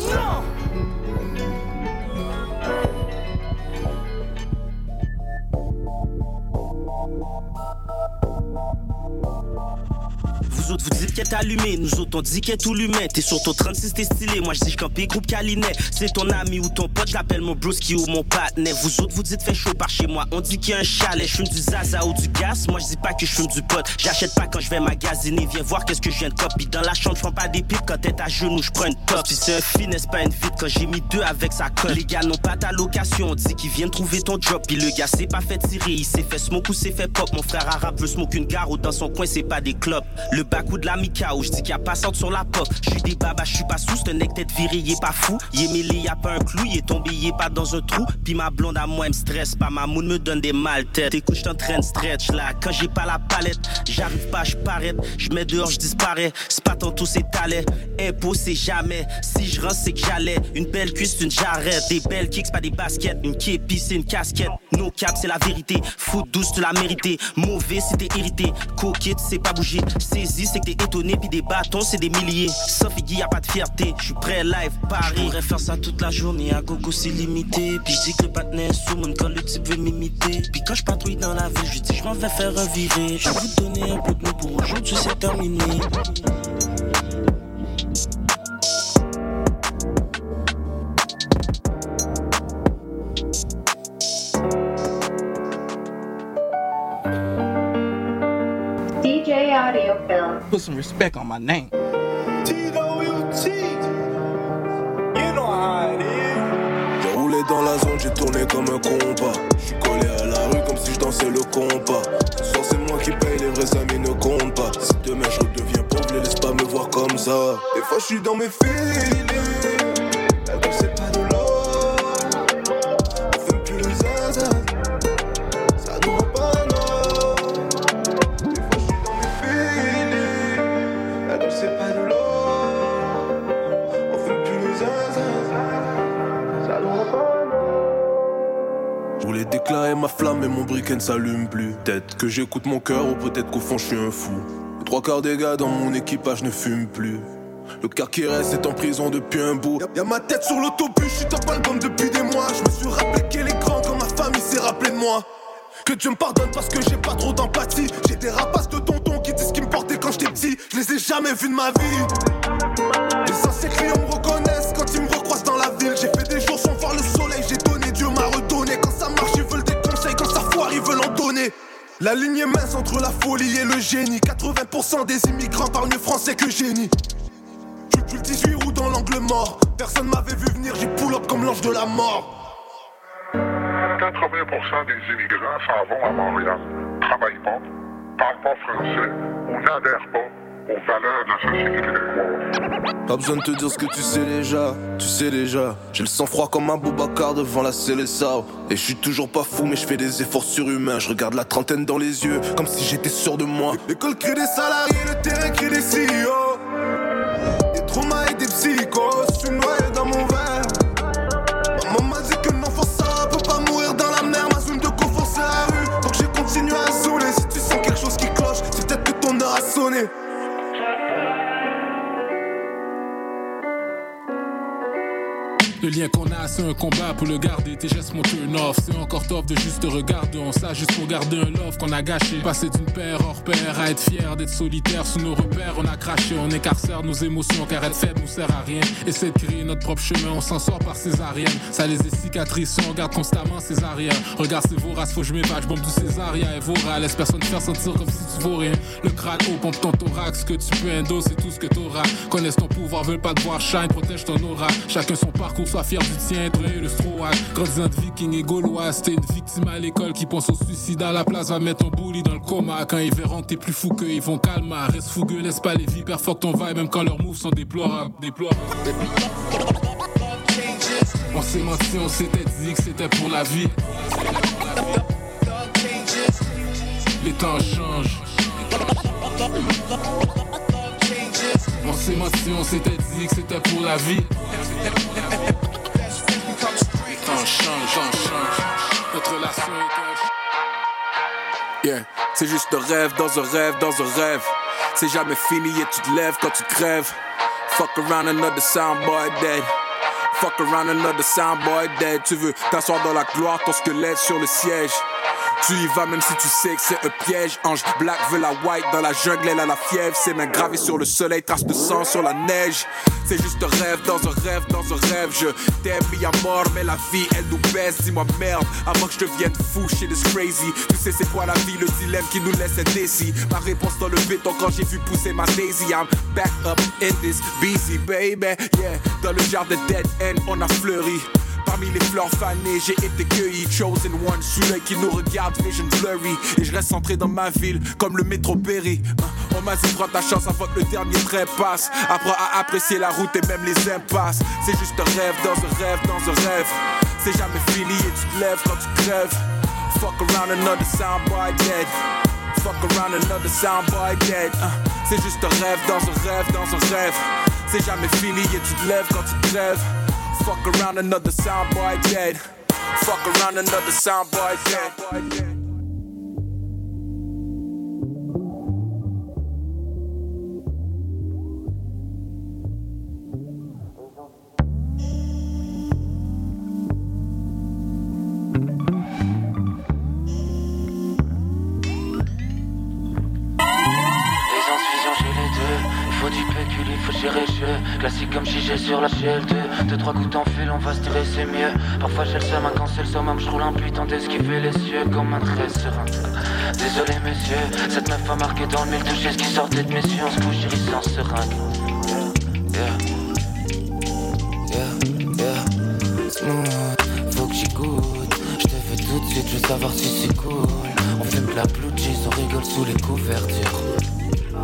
Vous autres, vous dites qu'elle est allumée, nous autres, on dit qu'elle est tout l'humain. T'es sur ton 36, t'es stylé, moi je dis campé groupe Calinet. C'est ton ami ou ton pote, j'appelle mon broski ou mon partenaire. Vous autres, vous dites fait chaud par chez moi, on dit qu'il y a un chalet. Je fume du zaza ou du gaz, moi je dis pas que je fume du pot. J'achète pas quand je vais magasiner, viens voir qu'est-ce que je viens de copie. Dans la chambre, je pas des pipes quand t'es à genoux, je prends une top. Si c'est un finesse, pas une vite quand j'ai mis deux avec sa colle. Les gars n'ont pas ta location, on dit qu'ils viennent trouver ton job. Puis le gars s'est pas fait tirer, il s'est fait smoke ou s'est fait pop. Mon frère arabe veut smoke une ou dans son coin, c'est pas des clopes. Le bac ou de la Mikao, je dis qu'il y a pas sorte sur la porte. Je suis des babas, je suis pas sous, c'est un nec tête viré, il est pas fou. Il est mêlé, y a pas un clou, il est tombé, est pas dans un trou. Puis ma blonde à moi, elle me stresse pas, ma moune me donne des mal têtes. Écoute, je en train de stretch là, quand j'ai pas la palette, j'arrive pas, je parais. Je mets dehors, je disparais. C'est pas tantôt, c'est talent. Impôt, c'est jamais. Si je rentre, c'est que j'allais. Une belle cuisse, une jarrette. Des belles kicks, pas des baskets. Une képi, c'est une casquette. No cap, c'est la vérité. Foot douce, tu l'as mérité. Mauvais, si t'es irrité. Coquette, c'est pas bouger. Saisi, c'est que t'es étonné, puis des bâtons, c'est des milliers. Sauf y a pas de fierté. Je suis prêt live, Paris. J'pourrais faire ça toute la journée. À gogo, c'est limité. Puis je dis que le partenaire sous mon quand le type veut m'imiter. Puis quand je patrouille dans la ville, je dis je m'en vais faire un viré. Je vais vous donner un peu de mots pour aujourd'hui, c'est terminé. Audio Film. Put some respect on my name. J'ai roulé dans la zone, j'ai tourné comme un compas. J'suis collé à la rue comme si je dansais le compas. Ce soir c'est moi qui paye, les vrais amis ne comptent pas. Si demain je redeviens pauvre, les laisse pas me voir comme ça. Des fois je suis dans mes feelings. Flamme mais mon briquet ne s'allume plus. Peut-être que j'écoute mon cœur ou peut-être qu'au fond je suis un fou. Les trois quarts des gars dans mon équipage ne fument plus. Le quart qui reste est en prison depuis un bout. Y'a ma tête sur l'autobus, je suis top album depuis des mois. Je me suis rappelé qu'elle est grande quand ma famille s'est rappelé de moi. Que Dieu me pardonne parce que j'ai pas trop d'empathie. J'ai des rapaces de tonton qui disent qu'ils me portaient quand j'étais petit. Je les ai jamais vus de ma vie. Les anciens clients me reconnaissent La ligne est mince entre la folie et le génie. 80% des immigrants parlent mieux français que génie. Je suis le 18 roues dans l'angle mort. Personne m'avait vu venir, j'ai pull up comme l'ange de la mort. 80% des immigrants s'en vont à Montréal, travaillent pas, parlent pas français ou n'adhèrent pas Pas besoin de te dire ce que tu sais déjà, tu sais déjà. J'ai le sang froid comme un Boubacar devant la Célessa. Et je suis toujours pas fou, mais je fais des efforts surhumains. Je regarde la trentaine dans les yeux, comme si j'étais sûr de moi. L'école crée des salariés, le terrain crée des CEO. Des traumas et des psychos, je suis noyé dans mon verre. Maman m'a dit que non, faut ça, peut pas mourir dans la mer. Ma zone de confort, c'est la rue. Donc j'ai continué à zouler. Si tu sens quelque chose qui cloche, c'est peut-être que ton heure a sonné. Le lien qu'on a, c'est un combat pour le garder. Tes gestes mon turn off. C'est encore top de juste te regarder. On ça juste pour garder un love qu'on a gâché. Passer d'une paire hors paire à être fier d'être solitaire sous nos repères. On a craché, on écarcère nos émotions car être faible nous sert à rien. Essaie de créer notre propre chemin, on s'en sort par césarienne. Ça les est cicatrices, on regarde constamment ses arrières. Regarde c'est vorace, faut que je m'évade, je bombe du césaria et vora. Laisse personne te faire sentir comme si tu vaux rien. Le crâne haut, pompe ton thorax, que tu peux endo, c'est tout ce que t'auras. Connaissent ton pouvoir, veulent pas te voir shine, protège ton aura. Chacun son parcours, sois fier du tien, et le strohac. Grandissant de viking et gaulois, t'es une victime à l'école qui pense au suicide à la place, va mettre ton bully dans le coma. Quand ils verront t'es plus fou qu'eux, ils vont calmer. Reste fougueux, laisse pas les vipères, fuck ton vibe, même quand leurs moves sont déplorables. déplorables. On s'est menti, on s'était dit que c'était pour la vie. Les temps changent. On s'est menti, on s'était dit que c'était pour la vie. Temps changent. Notre relation est Yeah, c'est juste un rêve dans un rêve dans un rêve. C'est jamais fini et tu te lèves quand tu crèves. Fuck around another soundboy dead. Fuck around another soundboy dead. Tu veux t'asseoir dans la gloire, ton squelette sur le siège. Tu y vas même si tu sais que c'est un piège. Ange black veut la white dans la jungle, elle a la fièvre. Ses mains gravées sur le soleil, traces de sang sur la neige. C'est juste un rêve dans un rêve dans un rêve. Je t'aime mis à mort, mais la vie elle nous baisse. Dis-moi merde, avant que je devienne fou, shit is crazy. Tu sais c'est quoi la vie, le dilemme qui nous laisse indécis. Ma réponse dans le béton quand j'ai vu pousser ma daisy. I'm back up in this busy baby. Yeah, dans le jardin dead end, on a fleuri. Parmi les fleurs fanées, j'ai été cueilli. Chosen one, celui qui nous regarde, vision blurry. Et je reste centré dans ma ville, comme le métro Berry. On m'a dit, prends ta chance avant que le dernier train passe. Apprends à apprécier la route et même les impasses. C'est juste un rêve dans un rêve dans un rêve. C'est jamais fini et tu te lèves quand tu crèves. Fuck around another soundboy dead. Fuck around another soundboy dead. Uh, c'est juste un rêve dans un rêve dans un rêve. C'est jamais fini et tu te lèves quand tu crèves. Fuck around another soundboy dead. Fuck around another soundboy dead. Classique comme j'ai sur la GL2 Deux, trois coups en fil, on va se tirer, c'est mieux. Parfois j'ai le seum, quand c'est le summum, je roule un putain d'esquiver les cieux comme un trait serein. Désolé, messieurs, cette meuf a marqué dans le mille touché ce qui sortait de mes yeux. On se couche sans seringue. Yeah. Yeah, yeah. Faut que j'y goûte. Je te fais tout de suite, je veux savoir si c'est cool. On fume la blue cheese, on rigole sous les couvertures.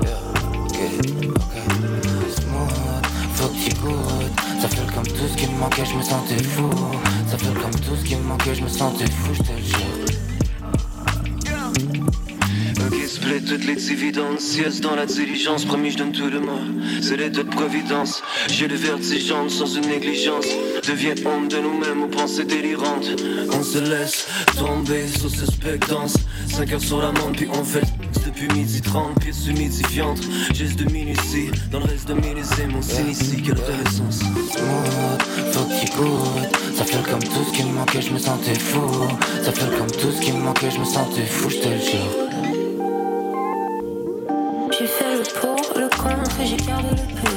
Yeah, ok, ok. Que j'y goûte. Ça fait comme tout ce qui me manquait, je me sentais fou. Ça fait comme tout ce qui me manquait, je me sentais fou, je te jure. Split toutes les dividendes, sieste dans la diligence, promis je donne tout le mois. C'est les deux de providence, j'ai le vertigeante sans une négligence. Deviens honte de nous-mêmes aux pensées délirantes. On se laisse tomber sous suspectance. 5 heures sur la montre, puis on fait depuis midi 30, pièces humidifiantes. Geste de minutie, dans le reste de millésime, on s'initie, quelle renaissance. Faut tu goûtes. Ça fait comme tout ce qui me manquait, je me sentais fou. Ça fait comme tout ce qui me manquait, je me sentais fou, je te le jure. J'ai gardé le pur.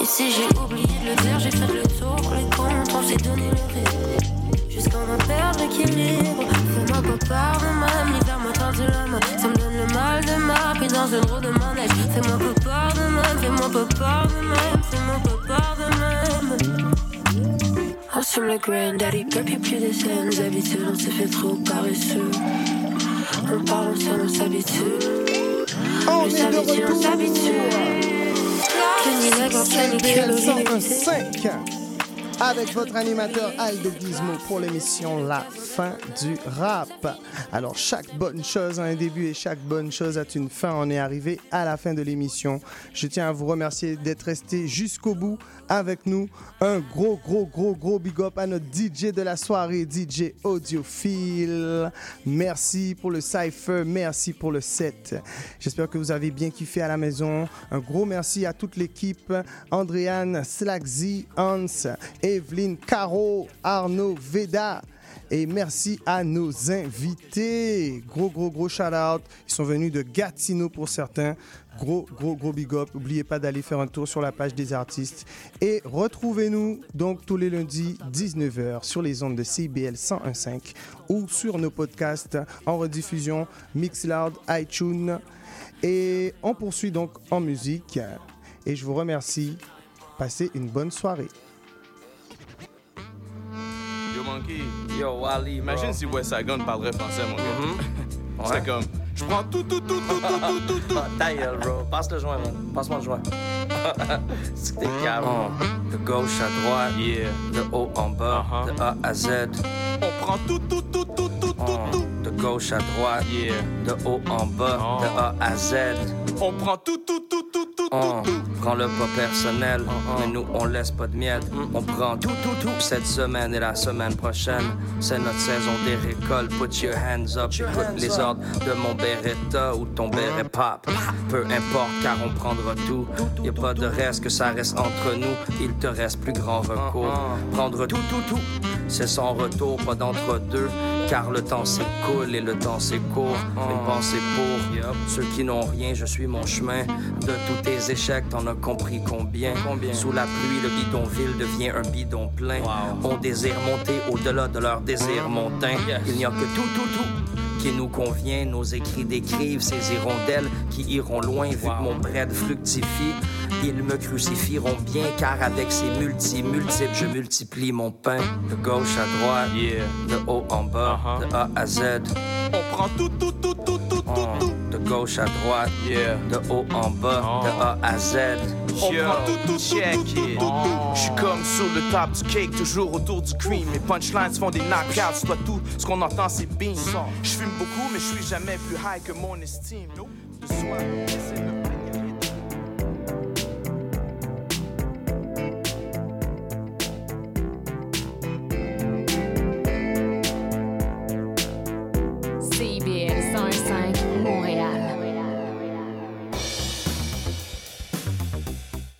Et si j'ai oublié de le dire, j'ai fait le tour, les comptes, on s'est donné le rythme. Jusqu'à en perdre l'équilibre. Fais-moi part de même, libère-moi quand tu l'aimes. Ça me donne le mal de ma puis dans un drôle de manège. Fais-moi part de même, fais-moi part de même, fais-moi part de même. Assume le granddaddy, peuple y'a plus de saines habitudes, on s'est fait trop paresseux. On parle on s'habitue. On est de retour. 125 avec votre animateur Aldo Gizmo pour l'émission La fin du rap. Alors, chaque bonne chose a un début et chaque bonne chose a une fin. On est arrivé à la fin de l'émission. Je tiens à vous remercier d'être resté jusqu'au bout avec nous. Un gros, gros, gros, gros big up à notre DJ de la soirée, DJ Audiophile. Merci pour le cypher, merci pour le set. J'espère que vous avez bien kiffé à la maison. Un gros merci à toute l'équipe. Andréane, Slackzy, Hans, Evelyne, Caro, Arnaud, Veda. Et merci à nos invités. Gros, gros, gros shout-out. Ils sont venus de Gatineau pour certains. Gros, gros, gros big up. N'oubliez pas d'aller faire un tour sur la page des artistes. Et retrouvez-nous donc tous les lundis 19h sur les ondes de CBL 101.5 ou sur nos podcasts en rediffusion Mixloud, iTunes. Et on poursuit donc en musique. Et je vous remercie. Passez une bonne soirée. Yo Wally, imagine si West Saigon parlerait français, mon gars. C'était comme, je prends tout, tout, tout, tout, tout, tout, tout, tout. Ta gueule, bro. Passe le joint, man. Passe-moi le joint. C'est que t'es calme. De gauche à droite, de haut en bas, de A à Z. On prend tout, tout, tout, tout, tout, tout, tout. De gauche à droite, de haut en bas, de A à Z. On prend tout, tout, tout, tout, tout, On prend le pas personnel, mais nous on laisse pas de miettes. On prend tout, tout, tout. Cette semaine et la semaine prochaine, c'est notre saison des récoltes. Put your hands up, écoute les ordres de mon Beretta ou ton béret pop. Peu importe, car on prendra tout. Y a pas de reste que ça reste entre nous. Il te reste plus grand recours. Prendre tout, tout, tout. C'est sans retour, pas d'entre-deux. Car le temps s'écoule et le temps c'est court. Une pensée pour ceux qui n'ont rien, je suis mon chemin. De tous tes échecs, t'en as compris combien? Sous la pluie, le bidonville devient un bidon plein. On désire monter au-delà de leur désir montain. Il n'y a que tout, tout, tout qui nous convient. Nos écrits décrivent ces hirondelles qui iront loin vu que mon bread fructifie. Ils me crucifieront bien car avec ces multi multiples, je multiplie mon pain de gauche à droite, de haut en bas, de A à Z. On prend tout, tout, tout, tout, gauche à droite, de haut en bas, de A à Z. On prend tout, tout, tout, check tout, tout, it. tout, tout. Je suis comme sur le top du cake, toujours autour du cream. Mes punchlines font des knockouts, toi tout ce qu'on entend c'est beam. Je fume beaucoup, mais je suis jamais plus high que mon estime. De soi, c'est le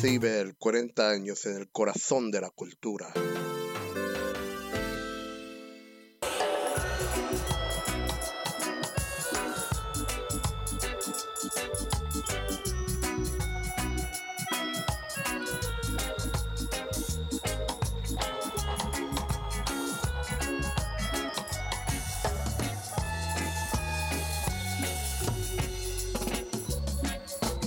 CIBL, 40 años en el corazón de la cultura.